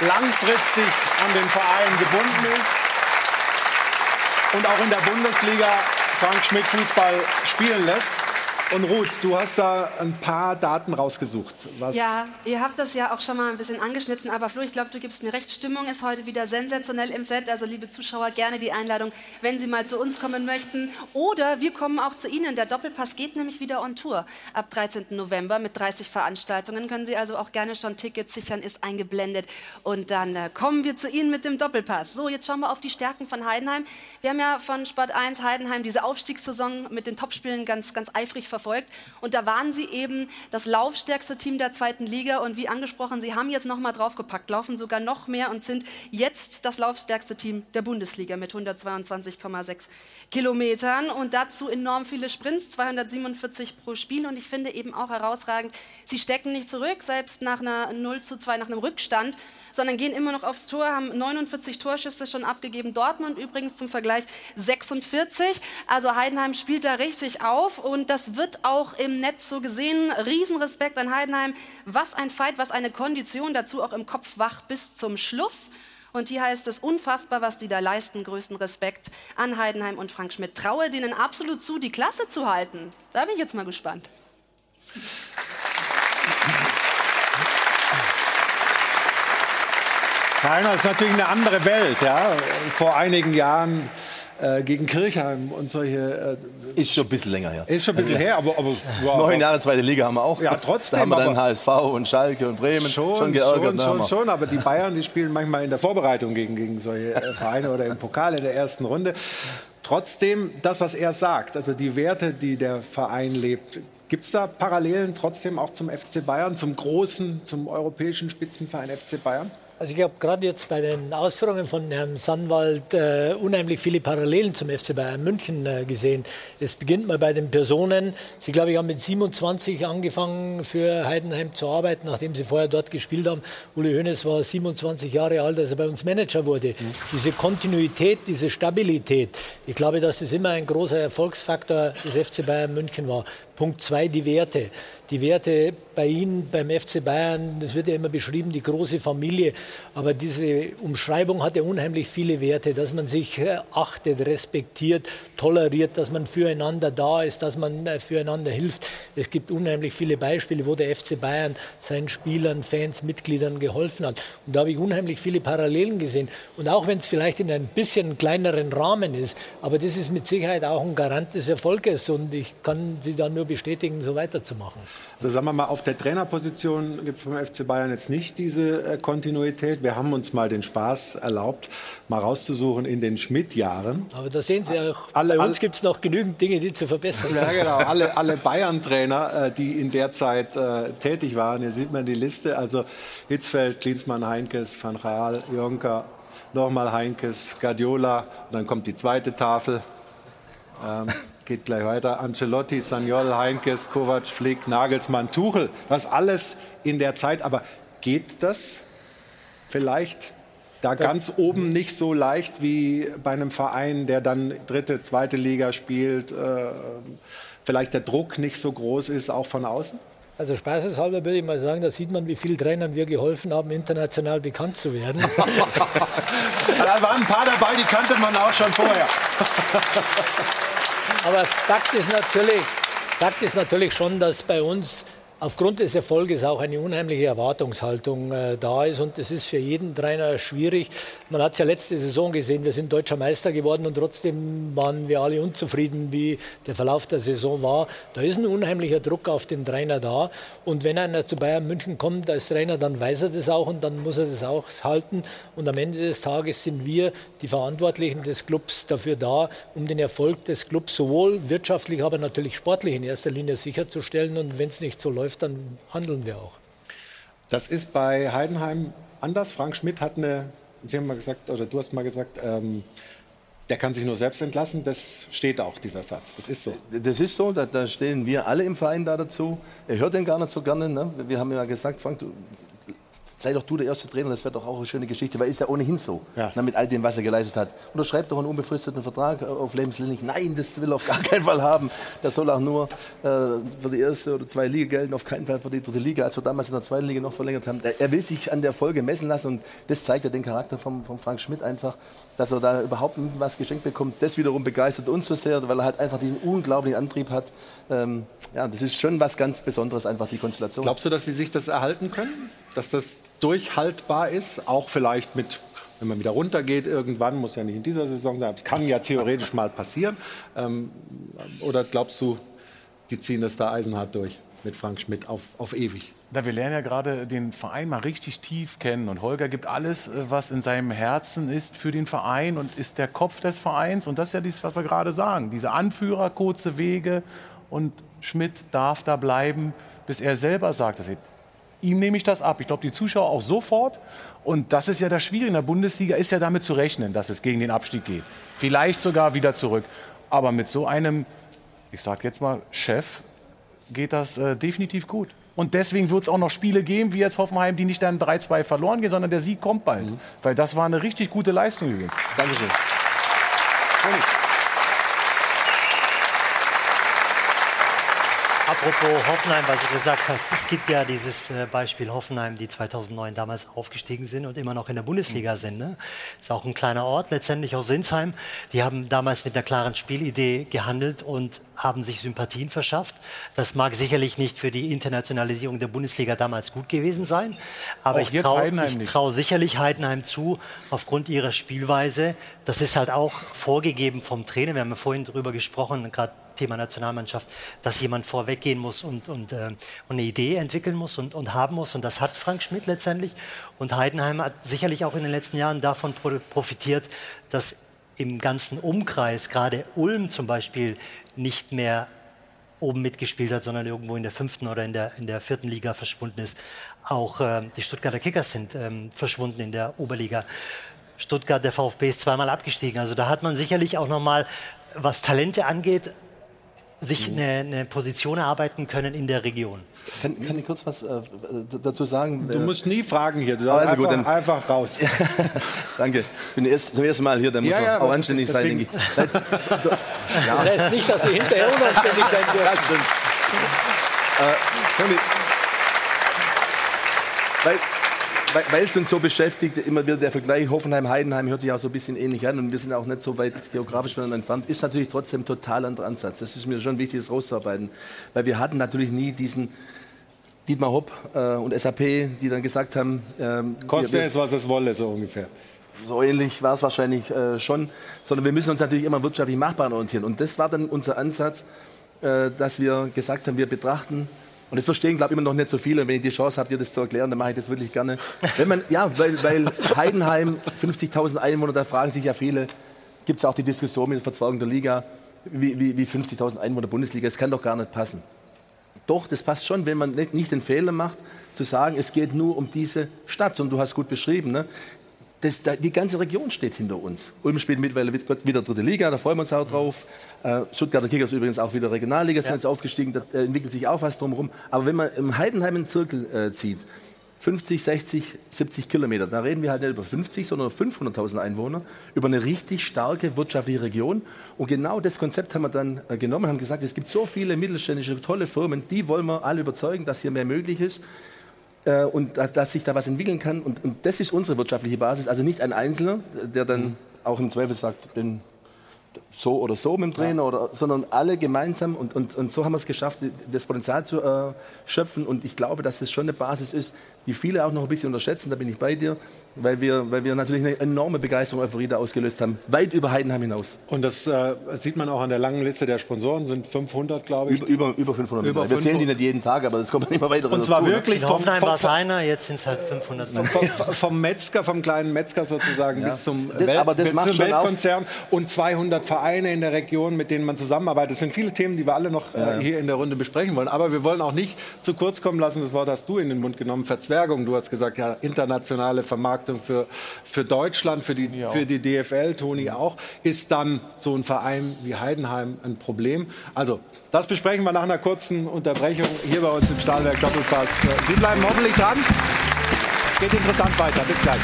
langfristig an den Verein gebunden ist und auch in der Bundesliga Frank Schmidt Fußball spielen lässt. Und Ruth, du hast da ein paar Daten rausgesucht. Was ja, ihr habt das ja auch schon mal ein bisschen angeschnitten, aber Flo, ich glaube, du gibst mir recht. Stimmung ist heute wieder sensationell im Set. Also, liebe Zuschauer, gerne die Einladung, wenn Sie mal zu uns kommen möchten. Oder wir kommen auch zu Ihnen. Der Doppelpass geht nämlich wieder on Tour ab 13. November mit 30 Veranstaltungen. Können Sie also auch gerne schon Tickets sichern, ist eingeblendet. Und dann äh, kommen wir zu Ihnen mit dem Doppelpass. So, jetzt schauen wir auf die Stärken von Heidenheim. Wir haben ja von Sport 1 Heidenheim diese Aufstiegssaison mit den Topspielen ganz, ganz eifrig verfolgt verfolgt. Und da waren sie eben das laufstärkste Team der zweiten Liga. Und wie angesprochen, sie haben jetzt noch mal draufgepackt, laufen sogar noch mehr und sind jetzt das laufstärkste Team der Bundesliga mit 122,6 Kilometern. Und dazu enorm viele Sprints, 247 pro Spiel. Und ich finde eben auch herausragend, sie stecken nicht zurück, selbst nach einer 0 zu 2, nach einem Rückstand sondern gehen immer noch aufs Tor, haben 49 Torschüsse schon abgegeben. Dortmund übrigens zum Vergleich 46. Also Heidenheim spielt da richtig auf und das wird auch im Netz so gesehen. Riesenrespekt an Heidenheim. Was ein Fight, was eine Kondition, dazu auch im Kopf wach bis zum Schluss. Und hier heißt es unfassbar, was die da leisten. Größten Respekt an Heidenheim und Frank Schmidt. Traue denen absolut zu, die Klasse zu halten. Da bin ich jetzt mal gespannt. Rainer ist natürlich eine andere Welt. Ja? Vor einigen Jahren äh, gegen Kirchheim und solche. Äh, ist schon ein bisschen länger her. Ist schon ein bisschen her, aber. aber wow. Neun Jahre zweite Liga haben wir auch. Ja, trotzdem. Da haben wir dann HSV und Schalke und Bremen schon, schon geärgert. Schon, schon, schon, aber die Bayern, die spielen manchmal in der Vorbereitung gegen, gegen solche äh, Vereine oder im Pokal in der ersten Runde. Trotzdem, das, was er sagt, also die Werte, die der Verein lebt, Gibt es da Parallelen trotzdem auch zum FC Bayern, zum großen, zum europäischen Spitzenverein FC Bayern? Also ich habe gerade jetzt bei den Ausführungen von Herrn Sandwald äh, unheimlich viele Parallelen zum FC Bayern München äh, gesehen. Es beginnt mal bei den Personen. Sie, glaube ich, haben mit 27 angefangen für Heidenheim zu arbeiten, nachdem sie vorher dort gespielt haben. Uli Hoeneß war 27 Jahre alt, als er bei uns Manager wurde. Mhm. Diese Kontinuität, diese Stabilität, ich glaube, dass das immer ein großer Erfolgsfaktor des FC Bayern München war. Punkt zwei, die Werte. Die Werte bei Ihnen, beim FC Bayern, das wird ja immer beschrieben, die große Familie. Aber diese Umschreibung hat ja unheimlich viele Werte, dass man sich äh, achtet, respektiert, toleriert, dass man füreinander da ist, dass man äh, füreinander hilft. Es gibt unheimlich viele Beispiele, wo der FC Bayern seinen Spielern, Fans, Mitgliedern geholfen hat. Und da habe ich unheimlich viele Parallelen gesehen. Und auch wenn es vielleicht in ein bisschen kleineren Rahmen ist, aber das ist mit Sicherheit auch ein Garant des Erfolges. Und ich kann Sie da nur bestätigen, so weiterzumachen. Also sagen wir mal, auf der Trainerposition gibt es beim FC Bayern jetzt nicht diese äh, Kontinuität. Wir haben uns mal den Spaß erlaubt, mal rauszusuchen in den Schmidt-Jahren. Aber da sehen Sie auch, alle, bei uns gibt es noch genügend Dinge, die zu verbessern Ja, genau. Alle, alle Bayern-Trainer, äh, die in der Zeit äh, tätig waren. Hier sieht man die Liste. Also Hitzfeld, Klinsmann, Heinkes, Van Gaal, Jonker, nochmal Heinkes, Guardiola. Und dann kommt die zweite Tafel. Ähm, geht gleich weiter. Ancelotti, Sagnol, Heinkes, Kovac, Flick, Nagelsmann, Tuchel. Das alles in der Zeit. Aber geht das vielleicht da ganz oben nicht so leicht wie bei einem Verein, der dann dritte, zweite Liga spielt? Äh, vielleicht der Druck nicht so groß ist, auch von außen? Also spaßeshalber würde ich mal sagen, da sieht man, wie vielen Trainern wir geholfen haben, international bekannt zu werden. da waren ein paar dabei, die kannte man auch schon vorher. Aber Fakt ist natürlich, Fakt ist natürlich schon, dass bei uns aufgrund des Erfolges auch eine unheimliche Erwartungshaltung äh, da ist. Und das ist für jeden Trainer schwierig. Man hat es ja letzte Saison gesehen, wir sind deutscher Meister geworden und trotzdem waren wir alle unzufrieden, wie der Verlauf der Saison war. Da ist ein unheimlicher Druck auf den Trainer da. Und wenn einer zu Bayern München kommt als Trainer, dann weiß er das auch und dann muss er das auch halten. Und am Ende des Tages sind wir, die Verantwortlichen des Clubs, dafür da, um den Erfolg des Clubs sowohl wirtschaftlich, aber natürlich sportlich in erster Linie sicherzustellen. Und wenn es nicht so läuft, dann handeln wir auch. Das ist bei Heidenheim anders. Frank Schmidt hat eine, Sie haben mal gesagt, oder du hast mal gesagt, ähm, der kann sich nur selbst entlassen. Das steht auch, dieser Satz. Das ist so. Das ist so, da, da stehen wir alle im Verein da dazu. Er hört den gar nicht so gerne. Ne? Wir haben ja gesagt, Frank, du, sei doch du der erste Trainer, das wäre doch auch eine schöne Geschichte, weil ist ja ohnehin so, ja. na, mit all dem, was er geleistet hat. Unterschreibt doch einen unbefristeten Vertrag auf lebenslänglich. Nein, das will er auf gar keinen Fall haben. Das soll auch nur äh, für die erste oder zwei Liga gelten, auf keinen Fall für die dritte Liga, als wir damals in der zweiten Liga noch verlängert haben. Er will sich an der Folge messen lassen und das zeigt ja den Charakter von, von Frank Schmidt einfach, dass er da überhaupt was geschenkt bekommt. Das wiederum begeistert uns so sehr, weil er halt einfach diesen unglaublichen Antrieb hat. Ähm, ja, das ist schon was ganz Besonderes, einfach die Konstellation. Glaubst du, dass Sie sich das erhalten können? Dass das durchhaltbar ist, auch vielleicht mit wenn man wieder runtergeht irgendwann, muss ja nicht in dieser Saison sein, es kann ja theoretisch mal passieren. Ähm, oder glaubst du, die ziehen das da eisenhart durch mit Frank Schmidt auf, auf ewig? Na, wir lernen ja gerade den Verein mal richtig tief kennen. Und Holger gibt alles, äh, was in seinem Herzen ist, für den Verein und ist der Kopf des Vereins. Und das ist ja dies, was wir gerade sagen. Diese Anführer, kurze Wege. Und Schmidt darf da bleiben, bis er selber sagt, dass er ihm nehme ich das ab. Ich glaube, die Zuschauer auch sofort. Und das ist ja das Schwierige. In der Bundesliga ist ja damit zu rechnen, dass es gegen den Abstieg geht. Vielleicht sogar wieder zurück. Aber mit so einem, ich sage jetzt mal, Chef, geht das äh, definitiv gut. Und deswegen wird es auch noch Spiele geben, wie jetzt Hoffenheim, die nicht dann 3-2 verloren gehen, sondern der Sieg kommt bald. Mhm. Weil das war eine richtig gute Leistung übrigens. Dankeschön. Apropos Hoffenheim, was du gesagt hast, es gibt ja dieses äh, Beispiel Hoffenheim, die 2009 damals aufgestiegen sind und immer noch in der Bundesliga mhm. sind. Ne? Ist auch ein kleiner Ort, letztendlich aus Sinsheim. Die haben damals mit einer klaren Spielidee gehandelt und haben sich Sympathien verschafft. Das mag sicherlich nicht für die Internationalisierung der Bundesliga damals gut gewesen sein, aber auch ich traue trau sicherlich Heidenheim zu, aufgrund ihrer Spielweise. Das ist halt auch vorgegeben vom Trainer. Wir haben ja vorhin darüber gesprochen, gerade Thema Nationalmannschaft, dass jemand vorweggehen muss und, und, äh, und eine Idee entwickeln muss und, und haben muss. Und das hat Frank Schmidt letztendlich. Und Heidenheim hat sicherlich auch in den letzten Jahren davon profitiert, dass im ganzen Umkreis, gerade Ulm zum Beispiel, nicht mehr oben mitgespielt hat, sondern irgendwo in der fünften oder in der, in der vierten Liga verschwunden ist. Auch äh, die Stuttgarter Kickers sind ähm, verschwunden in der Oberliga. Stuttgart, der VfB ist zweimal abgestiegen. Also da hat man sicherlich auch noch mal, was Talente angeht, sich eine, eine, Position erarbeiten können in der Region. Kann, kann ich kurz was äh, dazu sagen? Du musst nie fragen hier, du also einfach, gut, dann, einfach raus. Danke, ich bin erst, zum ersten Mal hier, da muss ja, man ja, auch anständig sein, denke ich. ja. Das heißt nicht, dass Sie hinterher unanständig sein dürfen. äh, weil, weil es uns so beschäftigt, immer wieder der Vergleich Hoffenheim-Heidenheim hört sich auch so ein bisschen ähnlich an und wir sind auch nicht so weit geografisch voneinander entfernt, ist natürlich trotzdem ein total anderer Ansatz. Das ist mir schon wichtig, das rauszuarbeiten, weil wir hatten natürlich nie diesen Dietmar Hopp äh, und SAP, die dann gesagt haben... Ähm, Koste es, was es wolle, so ungefähr. So ähnlich war es wahrscheinlich äh, schon, sondern wir müssen uns natürlich immer wirtschaftlich machbar orientieren. Und das war dann unser Ansatz, äh, dass wir gesagt haben, wir betrachten Und das verstehen, glaube ich, immer noch nicht so viele. Und wenn ich die Chance habe, dir das zu erklären, dann mache ich das wirklich gerne. Wenn man, ja, weil, weil Heidenheim, 50.000 Einwohner, da fragen sich ja viele, gibt es auch die Diskussion mit der Verzweigung der Liga, wie, wie, wie 50.000 Einwohner Bundesliga, das kann doch gar nicht passen. Doch, das passt schon, wenn man nicht, nicht den Fehler macht, zu sagen, es geht nur um diese Stadt. Und du hast gut beschrieben, ne? Das, die ganze Region steht hinter uns. Ulm spielt mittlerweile wieder dritte Liga, da freuen wir uns auch drauf. Äh, Stuttgarter Kickers übrigens auch wieder Regionalliga, sind ja. jetzt aufgestiegen, da äh, entwickelt sich auch was drumherum. Aber wenn man im Heidenheim einen Zirkel äh, zieht, 50, 60, 70 Kilometer, da reden wir halt nicht über 50, sondern 500.000 Einwohner, über eine richtig starke wirtschaftliche Region. Und genau das Konzept haben wir dann äh, genommen, haben gesagt, es gibt so viele mittelständische, tolle Firmen, die wollen wir alle überzeugen, dass hier mehr möglich ist äh, und dass sich da was entwickeln kann. Und, und, das ist unsere wirtschaftliche Basis. Also nicht ein Einzelner, der dann mhm. auch im Zweifel sagt, bin so oder so mit dem Trainer, ja. oder, sondern alle gemeinsam. Und, und, und so haben wir es geschafft, das Potenzial zu äh, schöpfen. Und ich glaube, dass es schon eine Basis ist, die viele auch noch ein bisschen unterschätzen. Da bin ich bei dir weil wir, weil wir natürlich eine enorme Begeisterung Euphorie da ausgelöst haben, weit über Heidenheim hinaus. Und das äh, sieht man auch an der langen Liste der Sponsoren, sind 500, glaube ich. Über, über 500. Über wir zählen die nicht jeden Tag, aber es kommt immer weiter Und zwar dazu, ne? wirklich ne? vom, Hoffenheim war es einer, jetzt sind es halt 500 vom, vom, vom, Metzger, vom kleinen Metzger sozusagen ja. bis zum, das, Welt, bis zum Weltkonzern und 200 Vereine in der Region, mit denen man zusammenarbeitet. Das sind viele Themen, die wir alle noch äh, ja. hier in der Runde besprechen wollen. Aber wir wollen auch nicht zu kurz kommen lassen, das Wort hast du in den Mund genommen, Verzwergung. Du hast gesagt, ja, internationale Vermarktung für für Deutschland, für die, für die DFL, Toni auch, ist dann so ein Verein wie Heidenheim ein Problem. Also, das besprechen wir nach einer kurzen Unterbrechung hier bei uns im Stahlwerk Doppelpass. Sie bleiben hoffentlich dran. Geht interessant weiter. Bis gleich.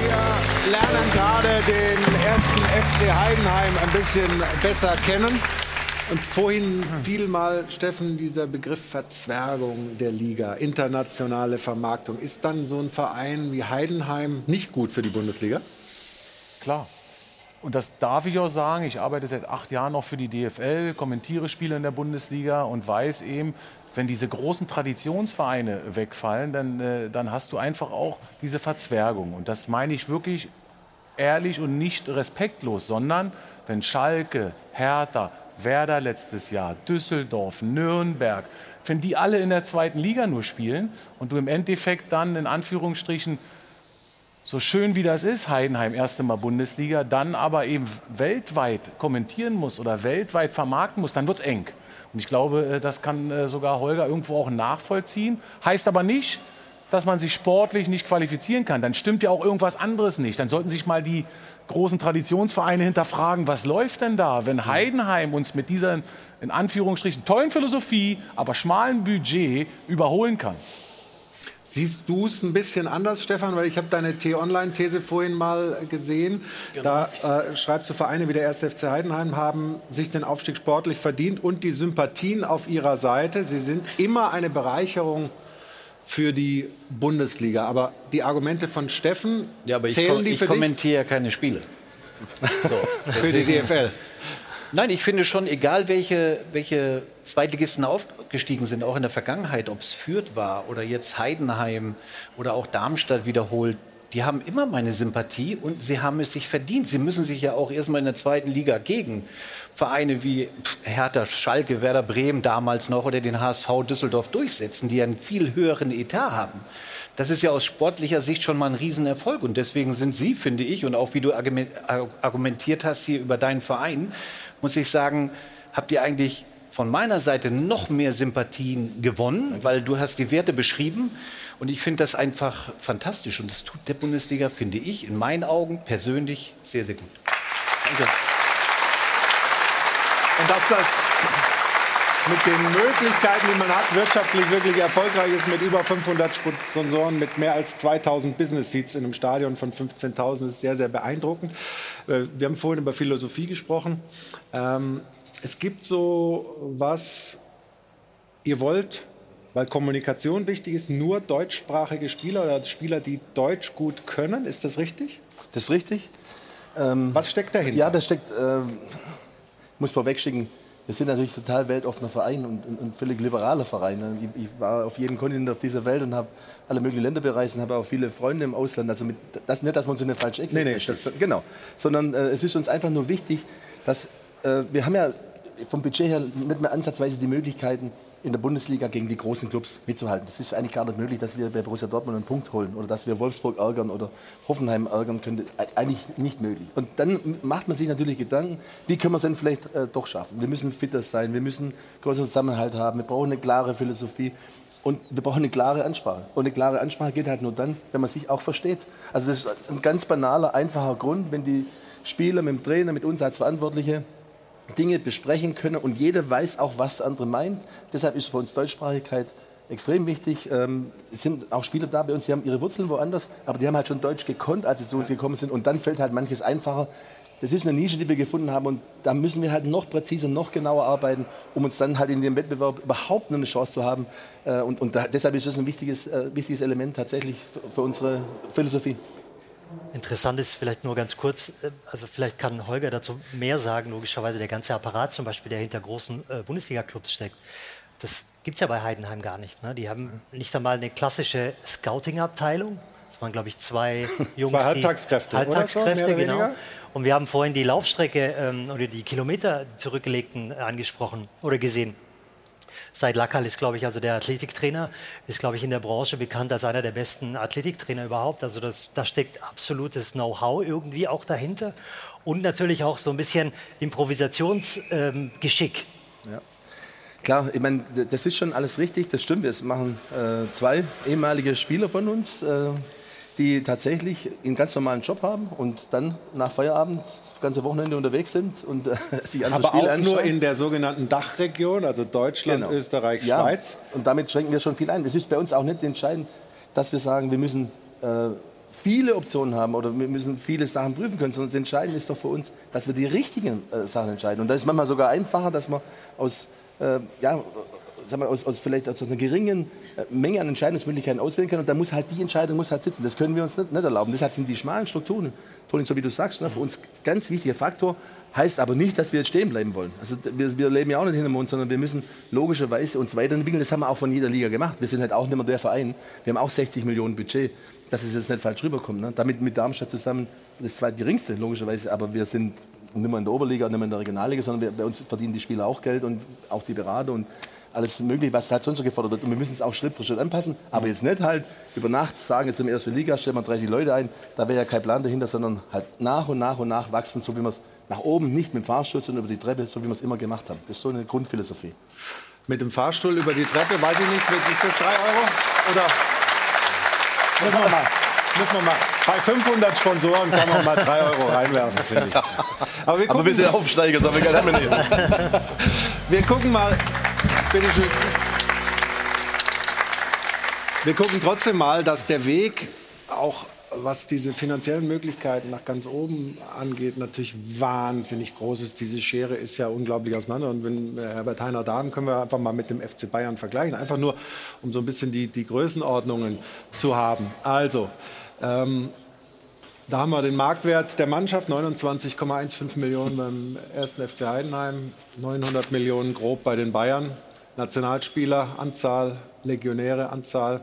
Wir lernen gerade den ersten FC Heidenheim ein bisschen besser kennen. Und vorhin fiel mal, Steffen, dieser Begriff Verzwergung der Liga, internationale Vermarktung. Ist dann so ein Verein wie Heidenheim nicht gut für die Bundesliga? Klar. Und das darf ich auch sagen. Ich arbeite seit acht Jahren noch für die DFL, kommentiere Spiele in der Bundesliga und weiß eben, wenn diese großen Traditionsvereine wegfallen, dann, äh, dann hast du einfach auch diese Verzwergung. Und das meine ich wirklich ehrlich und nicht respektlos, sondern wenn Schalke, Hertha, Werder letztes Jahr, Düsseldorf, Nürnberg, wenn die alle in der zweiten Liga nur spielen und du im Endeffekt dann in Anführungsstrichen so schön wie das ist, Heidenheim erste Mal Bundesliga, dann aber eben weltweit kommentieren muss oder weltweit vermarkten muss, dann wird es eng. Und ich glaube, äh, das kann äh, sogar Holger irgendwo auch nachvollziehen. Heißt aber nicht, dass man sich sportlich nicht qualifizieren kann. Dann stimmt ja auch irgendwas anderes nicht. Dann sollten sich mal die großen Traditionsvereine hinterfragen, was läuft denn da, wenn Heidenheim uns mit dieser, in Anführungsstrichen, tollen Philosophie, aber schmalen Budget überholen kann. Siehst du es ein bisschen anders, Stefan? Weil ich habe deine T-Online-These vorhin mal gesehen. Genau. Da äh, schreibst du, Vereine wie der 1. FC Heidenheim haben sich den Aufstieg sportlich verdient und die Sympathien auf ihrer Seite. Sie sind immer eine Bereicherung für die Bundesliga. Aber die Argumente von Steffen ja, aber ich zählen die für Ich kommentiere ja keine Spiele. So, für die DFL. Nein, ich finde schon, egal welche, welche Zweitligisten aufgestiegen sind, auch in der Vergangenheit, ob es Fürth war oder jetzt Heidenheim oder auch Darmstadt wiederholt, die haben immer meine Sympathie und sie haben es sich verdient. Sie müssen sich ja auch erstmal in der zweiten Liga gegen Vereine wie Hertha, Schalke, Werder Bremen damals noch oder den HSV Düsseldorf durchsetzen, die einen viel höheren Etat haben. Das ist ja aus sportlicher Sicht schon mal ein Riesenerfolg. Und deswegen sind Sie, finde ich, und auch wie du argumentiert hast hier über deinen Verein, muss ich sagen, habt ihr eigentlich von meiner Seite noch mehr Sympathien gewonnen, weil du hast die Werte beschrieben. Und ich finde das einfach fantastisch. Und das tut der Bundesliga, finde ich, in meinen Augen persönlich sehr, sehr gut. Danke. Und dass das mit den Möglichkeiten, die man hat, wirtschaftlich wirklich erfolgreich ist, mit über 500 Sponsoren, mit mehr als 2000 Business Seats in einem Stadion von 15.000, ist sehr, sehr beeindruckend. Äh, wir haben vorhin über Philosophie gesprochen. Ähm, es gibt so was, ihr wollt weil Kommunikation wichtig ist, nur deutschsprachige Spieler oder Spieler, die Deutsch gut können. Ist das richtig? Das ist richtig. Ähm, Was steckt dahinter? Ja, das steckt, äh, ich muss vorwegschicken, wir sind natürlich total weltoffener Verein und, und, und völlig liberaler Verein. Ich, ich, war auf jedem Kontinent auf dieser Welt und habe alle möglichen Länder bereist und habe auch viele Freunde im Ausland. Also mit, das nicht, dass man so eine falsche Ecke nee, nee, das, Genau. Sondern äh, es ist uns einfach nur wichtig, dass äh, wir haben ja vom Budget her nicht mehr ansatzweise die Möglichkeiten, in der Bundesliga gegen die großen Clubs mitzuhalten. Das ist eigentlich gar nicht möglich, dass wir bei Borussia Dortmund einen Punkt holen oder dass wir Wolfsburg ärgern oder Hoffenheim ärgern können. Eigentlich nicht möglich. Und dann macht man sich natürlich Gedanken, wie können wir es denn vielleicht äh, doch schaffen? Wir müssen fitter sein, wir müssen größeren Zusammenhalt haben, wir brauchen eine klare Philosophie. Und wir brauchen eine klare Ansprache. Und eine klare Ansprache geht halt nur dann, wenn man sich auch versteht. Also das ist ein ganz banaler, einfacher Grund, wenn die Spieler mit dem Trainer, mit uns als Verantwortliche Dinge besprechen können und jeder weiß auch, was der andere meint. Deshalb ist für uns Deutschsprachigkeit extrem wichtig. Ähm, es sind auch Spieler da bei uns, die haben ihre Wurzeln woanders, aber die haben halt schon Deutsch gekonnt, als sie zu uns gekommen sind. Und dann fällt halt manches einfacher. Das ist eine Nische, die wir gefunden haben und da müssen wir halt noch präziser, noch genauer arbeiten, um uns dann halt in dem Wettbewerb überhaupt nur eine Chance zu haben. Äh, und, und da, deshalb ist das ein wichtiges, äh, wichtiges Element tatsächlich für, für unsere Philosophie. Interessant ist vielleicht nur ganz kurz, äh, also vielleicht kann Holger dazu mehr sagen, logischerweise der ganze Apparat zum Beispiel, der hinter großen äh, Bundesliga-Clubs steckt. Das gibt es ja bei Heidenheim gar nicht. Ne? Die haben nicht einmal eine klassische Scouting-Abteilung. Das waren, glaube ich, zwei Jungs. zwei Halbtagskräfte. Halbtagskräfte, so, genau. Und wir haben vorhin die Laufstrecke ähm, oder die Kilometer zurückgelegten äh, angesprochen oder gesehen. Seid Lackal ist, glaube ich, also der Athletiktrainer, ist, glaube ich, in der Branche bekannt als einer der besten Athletiktrainer überhaupt. Also das, da steckt absolutes Know-how irgendwie auch dahinter und natürlich auch so ein bisschen Improvisationsgeschick. Ähm, ja. Klar, ich meine, das ist schon alles richtig, das stimmt. Wir machen äh, zwei ehemalige Spieler von uns. Äh, die tatsächlich einen ganz normalen Job haben und dann nach Feierabend das ganze Wochenende unterwegs sind und äh, sich andere Aber Spiele auch nur in der sogenannten Dachregion, also Deutschland, genau. Österreich, ja, Schweiz. Und damit schränken wir schon viel ein. Es ist bei uns auch nicht entscheidend, dass wir sagen, wir müssen äh, viele Optionen haben oder wir müssen viele Sachen prüfen können, sondern das Entscheidende ist doch für uns, dass wir die richtigen äh, Sachen entscheiden. Und da ist manchmal sogar einfacher, dass man aus äh, ja, sagen wir, aus, aus, vielleicht aus einer geringen äh, Menge an Entscheidungsmöglichkeiten auswählen kann. Und da muss halt die Entscheidung muss halt sitzen. Das können wir uns nicht, nicht erlauben. Deshalb sind die schmalen Strukturen, Toni, so wie du sagst, ne, für uns ganz wichtiger Faktor. Heißt aber nicht, dass wir jetzt stehen bleiben wollen. Also wir, wir leben ja auch nicht hinterm Mond, sondern wir müssen logischerweise uns weiterentwickeln. Das haben wir auch von jeder Liga gemacht. Wir sind halt auch nicht mehr der Verein. Wir haben auch 60 Millionen Budget, dass es jetzt nicht falsch rüberkommt. Ne? Damit mit Darmstadt zusammen das zweitgeringste, logischerweise. Aber wir sind nicht mehr in der Oberliga, nicht mehr in der Regionalliga, sondern wir, bei uns verdienen die Spieler auch Geld und auch die Berater. Und alles Mögliche, was halt sonst so gefordert wird. Und wir müssen es auch Schritt für Schritt anpassen. Aber jetzt nicht halt über Nacht sagen, jetzt in der ersten Liga stellen wir 30 Leute ein. Da wäre ja kein Plan dahinter, sondern halt nach und nach und nach wachsen, so wie wir es nach oben, nicht mit dem Fahrstuhl, sondern über die Treppe, so wie wir es immer gemacht haben. Das ist so eine Grundphilosophie. Mit dem Fahrstuhl über die Treppe, weiß ich nicht, ist das 3 Euro? Oder? Muss man mal. Muss man mal. Bei 500 Sponsoren kann man mal 3 Euro reinwerfen, finde ich. Aber wir, Aber wir sind Aufsteiger, so viel Geld haben wir nicht. wir gucken mal, Bitte schön. Wir gucken trotzdem mal, dass der Weg auch was diese finanziellen Möglichkeiten nach ganz oben angeht, natürlich wahnsinnig groß ist. Diese Schere ist ja unglaublich auseinander. Und wenn Herbert Heiner da können wir einfach mal mit dem FC Bayern vergleichen. Einfach nur, um so ein bisschen die, die Größenordnungen zu haben. Also, ähm, da haben wir den Marktwert der Mannschaft, 29,15 Millionen beim 1. FC Heidenheim, 900 Millionen grob bei den Bayern. Nationalspieler, Anzahl, Legionäre, Anzahl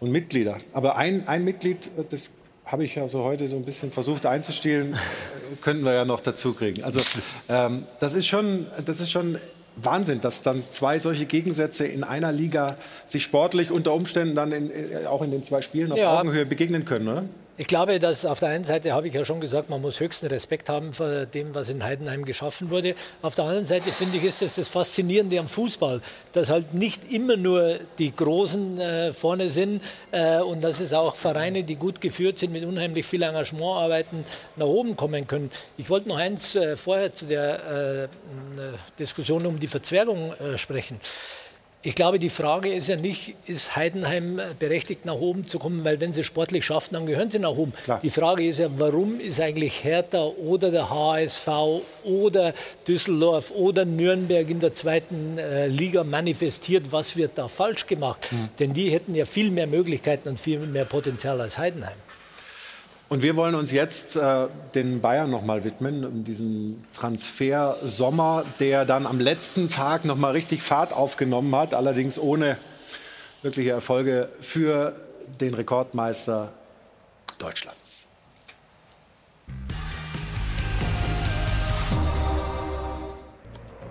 und Mitglieder. Aber ein, ein Mitglied, das habe ich ja so heute so ein bisschen versucht einzustehlen, könnten wir ja noch dazu kriegen. Also ähm, das ist schon, das ist schon Wahnsinn, dass dann zwei solche Gegensätze in einer Liga sich sportlich unter Umständen dann in, auch in den zwei Spielen auf ja. Augenhöhe begegnen können, oder? Ich glaube, dass auf der einen Seite habe ich ja schon gesagt, man muss höchsten Respekt haben vor dem, was in Heidenheim geschaffen wurde. Auf der anderen Seite finde ich, ist es das Faszinierende am Fußball, dass halt nicht immer nur die Großen äh, vorne sind äh, und dass es auch Vereine, die gut geführt sind, mit unheimlich viel Engagement arbeiten, nach oben kommen können. Ich wollte noch eins äh, vorher zu der äh, Diskussion um die Verzwergung äh, sprechen. Ich glaube, die Frage ist ja nicht, ist Heidenheim berechtigt, nach oben zu kommen, weil wenn sie sportlich schaffen, dann gehören sie nach oben. Klar. Die Frage ist ja, warum ist eigentlich Hertha oder der HSV oder Düsseldorf oder Nürnberg in der zweiten äh, Liga manifestiert, was wird da falsch gemacht? Mhm. Denn die hätten ja viel mehr Möglichkeiten und viel mehr Potenzial als Heidenheim. Und wir wollen uns jetzt äh, den Bayern noch mal widmen, in diesem Transfer-Sommer, der dann am letzten Tag noch mal richtig Fahrt aufgenommen hat, allerdings ohne wirkliche Erfolge für den Rekordmeister Deutschlands.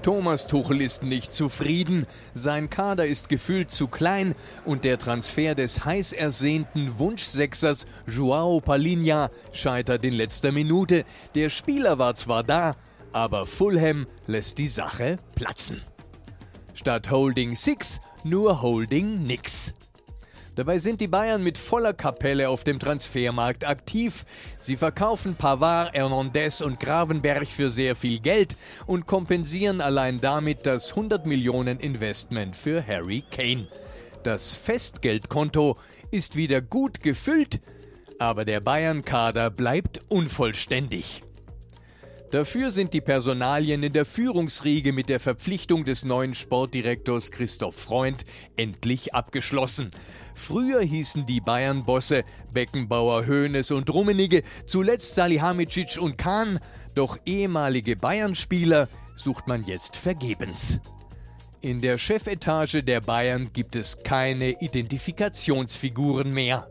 Thomas Tuchel ist nicht zufrieden. Sein Kader ist gefühlt zu klein und der Transfer des heiß ersehnten Wunschsechsers Joao Palinha scheitert in letzter Minute. Der Spieler war zwar da, aber Fulham lässt die Sache platzen. Statt Holding Six nur Holding Nix. Dabei sind die Bayern mit voller Kapelle auf dem Transfermarkt aktiv. Sie verkaufen Pavard, Hernandez und Gravenberg für sehr viel Geld und kompensieren allein damit das 100 Millionen Investment für Harry Kane. Das Festgeldkonto ist wieder gut gefüllt, aber der Bayern-Kader bleibt unvollständig. Dafür sind die Personalien in der Führungsriege mit der Verpflichtung des neuen Sportdirektors Christoph Freund endlich abgeschlossen. Früher hießen die Bayern-Bosse Beckenbauer, Hoeneß und Rummenigge, zuletzt Salihamidzic und Kahn, doch ehemalige Bayern-Spieler sucht man jetzt vergebens. In der Chefetage der Bayern gibt es keine Identifikationsfiguren mehr.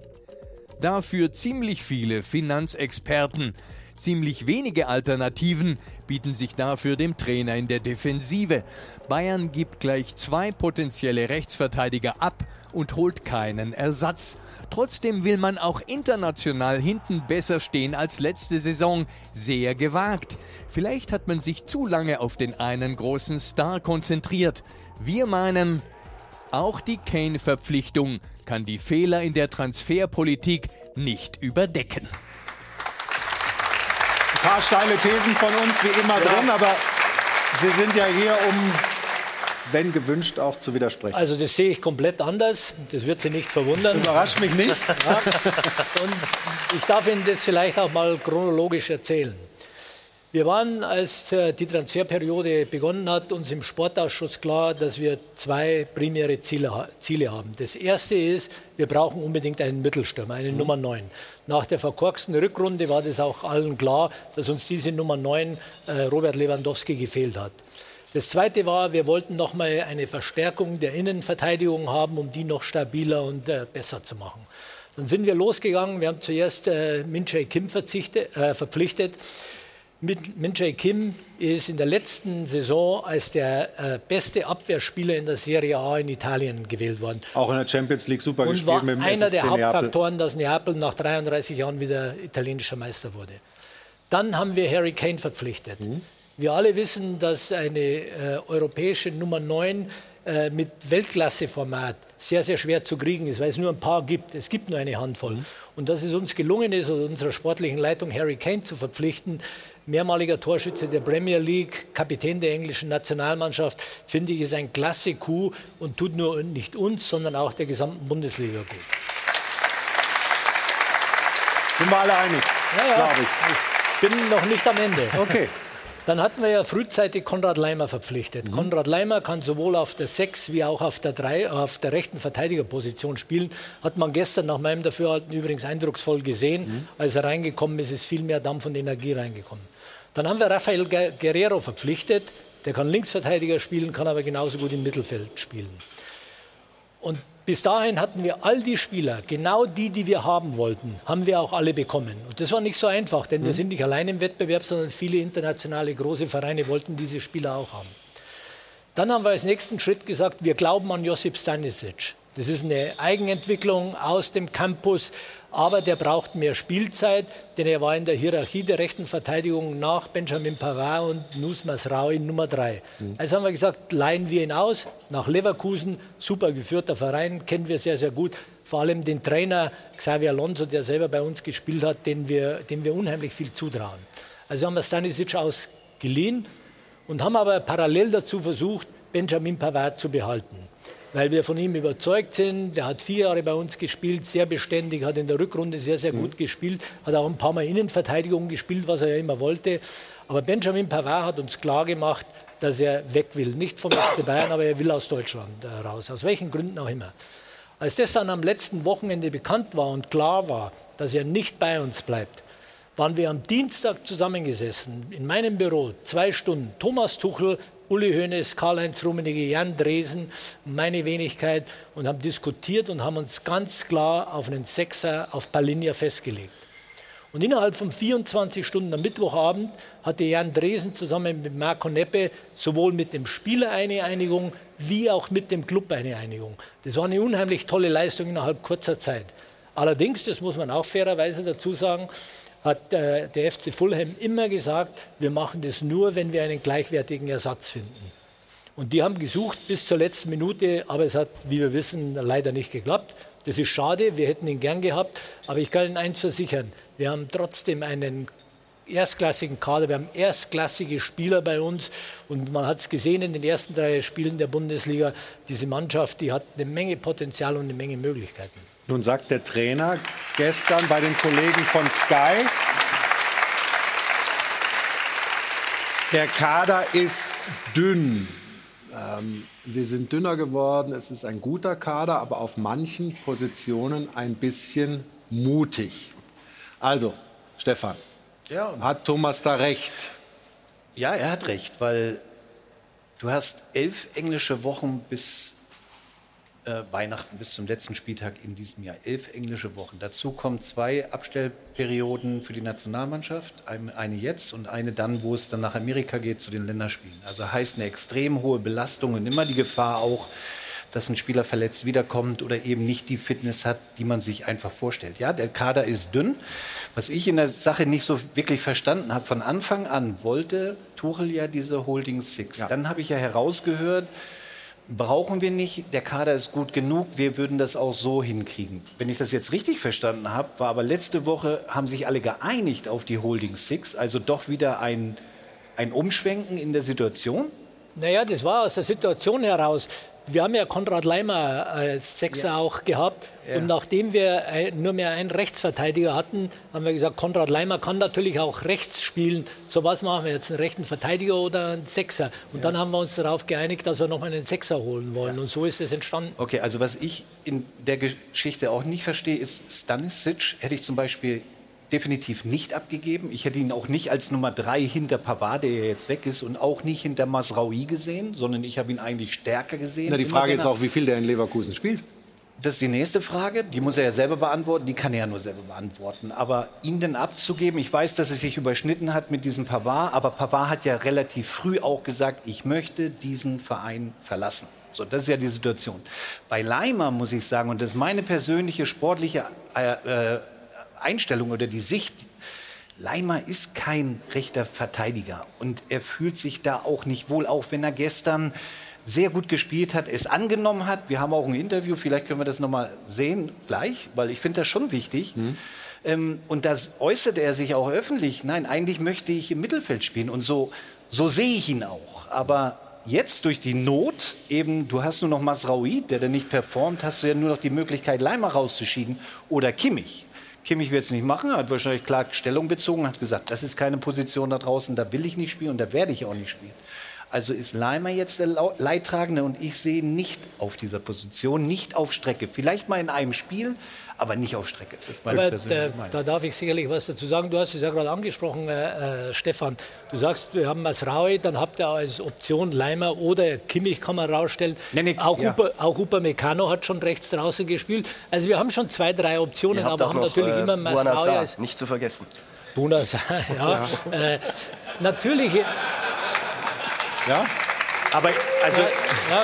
Dafür ziemlich viele Finanzexperten, Ziemlich wenige Alternativen bieten sich dafür dem Trainer in der Defensive. Bayern gibt gleich zwei potenzielle Rechtsverteidiger ab und holt keinen Ersatz. Trotzdem will man auch international hinten besser stehen als letzte Saison. Sehr gewagt. Vielleicht hat man sich zu lange auf den einen großen Star konzentriert. Wir meinen, auch die Kane-Verpflichtung kann die Fehler in der Transferpolitik nicht überdecken paar steile Thesen von uns wie immer ja. drin, aber Sie sind ja hier, um, wenn gewünscht, auch zu widersprechen. Also das sehe ich komplett anders. Das wird Sie nicht verwundern. Überrascht mich nicht. Ja. Und ich darf Ihnen das vielleicht auch mal chronologisch erzählen. Wir waren, als äh, die Transferperiode begonnen hat, uns im Sportausschuss klar, dass wir zwei primäre Ziele, Ziele haben. Das erste ist, wir brauchen unbedingt einen Mittelstürmer, eine mhm. Nummer 9. Nach der verkorksten Rückrunde war das auch allen klar, dass uns diese Nummer 9 äh, Robert Lewandowski gefehlt hat. Das zweite war, wir wollten noch mal eine Verstärkung der Innenverteidigung haben, um die noch stabiler und äh, besser zu machen. Dann sind wir losgegangen. Wir haben zuerst äh, Min Jae Kim äh, verpflichtet. Min Jae Kim ist in der letzten Saison als der äh, beste Abwehrspieler in der Serie A in Italien gewählt worden. Auch in der Champions League super und gespielt war mit dem einer der Hauptfaktoren, dass Neapel nach 33 Jahren wieder italienischer Meister wurde. Dann haben wir Harry Kane verpflichtet. Mhm. Wir alle wissen, dass eine äh, europäische Nummer 9 äh, mit Weltklasseformat sehr, sehr schwer zu kriegen ist, weil es nur ein paar gibt. Es gibt nur eine Handvoll. Mhm. Und dass es uns gelungen ist, unserer sportlichen Leitung Harry Kane zu verpflichten, mehrmaliger Torschütze der Premier League, Kapitän der englischen Nationalmannschaft, finde ich, ist ein klasse Coup und tut nur nicht uns, sondern auch der gesamten Bundesliga gut. Sind wir alle einig, ja, ja. glaube ich. Ich bin noch nicht am Ende. Okay. Dann hatten wir ja frühzeitig Konrad Leimer verpflichtet. Mhm. Konrad Leimer kann sowohl auf der 6 wie auch auf der 3, auf der rechten Verteidigerposition spielen. Hat man gestern nach meinem Dafürhalten übrigens eindrucksvoll gesehen. Mhm. Als er reingekommen ist, ist viel mehr Dampf und Energie reingekommen. Dann haben wir Rafael Guerrero verpflichtet. Der kann Linksverteidiger spielen, kann aber genauso gut im Mittelfeld spielen. Und bis dahin hatten wir all die Spieler, genau die, die wir haben wollten, haben wir auch alle bekommen. Und das war nicht so einfach, denn mhm. wir sind nicht allein im Wettbewerb, sondern viele internationale große Vereine wollten diese Spieler auch haben. Dann haben wir als nächsten Schritt gesagt, wir glauben an Josip Stanisic. Das ist eine Eigenentwicklung aus dem Campus, aber der braucht mehr Spielzeit, denn er war in der Hierarchie der rechten Verteidigung nach Benjamin Pavard und Nusmas Raui Nummer drei. Mhm. Also haben wir gesagt, leihen wir ihn aus nach Leverkusen, super geführter Verein, kennen wir sehr, sehr gut. Vor allem den Trainer Xavier Alonso, der selber bei uns gespielt hat, den wir, dem wir unheimlich viel zutrauen. Also haben wir Stanisic ausgeliehen und haben aber parallel dazu versucht, Benjamin Pavard zu behalten weil wir von ihm überzeugt sind. Der hat vier Jahre bei uns gespielt, sehr beständig, hat in der Rückrunde sehr, sehr gut mhm. gespielt, hat auch ein paar Mal Innenverteidigung gespielt, was er ja immer wollte. Aber Benjamin Pavard hat uns klar gemacht, dass er weg will. Nicht vom FC Bayern, aber er will aus Deutschland äh, raus, aus welchen Gründen auch immer. Als das dann am letzten Wochenende bekannt war und klar war, dass er nicht bei uns bleibt, waren wir am Dienstag zusammengesessen in meinem Büro, zwei Stunden. Thomas Tuchel, Uli Hoeneß, Karl-Heinz Rummenigge, Jan Dresen, meine Wenigkeit und haben diskutiert und haben uns ganz klar auf einen Sechser auf Palinja festgelegt. Und innerhalb von 24 Stunden am Mittwochabend hatte Jan Dresen zusammen mit Marco Neppe sowohl mit dem Spieler eine Einigung wie auch mit dem Club eine Einigung. Das war eine unheimlich tolle Leistung innerhalb kurzer Zeit. Allerdings, das muss man auch fairerweise dazu sagen, hat äh, der FC Fulham immer gesagt, wir machen das nur, wenn wir einen gleichwertigen Ersatz finden. Und die haben gesucht bis zur letzten Minute, aber es hat, wie wir wissen, leider nicht geklappt. Das ist schade, wir hätten ihn gern gehabt, aber ich kann Ihnen eins versichern, wir haben trotzdem einen erstklassigen Kader, wir haben erstklassige Spieler bei uns und man hat es gesehen in den ersten drei Spielen der Bundesliga, diese Mannschaft, die hat eine Menge Potenzial und eine Menge Möglichkeiten. Nun sagt der Trainer gestern bei den Kollegen von Sky, der Kader ist dünn. Ähm, wir sind dünner geworden, es ist ein guter Kader, aber auf manchen Positionen ein bisschen mutig. Also, Stefan, ja. hat Thomas da recht? Ja, er hat recht, weil du hast elf englische Wochen bis äh, Weihnachten bis zum letzten Spieltag in diesem Jahr. Elf englische Wochen. Dazu kommen zwei Abstellperioden für die Nationalmannschaft. Eine jetzt und eine dann, wo es dann nach Amerika geht zu den Länderspielen. Also heißt eine extrem hohe Belastung und immer die Gefahr auch, dass ein Spieler verletzt wiederkommt oder eben nicht die Fitness hat, die man sich einfach vorstellt. Ja, der Kader ist dünn. Was ich in der Sache nicht so wirklich verstanden habe, von Anfang an wollte Tuchel ja diese Holding Six. Ja. Dann habe ich ja herausgehört, brauchen wir nicht, der Kader ist gut genug, wir würden das auch so hinkriegen. Wenn ich das jetzt richtig verstanden habe, war aber letzte Woche, haben sich alle geeinigt auf die Holding Six, also doch wieder ein, ein Umschwenken in der Situation? Naja, das war aus der Situation heraus. Wir haben ja Konrad Leimer als Sechser ja. auch gehabt. Ja. Und nachdem wir nur mehr einen Rechtsverteidiger hatten, haben wir gesagt, Konrad Leimer kann natürlich auch rechts spielen. So was machen wir jetzt, einen rechten Verteidiger oder einen Sechser? Und ja. dann haben wir uns darauf geeinigt, dass wir noch einen Sechser holen wollen. Und so ist es entstanden. Okay, also was ich in der Geschichte auch nicht verstehe, ist Stanisic hätte ich zum Beispiel definitiv nicht abgegeben. Ich hätte ihn auch nicht als Nummer drei hinter Pavard, der jetzt weg ist, und auch nicht hinter Masraoui gesehen, sondern ich habe ihn eigentlich stärker gesehen. Na, die Frage ist auch, wie viel der in Leverkusen spielt. Das ist die nächste Frage. Die muss er ja selber beantworten. Die kann er ja nur selber beantworten. Aber ihn denn abzugeben, ich weiß, dass es sich überschnitten hat mit diesem Pavard, aber Pavard hat ja relativ früh auch gesagt, ich möchte diesen Verein verlassen. So, das ist ja die Situation. Bei Leimer muss ich sagen, und das ist meine persönliche sportliche äh, äh, Einstellung oder die Sicht, Leimer ist kein rechter Verteidiger und er fühlt sich da auch nicht wohl, auch wenn er gestern sehr gut gespielt hat, es angenommen hat. Wir haben auch ein Interview, vielleicht können wir das nochmal sehen gleich, weil ich finde das schon wichtig. Mhm. Ähm, und das äußerte er sich auch öffentlich. Nein, eigentlich möchte ich im Mittelfeld spielen und so, so sehe ich ihn auch. Aber jetzt durch die Not, eben, du hast nur noch Masraoui, der da nicht performt, hast du ja nur noch die Möglichkeit, Leimer rauszuschieben oder Kimmich. Kimmich wird es nicht machen, hat wahrscheinlich klar Stellung bezogen, hat gesagt, das ist keine Position da draußen, da will ich nicht spielen und da werde ich auch nicht spielen. Also ist Leimer jetzt der Leidtragende und ich sehe nicht auf dieser Position, nicht auf Strecke. Vielleicht mal in einem Spiel, aber nicht auf Strecke. aber da, da, darf ich sicherlich was dazu sagen. Du hast es ja gerade angesprochen, äh, äh, Stefan. Du sagst, wir haben Masraui, dann habt ihr als Option Leimer oder Kimmich kann man rausstellen. Nee, nee, auch, ja. Upa, auch Upamecano hat schon rechts draußen gespielt. Also wir haben schon zwei, drei Optionen, aber haben natürlich äh, immer Masraui als... Nicht zu vergessen. Bunasa, ja. ja. Äh, natürlich... Ja? Aber also. Ja,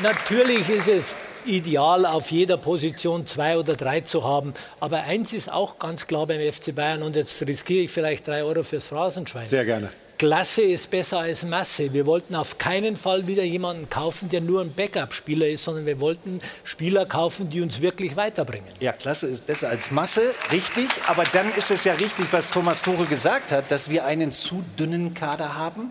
natürlich ist es ideal, auf jeder Position zwei oder drei zu haben. Aber eins ist auch ganz klar beim FC Bayern und jetzt riskiere ich vielleicht drei Euro fürs Phrasenschwein. Sehr gerne. Klasse ist besser als Masse. Wir wollten auf keinen Fall wieder jemanden kaufen, der nur ein Backup-Spieler ist, sondern wir wollten Spieler kaufen, die uns wirklich weiterbringen. Ja, Klasse ist besser als Masse, richtig. Aber dann ist es ja richtig, was Thomas Tuchel gesagt hat, dass wir einen zu dünnen Kader haben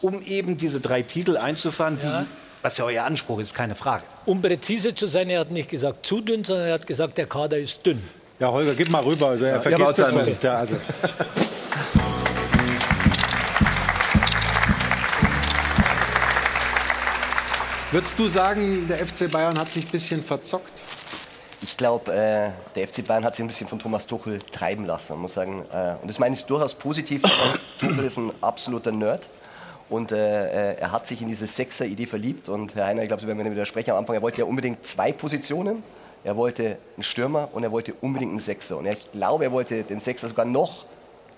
um eben diese drei Titel einzufahren, ja. die, was ja euer Anspruch ist, keine Frage. Um präzise zu sein, er hat nicht gesagt zu dünn, sondern er hat gesagt, der Kader ist dünn. Ja, Holger, gib mal rüber. Also er ja, vergisst das nicht. Ja, also. Würdest du sagen, der FC Bayern hat sich ein bisschen verzockt? Ich glaube, äh, der FC Bayern hat sich ein bisschen von Thomas Tuchel treiben lassen. Man muss sagen, äh, und das meine ich durchaus positiv. Tuchel ist ein absoluter Nerd. Und äh, äh, er hat sich in diese Sechser-Idee verliebt. Und Herr Heiner, ich glaube, Sie werden mir widersprechen am Anfang, er wollte ja unbedingt zwei Positionen. Er wollte einen Stürmer und er wollte unbedingt einen Sechser. Und ich glaube, er wollte den Sechser sogar noch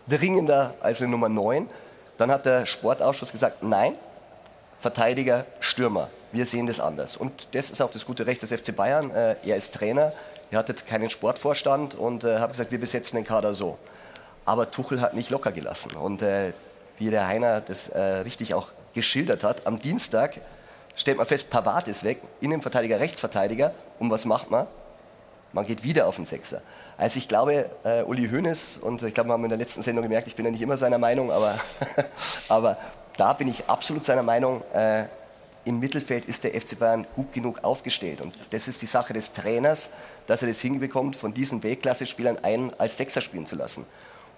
dringender als eine Nummer 9. Dann hat der Sportausschuss gesagt, nein, Verteidiger, Stürmer. Wir sehen das anders. Und das ist auch das gute Recht des FC Bayern. Äh, er ist Trainer, er hatte keinen Sportvorstand und äh, hat gesagt, wir besetzen den Kader so. Aber Tuchel hat nicht locker gelassen. Und wie der Heiner das äh, richtig auch geschildert hat, am Dienstag stellt man fest, Pavard ist weg, Innenverteidiger, Rechtsverteidiger. Und was macht man? Man geht wieder auf den Sechser. Also ich glaube, äh, Uli Hoeneß, und ich glaube, wir haben in der letzten Sendung gemerkt, ich bin ja nicht immer seiner Meinung, aber, aber da bin ich absolut seiner Meinung, äh, im Mittelfeld ist der FC Bayern gut genug aufgestellt. Und das ist die Sache des Trainers, dass er das hinbekommt, von diesen Weltklasse-Spielern einen als Sechser spielen zu lassen.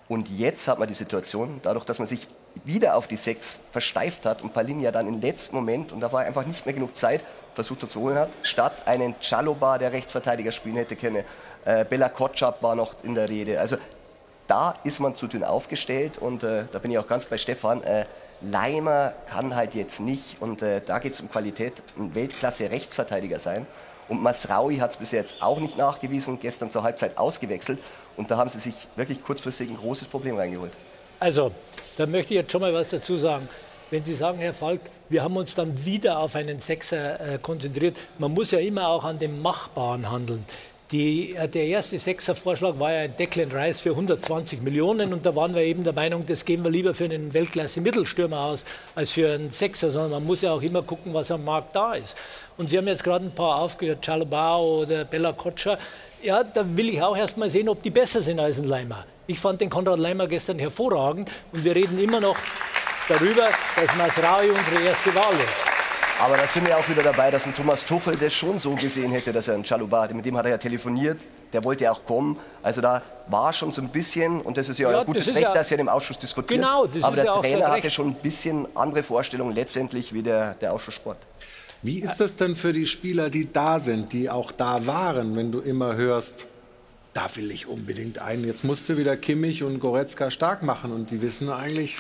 Und jetzt hat man die Situation, dadurch, dass man sich wieder auf die Sechs versteift hat und Palinja dann im letzten Moment, und da war einfach nicht mehr genug Zeit, versucht er zu holen hat, statt einen Chaloba, der Rechtsverteidiger spielen hätte können, äh, Bella Kotschap war noch in der Rede. Also da ist man zu dünn aufgestellt und äh, da bin ich auch ganz bei Stefan. Äh, Leimer kann halt jetzt nicht, und äh, da geht es um Qualität, ein Weltklasse-Rechtsverteidiger sein. Und Masraui hat es bis jetzt auch nicht nachgewiesen, gestern zur Halbzeit ausgewechselt. Und da haben sie sich wirklich kurzfristig ein großes Problem reingeholt. Also, da möchte ich jetzt schon mal was dazu sagen. Wenn Sie sagen, Herr Falk, wir haben uns dann wieder auf einen Sechser äh, konzentriert, man muss ja immer auch an dem Machbaren handeln. Die, äh, der erste Sechser-Vorschlag war ja ein Declan Rice für 120 Millionen und da waren wir eben der Meinung, das geben wir lieber für einen Weltklasse-Mittelstürmer aus als für einen Sechser, sondern man muss ja auch immer gucken, was am Markt da ist. Und Sie haben jetzt gerade ein paar aufgehört, Chalobao oder Bella Kotscher. Ja, da will ich auch erst mal sehen, ob die besser sind als ein Leimer. Ich fand den Konrad Leimer gestern hervorragend und wir reden immer noch darüber, dass Masraui unsere erste Wahl ist. Aber da sind wir auch wieder dabei, dass ein Thomas Tuchel das schon so gesehen hätte, dass er einen Chaluba mit dem hat er ja telefoniert, der wollte ja auch kommen. Also da war schon so ein bisschen, und das ist ja, ja ein gutes Recht, ja, dass er im Ausschuss diskutiert. Genau, das aber der ja Trainer hatte schon ein bisschen andere Vorstellungen letztendlich wie der, der Ausschusssport. Wie ist das denn für die Spieler, die da sind, die auch da waren, wenn du immer hörst, da will ich unbedingt einen. Jetzt musste wieder Kimmich und Goretzka stark machen und die wissen eigentlich,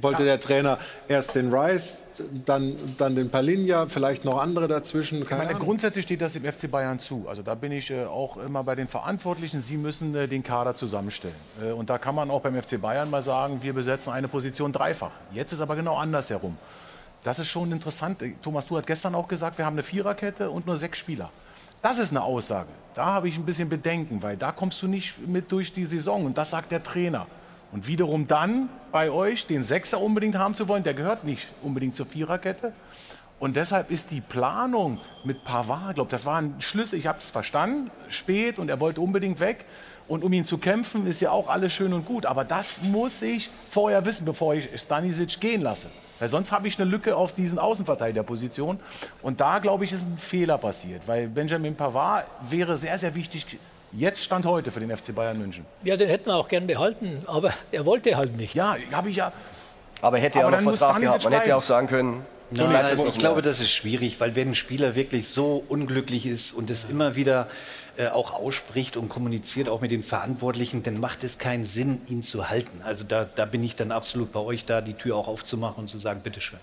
wollte der Trainer erst den Rice, dann, dann den Palinja, vielleicht noch andere dazwischen. Ich meine, grundsätzlich steht das dem FC Bayern zu. Also da bin ich äh, auch immer bei den Verantwortlichen. Sie müssen äh, den Kader zusammenstellen. Äh, und da kann man auch beim FC Bayern mal sagen, wir besetzen eine Position dreifach. Jetzt ist aber genau andersherum. Das ist schon interessant. Thomas, du hast gestern auch gesagt, wir haben eine Viererkette und nur sechs Spieler. Das ist eine Aussage. Da habe ich ein bisschen Bedenken, weil da kommst du nicht mit durch die Saison. Und das sagt der Trainer. Und wiederum dann bei euch den Sechser unbedingt haben zu wollen, der gehört nicht unbedingt zur Viererkette. Und deshalb ist die Planung mit Pavard, glaube, das war ein Schlüssel, ich habe es verstanden, spät und er wollte unbedingt weg. Und um ihn zu kämpfen, ist ja auch alles schön und gut. Aber das muss ich vorher wissen, bevor ich Stanisic gehen lasse. Weil sonst habe ich eine Lücke auf diesen Außenverteidigerposition. Und da, glaube ich, ist ein Fehler passiert. Weil Benjamin Pavard wäre sehr, sehr wichtig Jetzt stand heute für den FC Bayern München. Ja, den hätten wir auch gern behalten, aber er wollte halt nicht. Ja, habe ich ja. Aber er hätte ja auch noch Vertrag gehabt. Man hätte ja auch sagen können, Nein, also ich glaube, das ist schwierig, weil wenn ein Spieler wirklich so unglücklich ist und es immer wieder äh, auch ausspricht und kommuniziert, auch mit den Verantwortlichen, dann macht es keinen Sinn, ihn zu halten. Also da, da bin ich dann absolut bei euch da, die Tür auch aufzumachen und zu sagen, bitteschön.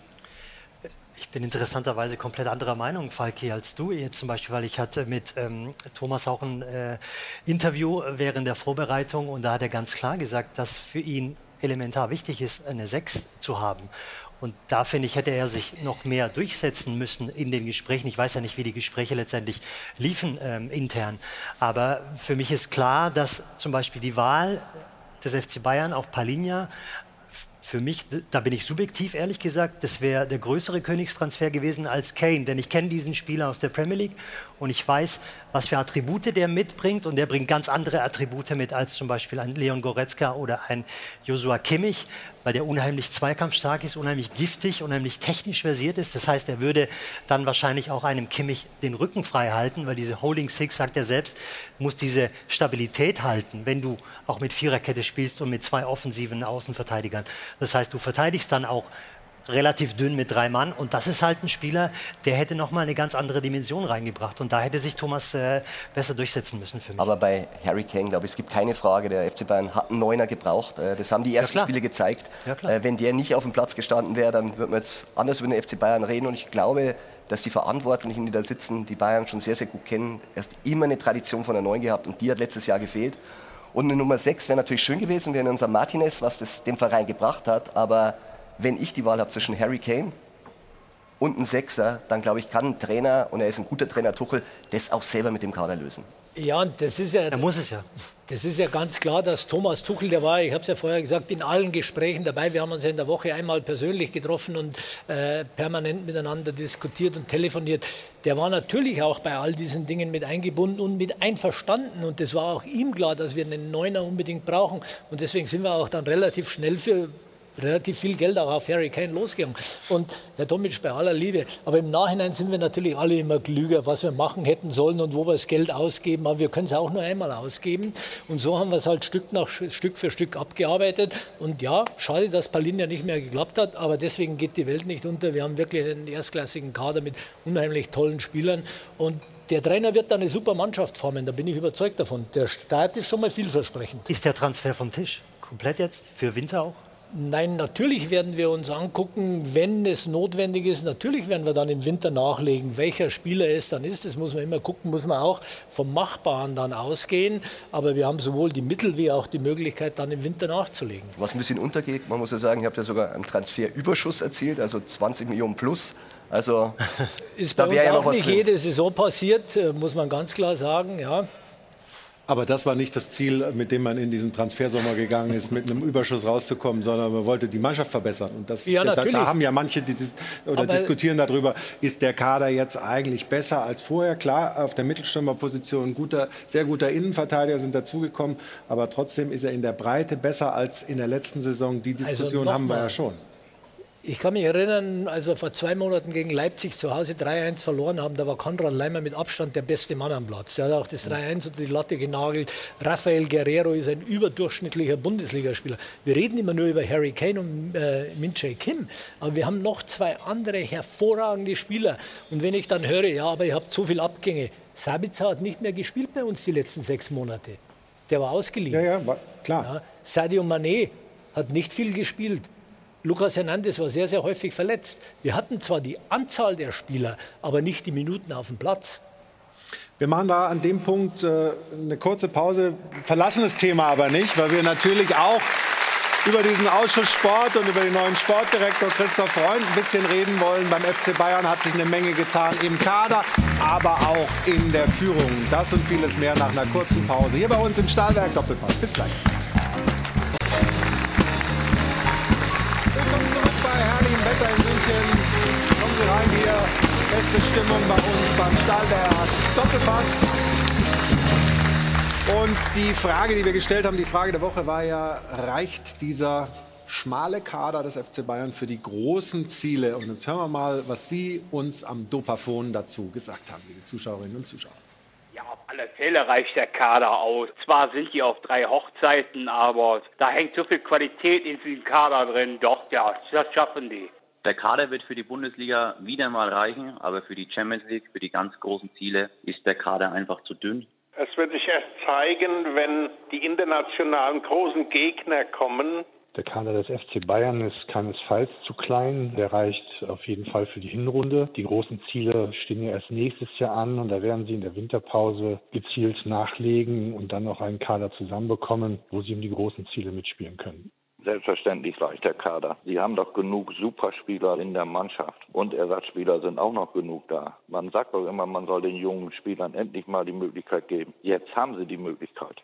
Ich bin interessanterweise komplett anderer Meinung, Falki, als du jetzt zum Beispiel, weil ich hatte mit ähm, Thomas auch ein äh, Interview während der Vorbereitung und da hat er ganz klar gesagt, dass für ihn elementar wichtig ist, eine 6 zu haben. Und da finde ich, hätte er sich noch mehr durchsetzen müssen in den Gesprächen. Ich weiß ja nicht, wie die Gespräche letztendlich liefen ähm, intern. Aber für mich ist klar, dass zum Beispiel die Wahl des FC Bayern auf Palinja für mich, da bin ich subjektiv ehrlich gesagt, das wäre der größere Königstransfer gewesen als Kane, denn ich kenne diesen Spieler aus der Premier League und ich weiß, was für Attribute der mitbringt und der bringt ganz andere Attribute mit als zum Beispiel ein Leon Goretzka oder ein Joshua Kimmich weil der unheimlich zweikampfstark ist, unheimlich giftig, unheimlich technisch versiert ist. Das heißt, er würde dann wahrscheinlich auch einem Kimmich den Rücken frei halten, weil diese Holding Six, sagt er selbst, muss diese Stabilität halten, wenn du auch mit Viererkette spielst und mit zwei offensiven Außenverteidigern. Das heißt, du verteidigst dann auch relativ dünn mit drei Mann. Und das ist halt ein Spieler, der hätte noch mal eine ganz andere Dimension reingebracht. Und da hätte sich Thomas äh, besser durchsetzen müssen für mich. Aber bei Harry Kane, glaube ich, es gibt keine Frage, der FC Bayern hat einen Neuner gebraucht. Äh, das haben die ersten ja, Spiele gezeigt. Ja, äh, wenn der nicht auf dem Platz gestanden wäre, dann würden wir jetzt anders über den FC Bayern reden. Und ich glaube, dass die Verantwortlichen, die da sitzen, die Bayern schon sehr, sehr gut kennen. Er hat immer eine Tradition von der Neun gehabt und die hat letztes Jahr gefehlt. Und eine Nummer 6 wäre natürlich schön gewesen, wäre unser Martinez, was das dem Verein gebracht hat. Aber wenn ich die Wahl habe zwischen Harry Kane und einem Sechser, dann glaube ich, kann ein Trainer, und er ist ein guter Trainer, Tuchel, das auch selber mit dem Kader lösen. Ja, das ist ja. Er muss es ja. Das ist ja ganz klar, dass Thomas Tuchel, der war, ich habe es ja vorher gesagt, in allen Gesprächen dabei. Wir haben uns ja in der Woche einmal persönlich getroffen und äh, permanent miteinander diskutiert und telefoniert. Der war natürlich auch bei all diesen Dingen mit eingebunden und mit einverstanden. Und das war auch ihm klar, dass wir einen Neuner unbedingt brauchen. Und deswegen sind wir auch dann relativ schnell für relativ viel Geld auch auf Harry Kane losgegangen. Und Herr Tomic, bei aller Liebe, aber im Nachhinein sind wir natürlich alle immer klüger, was wir machen hätten sollen und wo wir das Geld ausgeben. Aber wir können es auch nur einmal ausgeben. Und so haben wir es halt Stück, nach, Stück für Stück abgearbeitet. Und ja, schade, dass Palin ja nicht mehr geklappt hat, aber deswegen geht die Welt nicht unter. Wir haben wirklich einen erstklassigen Kader mit unheimlich tollen Spielern. Und der Trainer wird da eine super Mannschaft formen, da bin ich überzeugt davon. Der Start ist schon mal vielversprechend. Ist der Transfer vom Tisch? Komplett jetzt? Für Winter auch? Nein, natürlich werden wir uns angucken, wenn es notwendig ist. Natürlich werden wir dann im Winter nachlegen, welcher Spieler es dann ist. Das muss man immer gucken, muss man auch vom Machbaren dann ausgehen. Aber wir haben sowohl die Mittel wie auch die Möglichkeit, dann im Winter nachzulegen. Was ein bisschen untergeht, man muss ja sagen, ich habe ja sogar einen Transferüberschuss erzielt, also 20 Millionen plus. Also ist bei da uns ja auch nicht drin. jede Saison passiert, äh, muss man ganz klar sagen. Ja. Aber das war nicht das Ziel, mit dem man in diesen Transfersommer gegangen ist, mit einem Überschuss rauszukommen, sondern man wollte die Mannschaft verbessern. Und das, ja, da, da, haben ja manche die, oder Aber diskutieren darüber, ist der Kader jetzt eigentlich besser als vorher? Klar, auf der Mittelstürmerposition guter, sehr guter Innenverteidiger sind dazugekommen, aber trotzdem ist er in der Breite besser als in der letzten Saison. Die also Diskussion also haben wir ja schon. Ich kann mich erinnern, als wir vor zwei Monaten gegen Leipzig zu Hause 3-1 verloren haben, da war Konrad Leimer mit Abstand der beste Mann am Platz. Er hat auch das 3-1 unter die Latte genagelt. Rafael Guerrero ist ein überdurchschnittlicher Bundesligaspieler. Wir reden immer nur über Harry Kane und äh, Min Jae Kim, aber wir haben noch zwei andere hervorragende Spieler. Und wenn ich dann höre, ja, aber ihr habt so viele Abgänge. Sabitzer hat nicht mehr gespielt bei uns die letzten sechs Monate. Der war ausgeliehen. Ja, ja, klar. Ja, Sadio Mané hat nicht viel gespielt. Lukas Hernandez war sehr, sehr häufig verletzt. Wir hatten zwar die Anzahl der Spieler, aber nicht die Minuten auf dem Platz. Wir machen da an dem Punkt äh, eine kurze Pause, verlassen das Thema aber nicht, weil wir natürlich auch über diesen Ausschuss Sport und über den neuen Sportdirektor Christoph Freund ein bisschen reden wollen. Beim FC Bayern hat sich eine Menge getan im Kader, aber auch in der Führung. Das und vieles mehr nach einer kurzen Pause. Hier bei uns im Stahlwerk Doppelpass. Bis gleich. Wetter in München. Kommen Sie rein hier. Beste Stimmung bei uns beim Stahlberg. Doppelpass. Und die Frage, die wir gestellt haben, die Frage der Woche war ja, reicht dieser schmale Kader des FC Bayern für die großen Ziele? Und jetzt hören wir mal, was Sie uns am Dopafon dazu gesagt haben, liebe Zuschauerinnen und Zuschauer. Ja, auf alle Fälle reicht der Kader aus. Zwar sind die auf drei Hochzeiten, aber da hängt so viel Qualität in diesem Kader drin. Doch, ja, das schaffen die. Der Kader wird für die Bundesliga wieder mal reichen, aber für die Champions League, für die ganz großen Ziele, ist der Kader einfach zu dünn. Es wird sich erst zeigen, wenn die internationalen großen Gegner kommen. Der Kader des FC Bayern ist keinesfalls zu klein. Der reicht auf jeden Fall für die Hinrunde. Die großen Ziele stehen ja erst nächstes Jahr an und da werden sie in der Winterpause gezielt nachlegen und dann noch einen Kader zusammenbekommen, wo sie um die großen Ziele mitspielen können. Selbstverständlich reicht der Kader. Sie haben doch genug Superspieler in der Mannschaft und Ersatzspieler sind auch noch genug da. Man sagt doch immer, man soll den jungen Spielern endlich mal die Möglichkeit geben. Jetzt haben sie die Möglichkeit.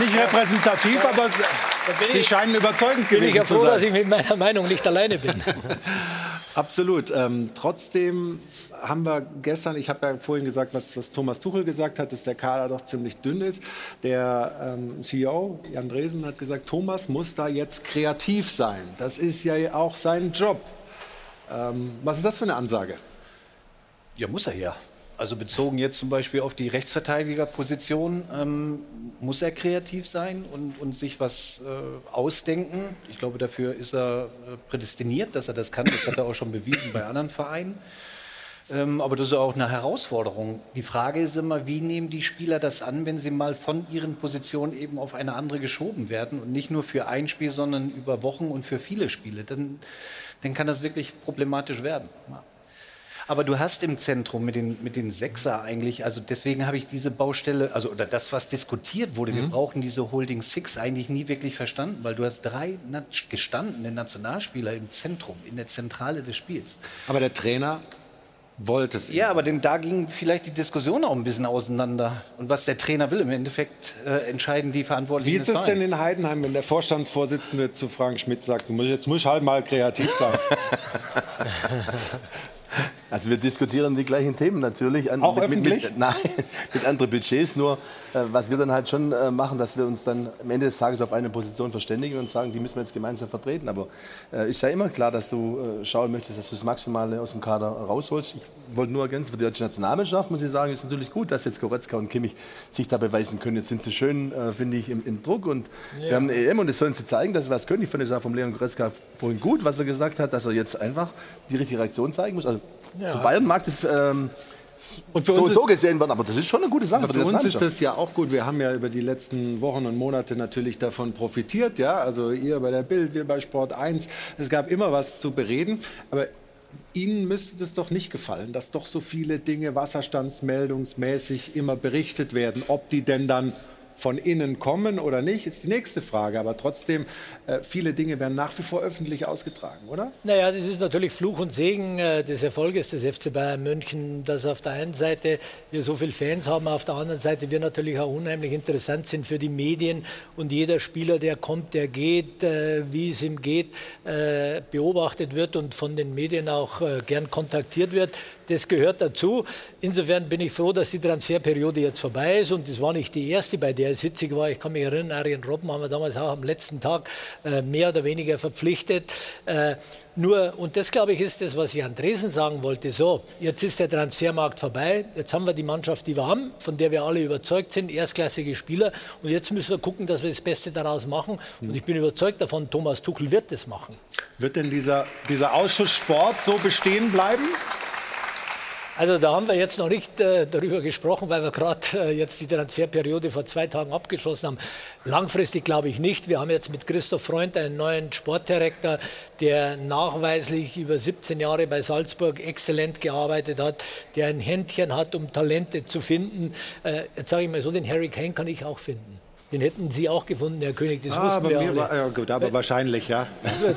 Nicht repräsentativ, aber Sie scheinen überzeugend gewesen bin ich ja froh, dass ich mit meiner Meinung nicht alleine bin. Absolut. Ähm, trotzdem haben wir gestern, ich habe ja vorhin gesagt, was, was, Thomas Tuchel gesagt hat, dass der Kader doch ziemlich dünn ist. Der ähm, CEO, Jan Dresen, hat gesagt, Thomas muss da jetzt kreativ sein. Das ist ja auch sein Job. Ähm, was ist das für eine Ansage? Ja, muss er ja. Also bezogen jetzt zum Beispiel auf die Rechtsverteidigerposition, ähm, muss er kreativ sein und, und sich was äh, ausdenken. Ich glaube, dafür ist er äh, prädestiniert, dass er das kann. Das hat er auch schon bewiesen bei anderen Vereinen. Ähm, aber das ist auch eine Herausforderung. Die Frage ist immer, wie nehmen die Spieler das an, wenn sie mal von ihren Positionen eben auf eine andere geschoben werden und nicht nur für ein Spiel, sondern über Wochen und für viele Spiele. Dann, dann kann das wirklich problematisch werden. Aber du hast im Zentrum mit den, mit den Sechser eigentlich, also deswegen habe ich diese Baustelle, also oder das, was diskutiert wurde, mhm. wir brauchen diese Holding Six eigentlich nie wirklich verstanden, weil du hast drei gestandene Nationalspieler im Zentrum, in der Zentrale des Spiels. Aber der Trainer wollte es. Ja, aber denn da ging vielleicht die Diskussion auch ein bisschen auseinander. Und was der Trainer will, im Endeffekt äh, entscheiden die Verantwortlichen. Wie ist es denn in Heidenheim, wenn der Vorstandsvorsitzende zu Frank Schmidt sagt, jetzt muss ich halt mal kreativ sein? Also wir diskutieren die gleichen Themen natürlich. Auch mit, öffentlich? Mit, nein, mit anderen Budgets. Nur äh, was wir dann halt schon äh, machen, dass wir uns dann am Ende des Tages auf eine Position verständigen und sagen, die müssen wir jetzt gemeinsam vertreten. Aber äh, ist ja immer klar, dass du äh, schauen möchtest, dass du das Maximale aus dem Kader rausholst. Ich wollte nur ergänzen, für die deutsche Nationalmannschaft muss ich sagen, ist natürlich gut, dass jetzt Goretzka und Kimmich sich da beweisen können. Jetzt sind sie schön, äh, finde ich, im, im, Druck und ja. wir haben eine EM und es sollen sie zeigen, dass sie was können. Ich finde es auch vom Leon Goretzka vorhin gut, was er gesagt hat, dass er jetzt einfach die richtige Reaktion zeigen muss. Also ja. Für Bayern mag das ähm, und für so, uns so gesehen werden, aber das ist schon eine gute Sache. Für, für uns ist das ja auch gut. Wir haben ja über die letzten Wochen und Monate natürlich davon profitiert. Ja? Also ihr bei der Bild, wir bei Sport 1. Es gab immer was zu bereden. Aber Ihnen müsste es doch nicht gefallen, dass doch so viele Dinge wasserstandsmeldungsmäßig immer berichtet werden. Ob die denn dann von innen kommen oder nicht, ist die nächste Frage. Aber trotzdem, äh, viele Dinge werden nach wie vor öffentlich ausgetragen, oder? Naja, das ist natürlich Fluch und Segen äh, des Erfolges des FC Bayern München, dass auf der einen Seite wir so viele Fans haben, auf der anderen Seite wir natürlich auch unheimlich interessant sind für die Medien und jeder Spieler, der kommt, der geht, äh, wie es ihm geht, äh, beobachtet wird und von den Medien auch äh, gern kontaktiert wird. Das gehört dazu. Insofern bin ich froh, dass die Transferperiode jetzt vorbei ist. Und das war nicht die erste, bei der es hitzig war. Ich kann mich erinnern, Arjen Robben haben wir damals auch am letzten Tag äh, mehr oder weniger verpflichtet. Äh, nur, und das glaube ich ist das, was ich Andresen sagen wollte, so, jetzt ist der Transfermarkt vorbei, jetzt haben wir die Mannschaft, die wir haben, von der wir alle überzeugt sind, erstklassige Spieler und jetzt müssen wir gucken, dass wir das Beste daraus machen und ich bin überzeugt davon, Thomas Tuchel wird das machen. Wird denn dieser, dieser Ausschuss Sport so bestehen bleiben? Also da haben wir jetzt noch nicht äh, darüber gesprochen, weil wir gerade äh, jetzt die Transferperiode vor zwei Tagen abgeschlossen haben. Langfristig glaube ich nicht. Wir haben jetzt mit Christoph Freund einen neuen Sportdirektor, der nachweislich über 17 Jahre bei Salzburg exzellent gearbeitet hat, der ein Händchen hat, um Talente zu finden. Äh, jetzt sage ich mal so, den Harry Kane kann ich auch finden. Den hätten Sie auch gefunden, Herr König, das ah, wussten wir alle. War, ja gut, aber wahrscheinlich, ja.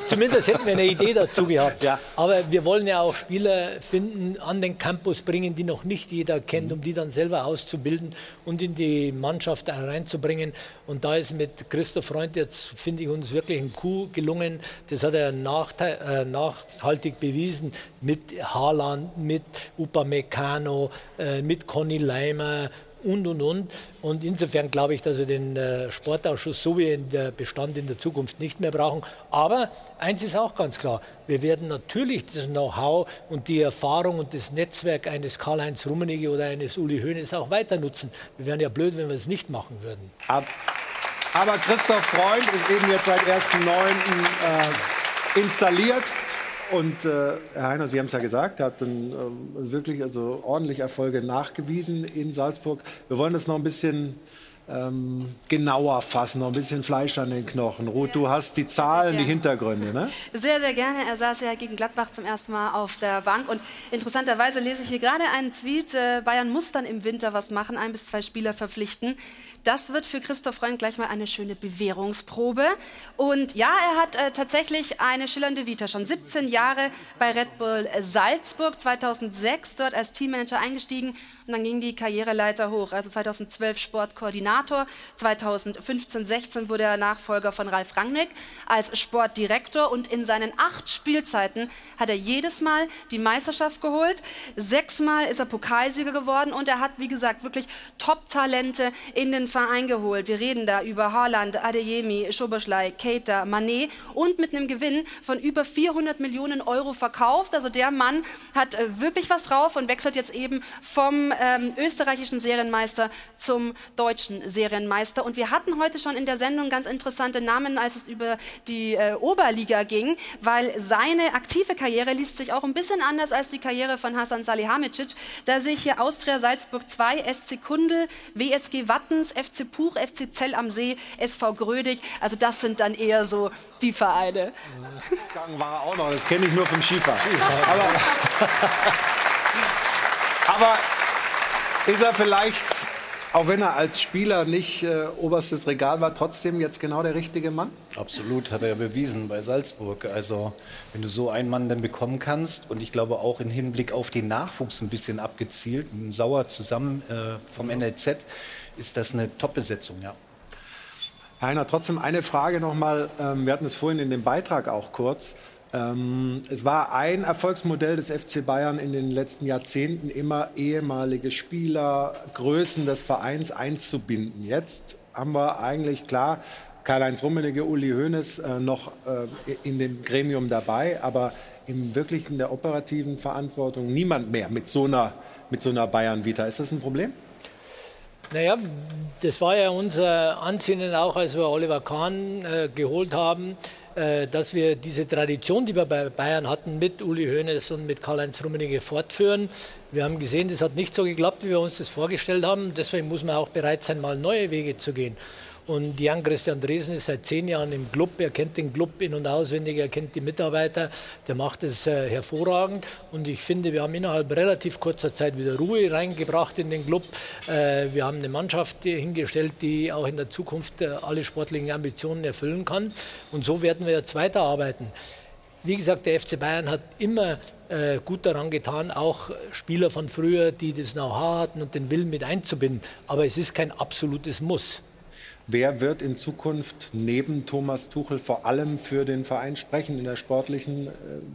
Zumindest hätten wir eine Idee dazu gehabt. Ja. Aber wir wollen ja auch Spieler finden, an den Campus bringen, die noch nicht jeder kennt, mhm. um die dann selber auszubilden und in die Mannschaft reinzubringen. Und da ist mit Christoph Freund jetzt, finde ich, uns wirklich ein Coup gelungen. Das hat er äh, nachhaltig bewiesen mit Haaland, mit Upamecano, äh, mit Conny Leimer, und, und, und. Und insofern glaube ich, dass wir den äh, Sportausschuss so wie in der Bestand in der Zukunft nicht mehr brauchen. Aber eins ist auch ganz klar, wir werden natürlich das Know-how und die Erfahrung und das Netzwerk eines Karl-Heinz Rummenigge oder eines Uli Hoeneß auch weiter nutzen. Wir wären ja blöd, wenn wir es nicht machen würden. Aber Christoph Freund ist eben jetzt seit 1.9. Äh, installiert. Und äh, Herr Heiner, Sie haben es ja gesagt, er hat dann ähm, wirklich also ordentlich Erfolge nachgewiesen in Salzburg. Wir wollen das noch ein bisschen ähm, genauer fassen, noch ein bisschen Fleisch an den Knochen. Ruth, du hast die Zahlen, die Hintergründe, ne? Sehr, sehr gerne. Er saß ja gegen Gladbach zum ersten Mal auf der Bank. Und interessanterweise lese ich hier gerade einen Tweet, äh, Bayern muss dann im Winter was machen, ein bis zwei Spieler verpflichten. Das wird für Christoph Freund gleich mal eine schöne Bewährungsprobe. Und ja, er hat äh, tatsächlich eine schillernde Vita. Schon 17 Jahre bei Red Bull Salzburg, 2006 dort als Teammanager eingestiegen und dann ging die Karriereleiter hoch. Also 2012 Sportkoordinator Koordinator. 2015-16 wurde er Nachfolger von Ralf Rangnick als Sportdirektor und in seinen acht Spielzeiten hat er jedes Mal die Meisterschaft geholt. Sechsmal ist er Pokalsieger geworden und er hat, wie gesagt, wirklich Top-Talente in den Verein geholt. Wir reden da über Haaland, Adeyemi, Schoboschlei, Keita, Manet und mit einem Gewinn von über 400 Millionen Euro verkauft. Also der Mann hat äh, wirklich was drauf und wechselt jetzt eben vom ähm, österreichischen Serienmeister zum deutschen Serienmeister. Und wir hatten heute schon in der Sendung ganz interessante Namen, als es über die äh, Oberliga ging, weil seine aktive Karriere liest sich auch ein bisschen anders als die Karriere von Hasan Salihamidzic, da sich hier Austria Salzburg 2, SC Kundel, WSG Wattens, FC Puch, FC Zell am See, SV Grödig, also das sind dann eher so die Vereine. Gang war er auch noch, das kenne ich nur vom Skifahren. Aber, aber ist er vielleicht, auch wenn er als Spieler nicht äh, oberstes Regal war, trotzdem jetzt genau der richtige Mann? Absolut, hat er ja bewiesen bei Salzburg. Also, wenn du so einen Mann dann bekommen kannst und ich glaube auch im Hinblick auf den Nachwuchs ein bisschen abgezielt, mit Sauer zusammen äh, vom NLZ, ist das eine Top-Besetzung, ja. Heiner, trotzdem eine Frage nochmal. Ähm, wir hatten es vorhin in dem Beitrag auch kurz. Ähm, es war ein Erfolgsmodell des FC Bayern in den letzten Jahrzehnten, immer ehemalige Spieler, Größen des Vereins einzubinden. Jetzt haben wir eigentlich klar Karl-Heinz Rummenigge, Uli Hoeneß äh, noch äh, in dem Gremium dabei, aber im wirklichen der operativen Verantwortung niemand mehr mit so einer, so einer Bayern-Vita. Ist das ein Problem? Naja, das war ja unser Ansinnen auch, als wir Oliver Kahn äh, geholt haben, dass wir diese Tradition, die wir bei Bayern hatten, mit Uli Hoeneß und mit Karl-Heinz Rummenigge fortführen. Wir haben gesehen, das hat nicht so geklappt, wie wir uns das vorgestellt haben. Deswegen muss man auch bereit sein, mal neue Wege zu gehen. Und Jan Christian Dresen ist seit zehn Jahren im Club. Er kennt den Club in- und auswendig, er kennt die Mitarbeiter. Der macht es äh, hervorragend. Und ich finde, wir haben innerhalb relativ kurzer Zeit wieder Ruhe reingebracht in den Club. Äh, wir haben eine Mannschaft hingestellt, die auch in der Zukunft äh, alle sportlichen Ambitionen erfüllen kann. Und so werden wir jetzt weiterarbeiten. Wie gesagt, der FC Bayern hat immer äh, gut daran getan, auch Spieler von früher, die das Know-how hatten und den Willen mit einzubinden. Aber es ist kein absolutes Muss. Wer wird in Zukunft neben Thomas Tuchel vor allem für den Verein sprechen, in der sportlichen äh,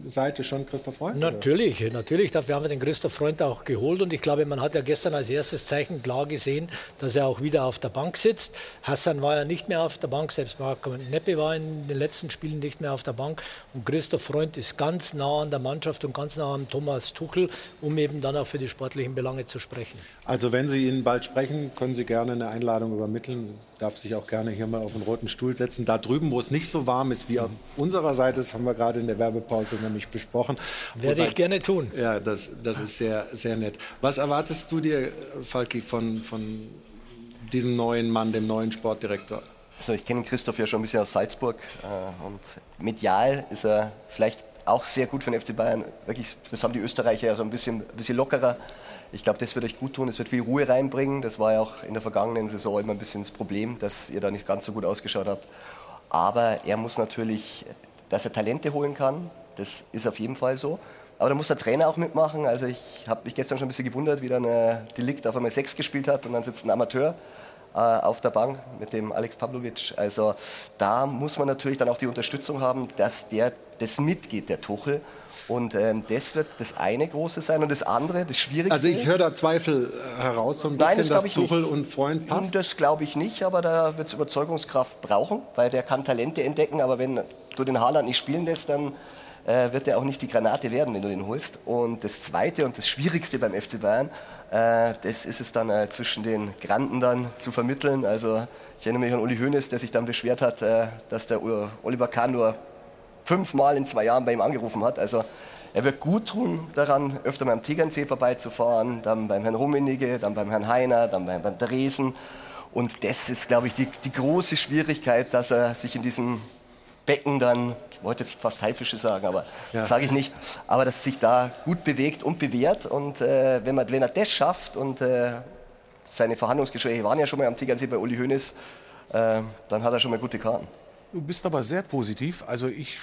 Seite schon Christoph Freund? Natürlich, oder? natürlich. Dafür haben wir den Christoph Freund auch geholt und ich glaube, man hat ja gestern als erstes Zeichen klar gesehen, dass er auch wieder auf der Bank sitzt. Hassan war ja nicht mehr auf der Bank, selbst Marco Neppe war in den letzten Spielen nicht mehr auf der Bank und Christoph Freund ist ganz nah an der Mannschaft und ganz nah an Thomas Tuchel, um eben dann auch für die sportlichen Belange zu sprechen. Also wenn Sie ihn bald sprechen, können Sie gerne eine Einladung übermitteln darf sich auch gerne hier mal auf den roten Stuhl setzen. Da drüben, wo es nicht so warm ist wie auf unserer Seite, das haben wir gerade in der Werbepause nämlich besprochen. Werde ich gerne tun. Ja, das, das ist sehr, sehr nett. Was erwartest du dir, Falki, von, von diesem neuen Mann, dem neuen Sportdirektor? Also ich kenne Christoph ja schon ein bisschen aus Salzburg äh, und medial ist er vielleicht auch sehr gut für den FC Bayern. Wirklich, das haben die Österreicher ja so ein bisschen, ein bisschen lockerer. Ich glaube, das wird euch gut tun, es wird viel Ruhe reinbringen. Das war ja auch in der vergangenen Saison immer ein bisschen das Problem, dass ihr da nicht ganz so gut ausgeschaut habt. Aber er muss natürlich, dass er Talente holen kann, das ist auf jeden Fall so. Aber da muss der Trainer auch mitmachen. Also ich habe mich gestern schon ein bisschen gewundert, wie dann äh, Delikt auf einmal sechs gespielt hat und dann sitzt ein Amateur äh, auf der Bank mit dem Alex Pavlovic. Also da muss man natürlich dann auch die Unterstützung haben, dass der das mitgeht, der Tuchel. Und ähm, das wird das eine große sein. Und das andere, das Schwierigste. Also ich höre da Zweifel äh, heraus, so ein bisschen, Nein, das dass Tuchel nicht. und Freund passt. Das glaube ich nicht, aber da wird es Überzeugungskraft brauchen, weil der kann Talente entdecken. Aber wenn du den Haaland nicht spielen lässt, dann äh, wird er auch nicht die Granate werden, wenn du den holst. Und das Zweite und das Schwierigste beim FC Bayern, äh, das ist es dann äh, zwischen den Granden dann zu vermitteln. Also ich erinnere mich an Uli Hoeneß, der sich dann beschwert hat, äh, dass der Oliver Kahn nur fünfmal in zwei Jahren bei ihm angerufen hat. Also er wird gut tun daran, öfter mal am Tegernsee vorbeizufahren, dann beim Herrn Rummenigge, dann beim Herrn Heiner, dann beim Herrn Dresen. Und das ist, glaube ich, die, die große Schwierigkeit, dass er sich in diesem Becken dann, ich wollte jetzt fast Haifische sagen, aber ja. das sage ich nicht, aber dass sich da gut bewegt und bewährt. Und äh, wenn, man, wenn er das schafft und äh, seine Verhandlungsgespräche waren ja schon mal am Tegernsee bei Uli Hoeneß, äh, dann hat er schon mal gute Karten. Du bist aber sehr positiv. Also ich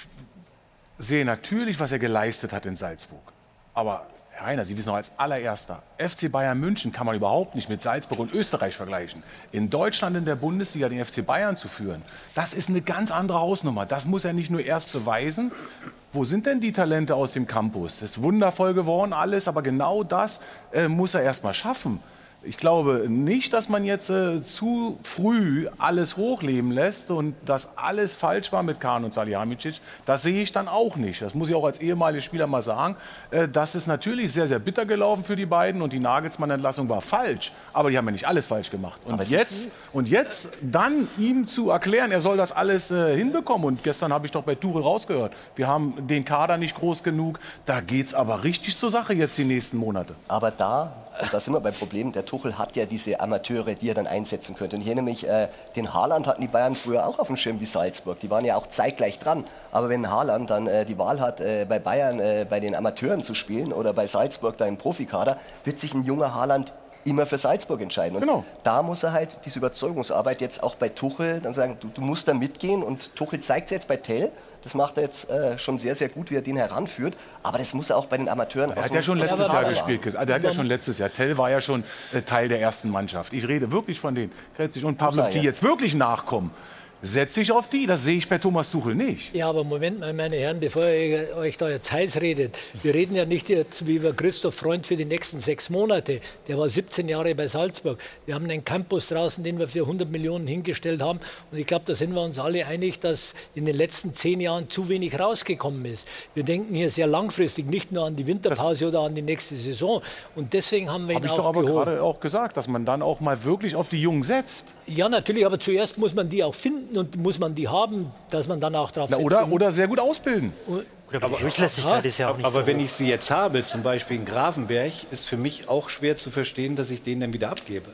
sehe natürlich, was er geleistet hat in Salzburg. Aber Herr Rainer, Sie wissen noch als allererster, FC Bayern München kann man überhaupt nicht mit Salzburg und Österreich vergleichen. In Deutschland in der Bundesliga den FC Bayern zu führen, das ist eine ganz andere Hausnummer. Das muss er nicht nur erst beweisen. Wo sind denn die Talente aus dem Campus? Es ist wundervoll geworden alles, aber genau das äh, muss er erst mal schaffen. Ich glaube nicht, dass man jetzt äh, zu früh alles hochleben lässt und dass alles falsch war mit Kahn und Salihamidzic. Das sehe ich dann auch nicht. Das muss ich auch als ehemaliger Spieler mal sagen. Äh, das ist natürlich sehr, sehr bitter gelaufen für die beiden und die Nagelsmann-Entlassung war falsch. Aber die haben ja nicht alles falsch gemacht. Und jetzt, und jetzt dann ihm zu erklären, er soll das alles äh, hinbekommen. Und gestern habe ich doch bei Tuchel rausgehört, wir haben den Kader nicht groß genug. Da geht es aber richtig zur Sache jetzt die nächsten Monate. Aber da und da sind wir beim Problem, der Tuchel hat ja diese Amateure, die er dann einsetzen könnte. Und hier nämlich äh, den Haaland hatten die Bayern früher auch auf dem Schirm wie Salzburg. Die waren ja auch zeitgleich dran. Aber wenn Haaland dann äh, die Wahl hat, äh, bei Bayern äh, bei den Amateuren zu spielen oder bei Salzburg da im Profikader, wird sich ein junger Haaland immer für Salzburg entscheiden. Und genau. da muss er halt diese Überzeugungsarbeit jetzt auch bei Tuchel dann sagen, du, du musst da mitgehen. Und Tuchel zeigt es jetzt bei Tell das macht er jetzt äh, schon sehr, sehr gut, wie er den heranführt. Aber das muss er auch bei den Amateuren. Er hat ja schon letztes Jahr gespielt. Also er hat ja schon letztes Jahr. Tell war ja schon äh, Teil der ersten Mannschaft. Ich rede wirklich von denen. Kretzig und Pavlov, die jetzt wirklich nachkommen setze ich auf die. Das sehe ich bei Thomas Tuchel nicht. Ja, aber Moment mal, meine Herren, bevor ihr euch da jetzt heiß redet. Wir reden ja nicht jetzt wie über Christoph Freund für die nächsten sechs Monate. Der war 17 Jahre bei Salzburg. Wir haben einen Campus draußen, den wir für 100 Millionen hingestellt haben. Und ich glaube, da sind wir uns alle einig, dass in den letzten zehn Jahren zu wenig rausgekommen ist. Wir denken hier sehr langfristig, nicht nur an die Winterpause das oder an die nächste Saison. Und deswegen haben wir ihn Habe ich auch doch aber geholt. gerade auch gesagt, dass man dann auch mal wirklich auf die Jungen setzt. Ja, natürlich, aber zuerst muss man die auch finden und muss man die haben, dass man dann auch drauf Na, oder, oder sehr gut ausbilden. Aber Durchlässigkeit ist ja auch nicht aber so wenn hoch. ich sie jetzt habe, zum Beispiel in Grafenberg, ist für mich auch schwer zu verstehen, dass ich den dann wieder abgebe.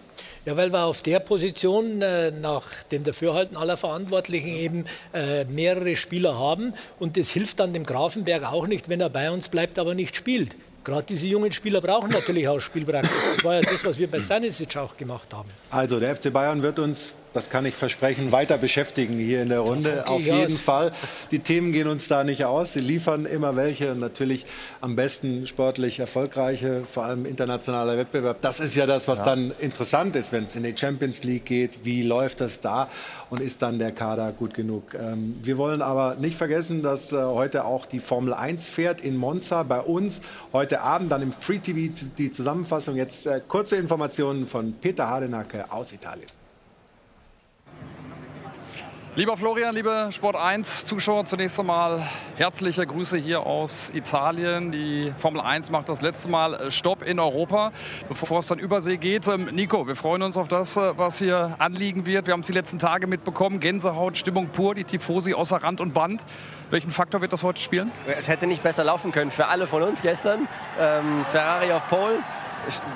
Ja, weil wir auf der Position äh, nach dem Dafürhalten aller Verantwortlichen eben äh, mehrere Spieler haben. Und das hilft dann dem Grafenberg auch nicht, wenn er bei uns bleibt, aber nicht spielt. Gerade diese jungen Spieler brauchen natürlich auch Spielpraxis. Das war ja das, was wir bei Stanisic auch gemacht haben. Also der FC Bayern wird uns, das kann ich versprechen, weiter beschäftigen hier in der Runde. Auf jeden aus. Fall. Die Themen gehen uns da nicht aus. Sie liefern immer welche. Natürlich am besten sportlich erfolgreiche, vor allem internationaler Wettbewerb. Das ist ja das, was Ja. dann interessant ist, wenn es in die Champions League geht. Wie läuft das da und ist dann der Kader gut genug? Ähm, wir wollen aber nicht vergessen, dass äh, heute auch die Formel 1 fährt in Monza bei uns. Heute Abend dann im Free TV die Zusammenfassung. Jetzt äh, kurze Informationen von Peter Hardenacke aus Italien. Lieber Florian, liebe Sport 1 Zuschauer, zunächst einmal herzliche Grüße hier aus Italien. Die Formel 1 macht das letzte Mal äh, Stopp in Europa, bevor es dann Übersee geht. Ähm, Nico, wir freuen uns auf das, äh, was hier anliegen wird. Wir haben es die letzten Tage mitbekommen. Gänsehaut, Stimmung pur, die Tifosi außer Rand und Band. Welchen Faktor wird das heute spielen? Es hätte nicht besser laufen können für alle von uns gestern. Ähm, Ferrari auf Pole.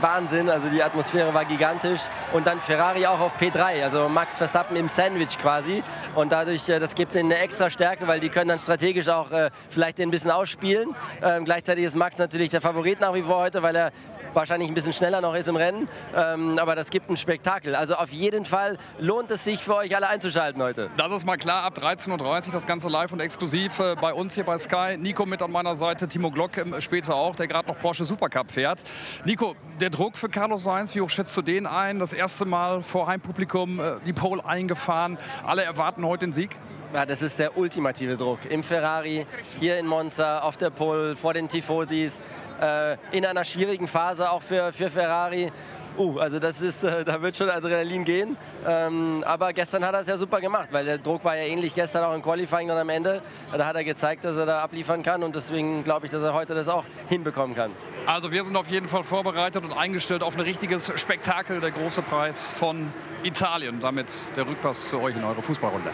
Wahnsinn, also die Atmosphäre war gigantisch. Und dann Ferrari auch auf P3, also Max Verstappen im Sandwich quasi. Und dadurch, äh, das gibt ihnen eine extra Stärke, weil die können dann strategisch auch äh, vielleicht ein bisschen ausspielen. Ähm, gleichzeitig ist Max natürlich der Favorit nach wie vor heute, weil er wahrscheinlich ein bisschen schneller noch ist im Rennen. Ähm, aber das gibt ein Spektakel. Also auf jeden Fall lohnt es sich für euch alle einzuschalten heute. Das ist mal klar, ab 13.30 Uhr das Ganze live und exklusiv äh, bei uns hier bei Sky. Nico mit an meiner Seite, Timo Glock ähm, später auch, der gerade noch Porsche Supercup fährt. Nico, der Druck für Carlos Sainz, wie hoch schätzt du den ein? Das erste Mal vor Heimpublikum äh, die Pole eingefahren. Alle erwarten heute den Sieg. Ja, das ist der ultimative Druck. Im Ferrari, hier in Monza, auf der Pole, vor den Tifosis, äh, in einer schwierigen Phase auch für, für Ferrari. Uh, also das ist, äh, da wird schon Adrenalin gehen. Ähm, aber gestern hat er es ja super gemacht, weil der Druck war ja ähnlich gestern auch im Qualifying dann am Ende. Da hat er gezeigt, dass er da abliefern kann und deswegen glaube ich, dass er heute das auch hinbekommen kann. Also wir sind auf jeden Fall vorbereitet und eingestellt auf ein richtiges Spektakel, der große Preis von Italien. Damit der Rückpass zu euch in eure Fußballrunde.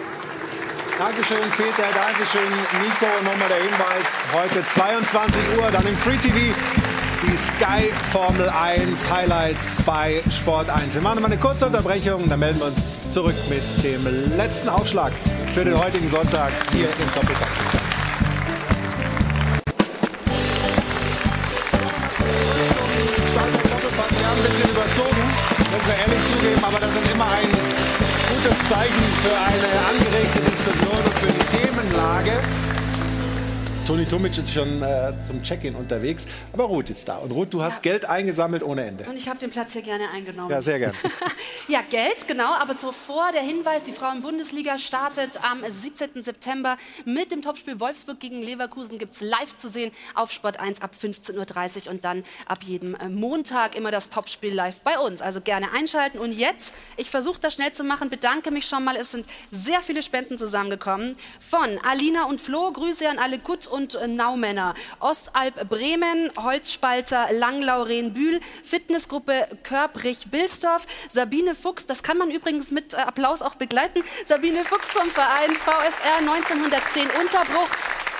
Dankeschön, Peter. Dankeschön, Nico. Nochmal der Hinweis: heute 22 Uhr, dann im Free TV die Sky Formel 1 Highlights bei Sport 1. Wir machen mal eine kurze Unterbrechung, dann melden wir uns zurück mit dem letzten Aufschlag für den heutigen Sonntag hier im haben ein bisschen überzogen, müssen wir ehrlich zugeben, aber das ist immer ein gutes Zeichen für eine angeregte Diskussion Toni Tomic ist schon äh, zum Check-in unterwegs. Aber Ruth ist da. Und Ruth, du hast ja. Geld eingesammelt ohne Ende. Und ich habe den Platz hier gerne eingenommen. Ja, sehr gerne. ja, Geld, genau. Aber zuvor der Hinweis, die Frauen-Bundesliga startet am 17. September mit dem Topspiel Wolfsburg gegen Leverkusen. Gibt es live zu sehen auf Sport 1 ab 15.30 Uhr und dann ab jedem äh, Montag immer das Topspiel live bei uns. Also gerne einschalten. Und jetzt, ich versuche das schnell zu machen, bedanke mich schon mal. Es sind sehr viele Spenden zusammengekommen. Von Alina und Flo, Grüße an alle Gut- und äh, Naumänner. Ostalb Bremen, Holzspalter Langlauren Bühl, Fitnessgruppe Körbrich-Bilsdorf, Sabine Fuchs, das kann man übrigens mit äh, Applaus auch begleiten. Sabine Fuchs vom Verein VfR 1910 Unterbruch.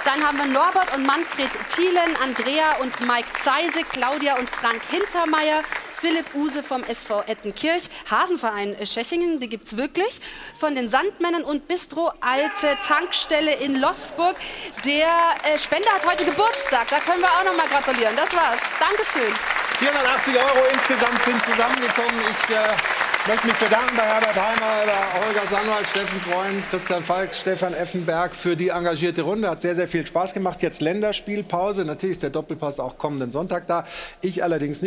Dann haben wir Norbert und Manfred Thielen, Andrea und Mike Zeise, Claudia und Frank Hintermeier, Philipp Use vom SV Ettenkirch, Hasenverein Schechingen, die gibt es wirklich, von den Sandmännern und Bistro Alte Tankstelle in Lossburg. Der äh, Spender hat heute Geburtstag, da können wir auch noch mal gratulieren. Das war's. Dankeschön. 480 Euro insgesamt sind zusammengekommen. Ich äh möchte mich bedanken bei Herbert Heimer, bei Holger Sandwald, Steffen Freund, Christian Falk, Stefan Effenberg für die engagierte Runde. Hat sehr, sehr viel Spaß gemacht. Jetzt Länderspielpause. Natürlich ist der Doppelpass auch kommenden Sonntag da. Ich allerdings nicht.